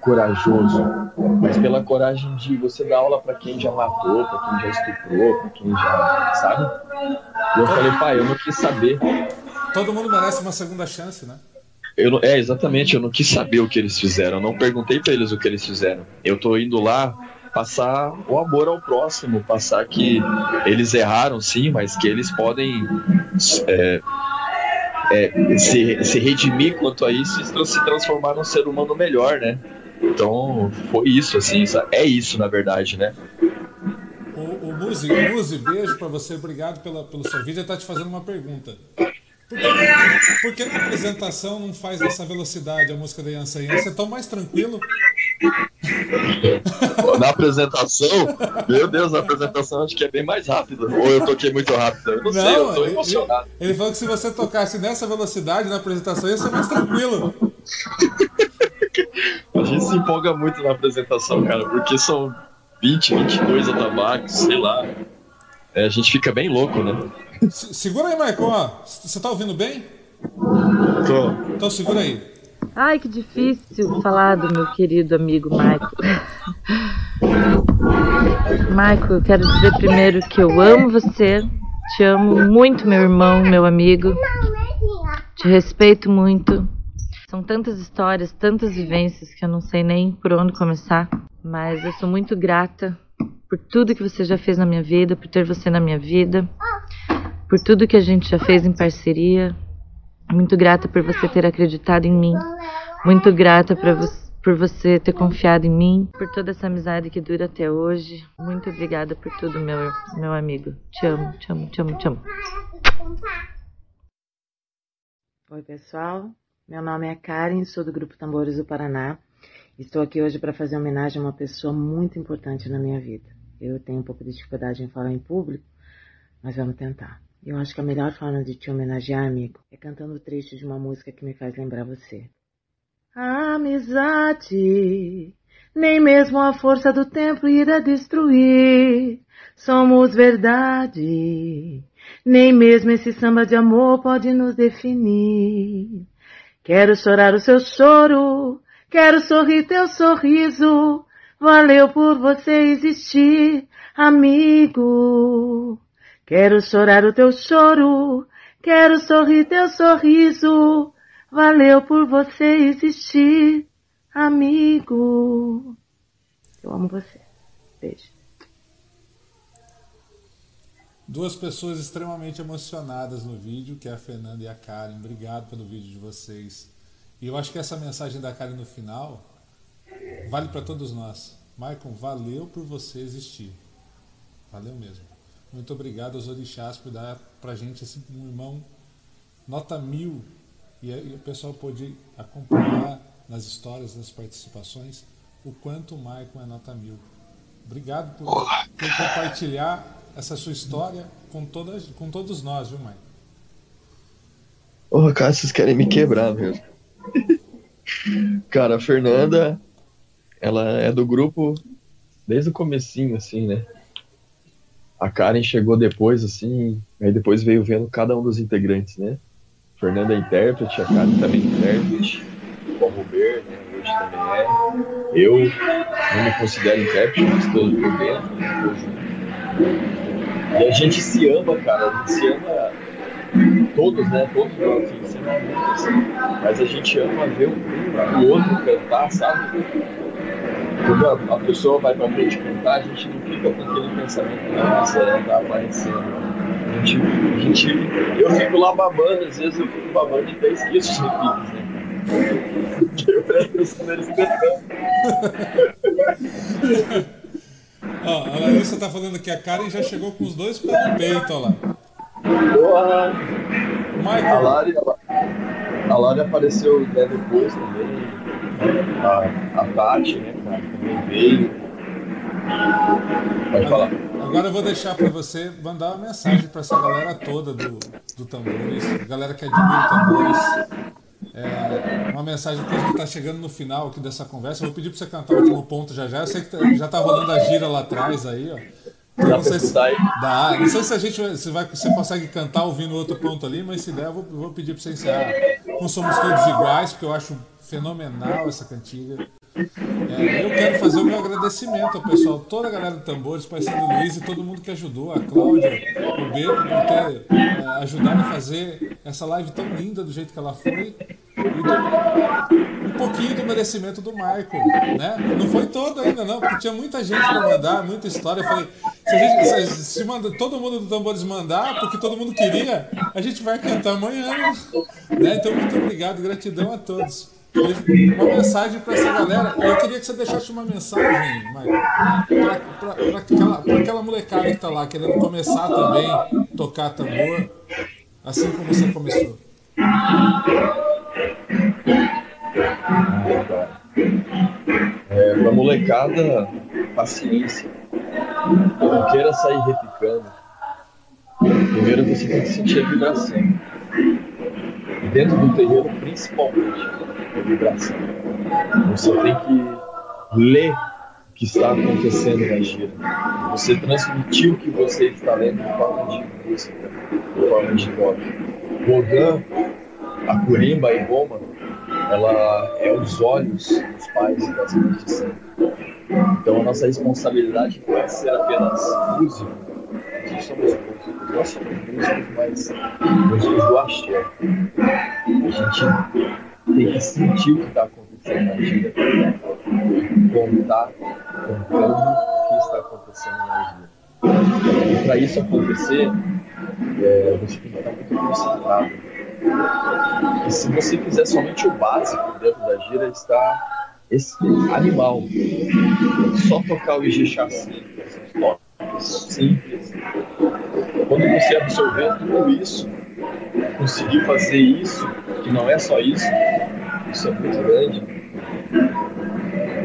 corajoso, mas pela coragem de você dar aula para quem já matou, para quem já estuprou, para quem já, sabe? E eu falei, pai, eu não quis saber. Todo mundo merece uma segunda chance, né? Eu, é, exatamente, eu não quis saber o que eles fizeram, eu não perguntei para eles o que eles fizeram. Eu tô indo lá passar o amor ao próximo, passar que eles erraram sim, mas que eles podem é, é, se, se redimir quanto a isso e se transformar num ser humano melhor, né? Então foi isso, assim, é isso na verdade, né? O, o Muzi, Muzi, beijo para você, obrigado pela, pelo seu vídeo. Ele tá te fazendo uma pergunta. Por que, por que na apresentação não faz nessa velocidade a música da Yansan? Você é tão mais tranquilo? Na apresentação, meu Deus, na apresentação acho que é bem mais rápido. Ou eu toquei muito rápido. Eu não, não sei, eu tô emocionado. Ele, ele, falou que se você tocasse nessa velocidade na apresentação ia ser mais tranquilo. A gente se empolga muito na apresentação, cara, porque são 20, 22 atabaques, sei lá. É, a gente fica bem louco, né? segura aí, Maicon. Você tá ouvindo bem? Tô. Então segura aí. Ai, que difícil falar do meu querido amigo Michael. Michael, eu quero dizer primeiro que eu amo você, te amo muito, meu irmão, meu amigo. Te respeito muito. São tantas histórias, tantas vivências que eu não sei nem por onde começar, mas eu sou muito grata por tudo que você já fez na minha vida, por ter você na minha vida, por tudo que a gente já fez em parceria, muito grata por você ter acreditado em mim. Muito grata vo por você ter confiado em mim, por toda essa amizade que dura até hoje. Muito obrigada por tudo, meu, meu amigo. Te amo, te amo, te amo, te amo. Oi, pessoal. Meu nome é Karen, sou do Grupo Tambores do Paraná. Estou aqui hoje para fazer homenagem a uma pessoa muito importante na minha vida. Eu tenho um pouco de dificuldade em falar em público, mas vamos tentar. Eu acho que a melhor forma de te homenagear, amigo, é cantando o trecho de uma música que me faz lembrar você. A amizade, nem mesmo a força do tempo irá destruir. Somos verdade, nem mesmo esse samba de amor pode nos definir. Quero chorar o seu choro, quero sorrir teu sorriso. Valeu por você existir, amigo. Quero chorar o teu choro, quero sorrir teu sorriso. Valeu por você existir, amigo. Eu amo você. Beijo. Duas pessoas extremamente emocionadas no vídeo, que é a Fernanda e a Karen. Obrigado pelo vídeo de vocês. E eu acho que essa mensagem da Karen no final vale para todos nós. Maicon, valeu por você existir. Valeu mesmo. Muito obrigado aos orixás por dar pra gente esse um irmão nota mil. E, e o pessoal pôde acompanhar nas histórias, nas participações, o quanto o Maicon é nota mil. Obrigado por, por compartilhar essa sua história com, todas, com todos nós, viu, Maicon? Ô, oh, cara, vocês querem me quebrar mesmo. cara, a Fernanda, ela é do grupo desde o comecinho, assim, né? A Karen chegou depois, assim, aí depois veio vendo cada um dos integrantes, né? Fernanda é intérprete, a Karen também é intérprete, o Robert, né? Hoje também é. Eu não me considero intérprete, mas estou por dentro? E a gente se ama, cara, a gente se ama todos, né? Todos nós, assim, se ama muito, assim. Mas a gente ama ver um, o outro cantar, sabe? Quando a, pessoa vai pra frente cantar, a gente não fica com aquele pensamento, nossa, ela tá aparecendo. A gente, a gente, eu fico lá babando, às vezes eu fico babando e até esqueço os repiques, né? Eu presto atenção neles cantando. Ó, a Larissa tá falando que a Karen já chegou com os dois pés no peito, ó lá. Porra! Michael. A Lari, a Lari apareceu até depois também. A, a Tati, né, cara, também veio. Pode falar. Agora eu vou deixar para você mandar uma mensagem para essa galera toda do, do Tambores, galera que admira o Tambores. É, uma mensagem que a gente está chegando no final aqui dessa conversa. Eu vou pedir para você cantar o último ponto já já. Eu sei que tá, já está rolando a gira lá atrás aí, ó. Dá não sei se, dá. Não sei se a gente se vai, você consegue cantar ouvindo outro ponto ali, mas se der, eu vou, vou pedir para você encerrar com Somos Todos Iguais, porque eu acho fenomenal essa cantiga. É, eu quero fazer o meu agradecimento ao pessoal, toda a galera do Tambores, Parceiro Luiz e todo mundo que ajudou, a Cláudia, o Beco, por ter é, ajudado a fazer essa live tão linda do jeito que ela foi. Um pouquinho do merecimento do Michael, né? Não foi todo ainda, não, porque tinha muita gente para mandar, muita história. Eu falei, se, gente, se, se manda, todo mundo do Tambores mandar, porque todo mundo queria, a gente vai cantar amanhã. Né? Então, muito obrigado, gratidão a todos uma mensagem para essa galera. Eu queria que você deixasse uma mensagem, para aquela, aquela molecada que está lá querendo começar também tocar tambor, assim como você começou. É, para molecada, paciência. Não queira sair repicando. Primeiro você tem que sentir a vibração. E dentro do terreno, principalmente a vibração. Você tem que ler o que está acontecendo na gira. Você transmitir o que você está lendo em forma de música, em forma de rock. Gauguin, a Curimba e Roma, ela é os olhos dos pais e das mães de sangue. Então a nossa responsabilidade não é ser apenas músico, nós somos músicos, nós somos músicos, mas músicos do axé. A gente tem que sentir o que está acontecendo na gira, contar, contando o que está acontecendo na gira. E para isso acontecer, é, você tem que estar muito concentrado. E se você fizer somente o básico dentro da gira, está esse animal. Só tocar o simples, toques simples. Quando você absorver tudo isso, conseguir fazer isso, que não é só isso, isso é muito grande.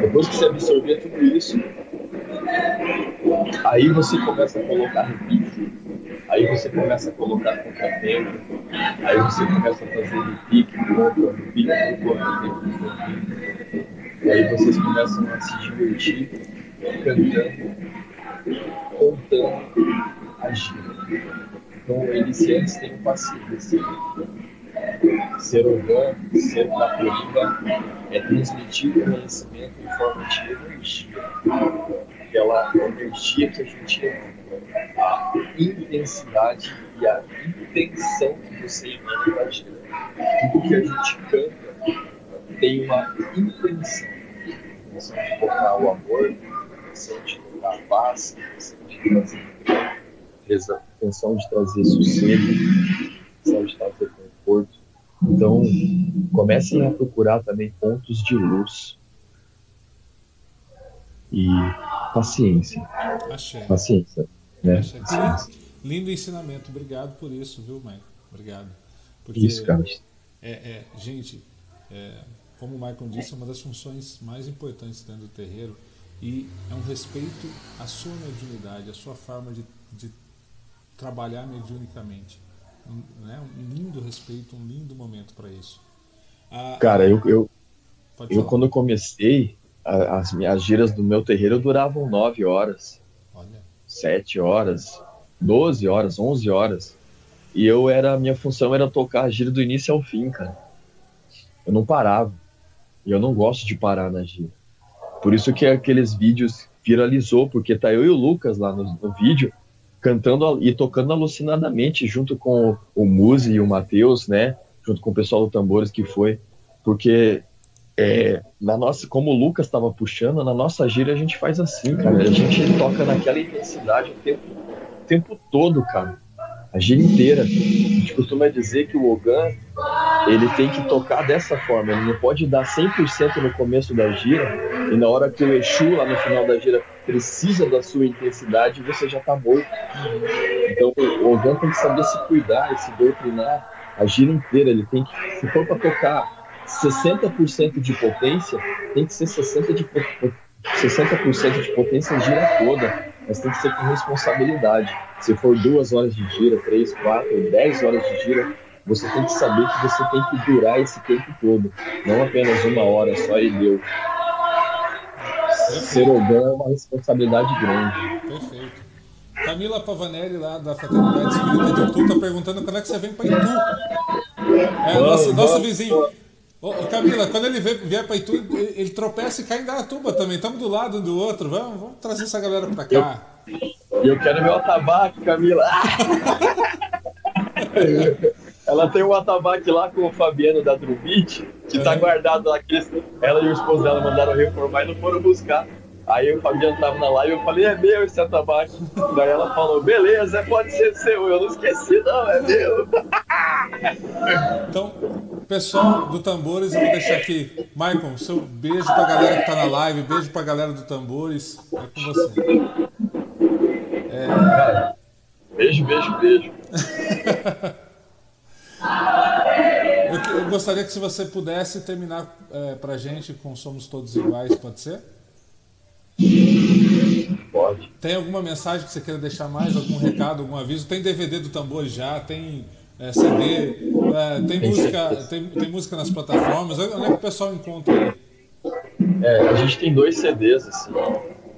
Depois que você absorver tudo isso, aí você começa a colocar repique, aí você começa a colocar contratempo, aí você começa a fazer repique, contra, repique, contra, repique, e aí vocês começam a se divertir cantando, contando, agindo. Então, iniciantes têm um passivo. Assim. Ser orgânico, ser nativa, é transmitir o conhecimento em forma de energia. Aquela energia que a gente ama, a intensidade e a intenção que você emana para agir. Tudo que a gente canta tem uma intenção. Intenção de tocar o amor, intenção de tocar a paz, intenção de trazer intenção de trazer sossego, intenção de trazer conforto. Então, comecem a procurar também pontos de luz. e paciência. Axé. Paciência. Né? Lindo ensinamento. Obrigado por isso, viu, Michael? Obrigado. Porque, Isso, cara. É, é, gente, é, como o Michael disse, é uma das funções mais importantes dentro do terreiro e é um respeito à sua mediunidade, à sua forma de, de trabalhar mediunicamente. Um, né? um lindo respeito, um lindo momento para isso. A, Cara, eu, eu, eu quando eu comecei, as minhas giras do meu terreiro duravam 9 horas, 7 horas, 12 horas, 11 horas. E eu era, minha função era tocar a gira do início ao fim, cara. Eu não parava. E eu não gosto de parar na gira. Por isso que aqueles vídeos viralizou, porque tá eu e o Lucas lá no, no vídeo cantando e tocando alucinadamente junto com o Muzi e o Matheus, né? Junto com o pessoal do Tambores que foi, porque é, na nossa, como o Lucas estava puxando, na nossa gira a gente faz assim, cara. A gente toca naquela intensidade o tempo, o tempo todo, cara. A gira inteira. A gente costuma dizer que o Ogan, ele tem que tocar dessa forma. Ele não pode dar 100% no começo da gira e na hora que o Exu, lá no final da gira, precisa da sua intensidade, você já tá morto. Então o Ogan tem que saber se cuidar e se doutrinar a gira inteira. Ele tem que, se for para tocar 60% de potência, tem que ser 60% de, po- po- 60% de potência gira toda. Mas tem que ser com responsabilidade. Se for duas horas de gira, três, quatro, dez horas de gira, você tem que saber que você tem que durar esse tempo todo. Não apenas uma hora só e deu. Ser Ogan é uma responsabilidade grande. perfeito. Camila Pavanelli, lá da Fraternidade Espírita de Itu, tá perguntando quando é que você vem para Itu. É, Vamos, nosso, nosso vizinho. Ô, ô, Camila, quando ele vier, para Itu, ele, tropeça e cai em Garatuba também. Estamos do lado um do outro. Vamos, vamos trazer essa galera para cá. E eu quero meu atabaque, Camila. Ela tem um atabaque lá com o Fabiano da Drubit, que tá guardado lá. Que ela e o esposo dela mandaram reformar e não foram buscar. Aí o Fabiano tava na live e eu falei, é meu esse atabaque. Daí ela falou, beleza, pode ser seu. Eu não esqueci, não, é meu. Então, pessoal do Tambores, eu vou deixar aqui. Michael, seu beijo pra galera que tá na live, beijo pra galera do Tambores. É com você. É, Beijo, beijo, beijo. eu, gostaria que se você pudesse terminar é, pra gente com Somos Todos Iguais, pode ser? Pode. Tem alguma mensagem que você queira deixar mais? Algum recado, algum aviso? Tem DVD do Tambores já, tem é, CD, é, tem, música, tem, tem música nas plataformas. Onde é que o pessoal encontra? É, a gente tem dois CDs, assim.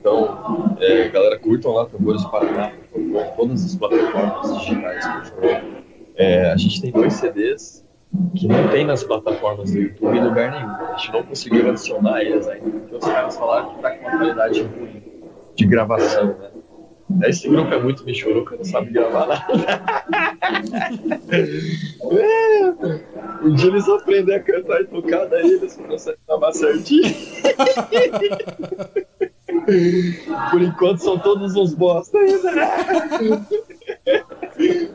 Então, é, galera, curtam lá Tambores do Paraná, por favor, em todas as plataformas digitais, por favor. É, a gente tem dois CDs que não tem nas plataformas do YouTube em lugar nenhum. A gente não conseguiu adicionar eles ainda, porque os caras falaram que tá com uma qualidade ruim de gravação, né? Esse grupo é muito michuruca, não sabe gravar nada. Um dia eles aprendem a cantar e tocar, daí eles conseguem gravar certinho. Por enquanto são todos uns bosta ainda.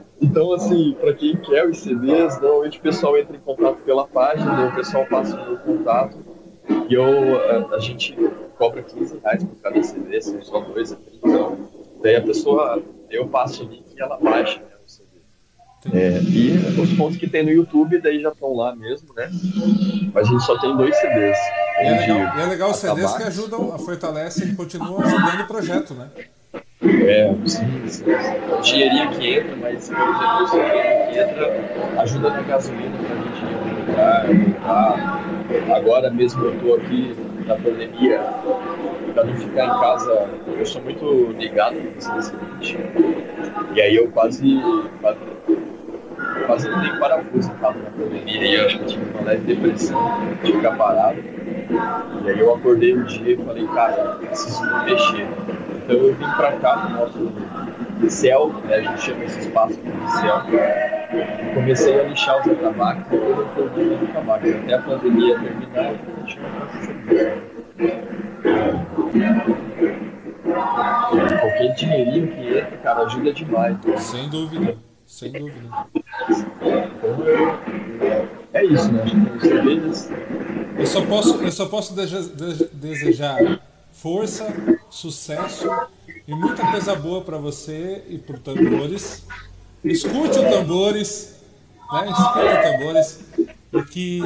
Então, assim, pra quem quer os CDs, normalmente o pessoal entra em contato pela página, o pessoal passa o meu contato e eu, a, a gente cobra 15 reais por cada CD, são só dois aqui. Então, daí a pessoa, eu passo o link e ela baixa né, o CD. É, e os pontos que tem no YouTube, daí já estão lá mesmo, né? Mas a gente só tem dois CDs. E é legal, e é legal os CDs que ajudam, fortalecem e continuam ajudando o projeto, né? É. O dinheirinho que entra, mas, por exemplo, esse que entra ajuda na gasolina pra gente ir em lugar, voltar. Agora mesmo eu tô aqui na pandemia, pra não ficar em casa, eu sou muito ligado no seguinte. E aí eu quase, quase, quase não dei parafuso em casa na pandemia, e eu acho que tive uma leve depressão de ficar parado. E aí eu acordei um dia e falei, cara, preciso me mexer. Então eu vim pra cá no nosso céu, né, a gente chama esse espaço de céu. Comecei a lixar os atabaques depois eu tornei no tabaco. Até a pandemia terminar, eu fazendo Qualquer dinheirinho que entra, cara, ajuda demais. Sem dúvida, sem dúvida. É isso, né? Eu só posso, eu só posso de- desejar força, sucesso e muita coisa boa para você e para Tambores. Escute o Tambores, né? Escute o Tambores e que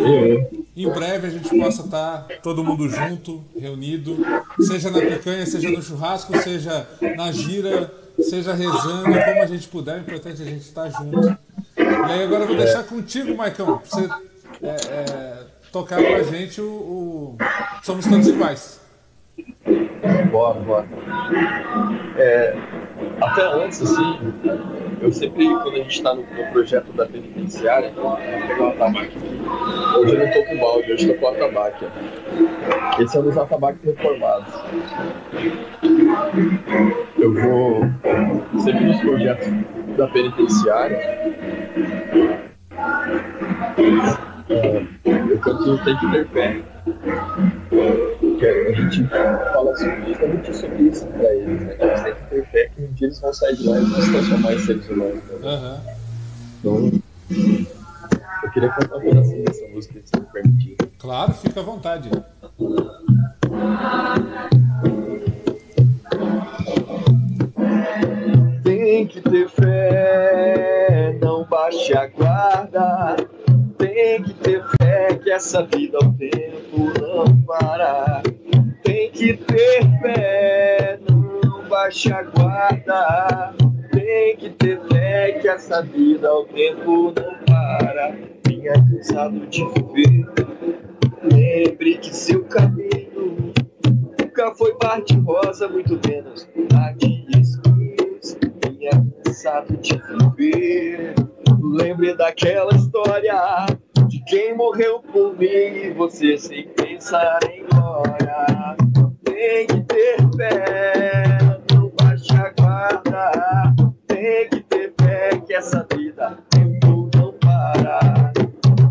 em breve a gente possa estar todo mundo junto, reunido, seja na picanha, seja no churrasco, seja na gira, seja rezando, como a gente puder, o importante é a gente estar junto. E aí agora eu vou deixar contigo, Maicão, pra você é, é, tocar gente o, o Somos Todos Iguais. Bora, bora. É, até antes, assim, eu sempre, quando a gente está no, no, projeto da penitenciária, vou pegar uma tabaco aqui. Hoje eu não estou com balde, hoje estou com a tabaco. Esse é um dos atabaques reformados. Eu vou, sempre nos projetos da penitenciária, é, eu canto Tem que ter que a gente fala justamente sobre isso para eles, né? Que eles têm que ter fé que um dia eles vão sair de lá e vão se transformar em seres humanos. Né? Uhum. Então, eu queria contar um pedacinho dessa música, se me permitir. Claro, fica à vontade. Tem que ter fé, não baixe a guarda. Tem que ter fé que essa vida ao tempo não para. Tem que ter fé, não baixe a guarda. Tem que ter fé que essa vida ao tempo não para. Vinha cansado de viver. Lembre que seu caminho nunca foi mar de rosa, muito menos mar de espinhos. Vinha cansado de viver. Lembre daquela história de quem morreu por mim e você sem pensar em glória. Tem que ter fé, não baixe a guarda. Tem que ter fé que essa vida tempo não para.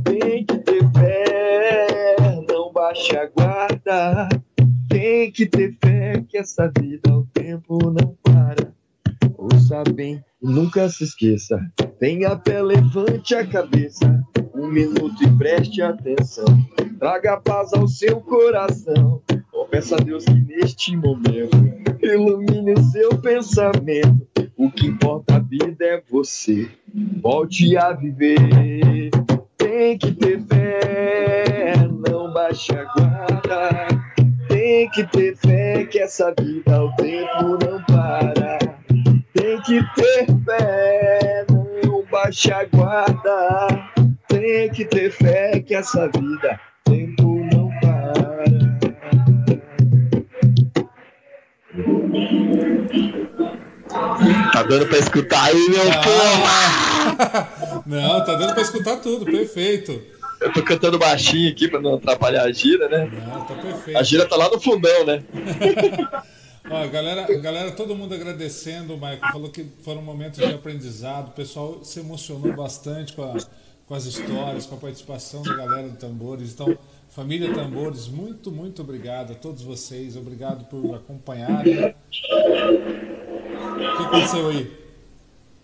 Tem que ter fé, não baixe a guarda. Tem que ter fé que essa vida o tempo não para. Ouça bem nunca se esqueça. Tenha fé, levante a cabeça. Um minuto e preste atenção. Traga paz ao seu coração. Oh, peça a Deus que neste momento ilumine o seu pensamento. O que importa a vida é você. Volte a viver. Tem que ter fé, não baixe a guarda. Tem que ter fé que essa vida ao tempo não para. Tem que ter fé, não baixe a guarda. Tem que ter fé que essa vida tempo não para. Tá dando pra escutar aí, meu ah. povo? Não, tá dando pra escutar tudo, perfeito. Eu tô cantando baixinho aqui pra não atrapalhar a gira, né? Não, tá perfeito. A gira tá lá no fundão, né? Ó, galera, galera, todo mundo agradecendo, o Michael falou que foram momentos de aprendizado, o pessoal se emocionou bastante com, a, com as histórias, com a participação da galera do Tambores. Então, família Tambores, muito, muito obrigado a todos vocês, obrigado por acompanharem. O que aconteceu aí?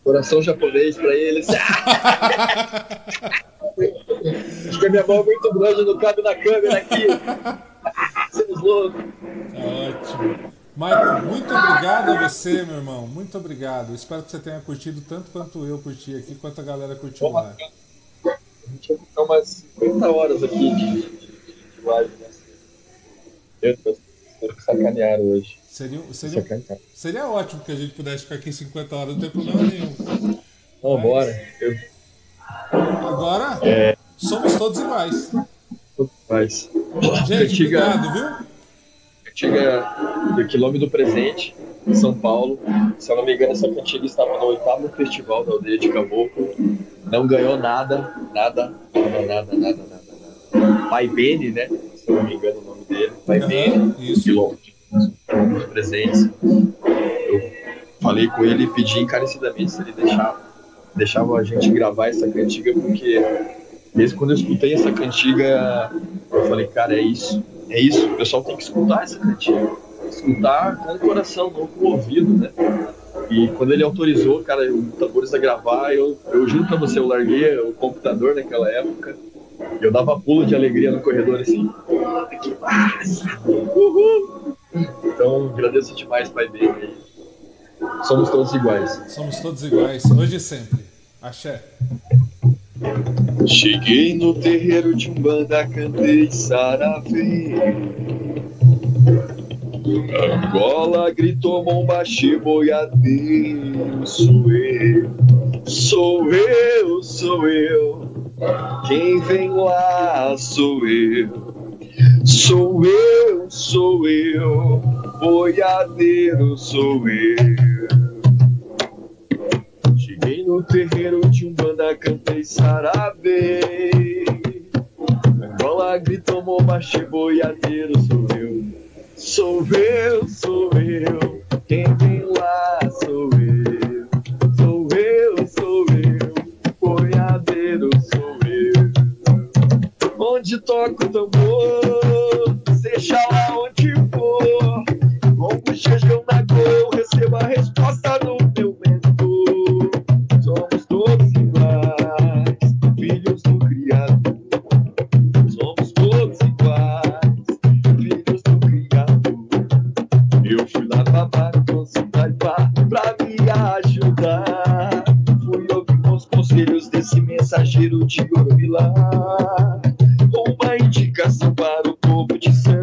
Coração japonês pra eles. Acho que a minha mão é muito grande, não cabe na câmera aqui. Seus loucos. Tá ótimo. Michael, muito obrigado a você, meu irmão. Muito obrigado. Espero que você tenha curtido tanto quanto eu curti aqui, quanto a galera curtiu lá. A gente vai ficar umas 50 horas aqui de, de, de live, né? Eu tô que sacanearam hoje. Seria, seria, seria ótimo que a gente pudesse ficar aqui 50 horas, não tem problema nenhum. Não, Mas... Eu... Agora, é... somos todos iguais. Todos iguais. Gente, Antiga... obrigado, viu? Cantiga do Quilômetro do Presente, em São Paulo. Se eu não me engano, essa cantiga estava no oitavo festival da aldeia de Caboclo. Não ganhou nada, nada, nada, nada, nada, nada. Pai Bene, né? Se eu não me engano o nome dele. Pai uhum, Bene, Quilômetro, dos Presentes. Eu falei com ele e pedi encarecidamente se ele deixava, deixava a gente gravar essa cantiga, porque desde quando eu escutei essa cantiga, eu falei, cara, é isso é isso, o pessoal tem que escutar essa cantiga. Escutar com o coração, não com o ouvido, né? E quando ele autorizou, cara, o Tambores a gravar, eu, eu juro pra você, eu larguei o computador naquela época. E eu dava pulo de alegria no corredor assim. Que massa! Uhul! Então, agradeço demais, Pai Baby. Somos todos iguais. Somos todos iguais, hoje e sempre. Axé. Cheguei no terreiro de Umbanda, cantei saravê. Angola gritou bombaxi, boiadeiro, sou eu, sou eu, sou eu. Quem vem lá sou eu, sou eu, sou eu. Boiadeiro sou eu. Cheguei no terreiro de Umbanda, cantei saravê. Angola gritou bombaxi, boiadeiro sou eu. Sou eu, sou eu, quem vem lá sou eu. Sou eu, sou eu, boiadeiro sou eu. Onde toco o tambor, seja lá onde for. Com bochechão na cor, recebo a resposta do meu Baixo, consultar pra me ajudar. Fui ouvir os conselhos desse mensageiro de Oromilá. Uma indicação para o povo de Santos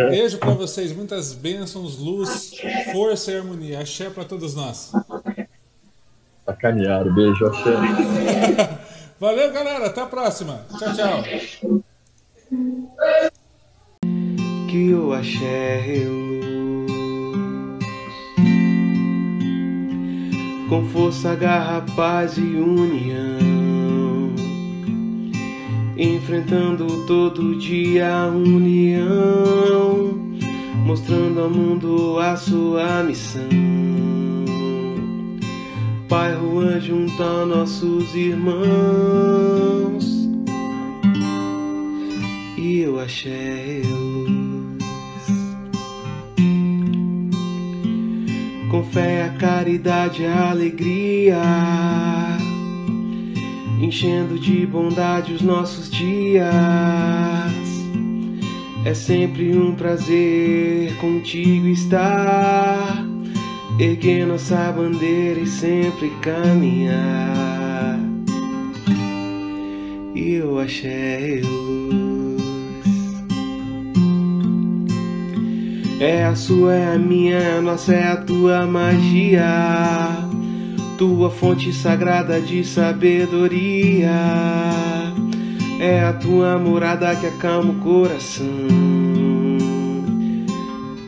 axé. beijo pra vocês. Muitas bênçãos, luz, força e harmonia. Axé pra todos nós. Sacanearam. Beijo, axé. Valeu, galera. Até a próxima. Tchau, tchau. que o axé com força, garra, paz e união, nossos irmãos e eu achei luz. Com fé, a caridade, a alegria, enchendo de bondade os nossos dias. É sempre um prazer contigo estar, erguer nossa bandeira e sempre caminhar. Eu achei luz. É a sua, é a minha, é a nossa, é a tua magia. Tua fonte sagrada de sabedoria. É a tua morada que acalma o coração.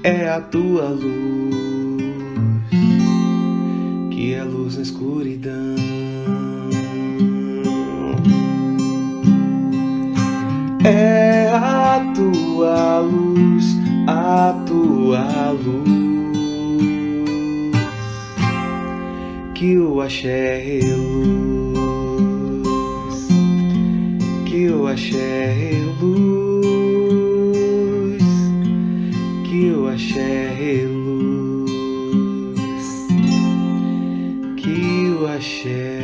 É a tua luz, que é luz na escuridão. É a tua luz, a tua luz, que eu achei luz, que eu achei luz, que eu achei luz, que achei luz.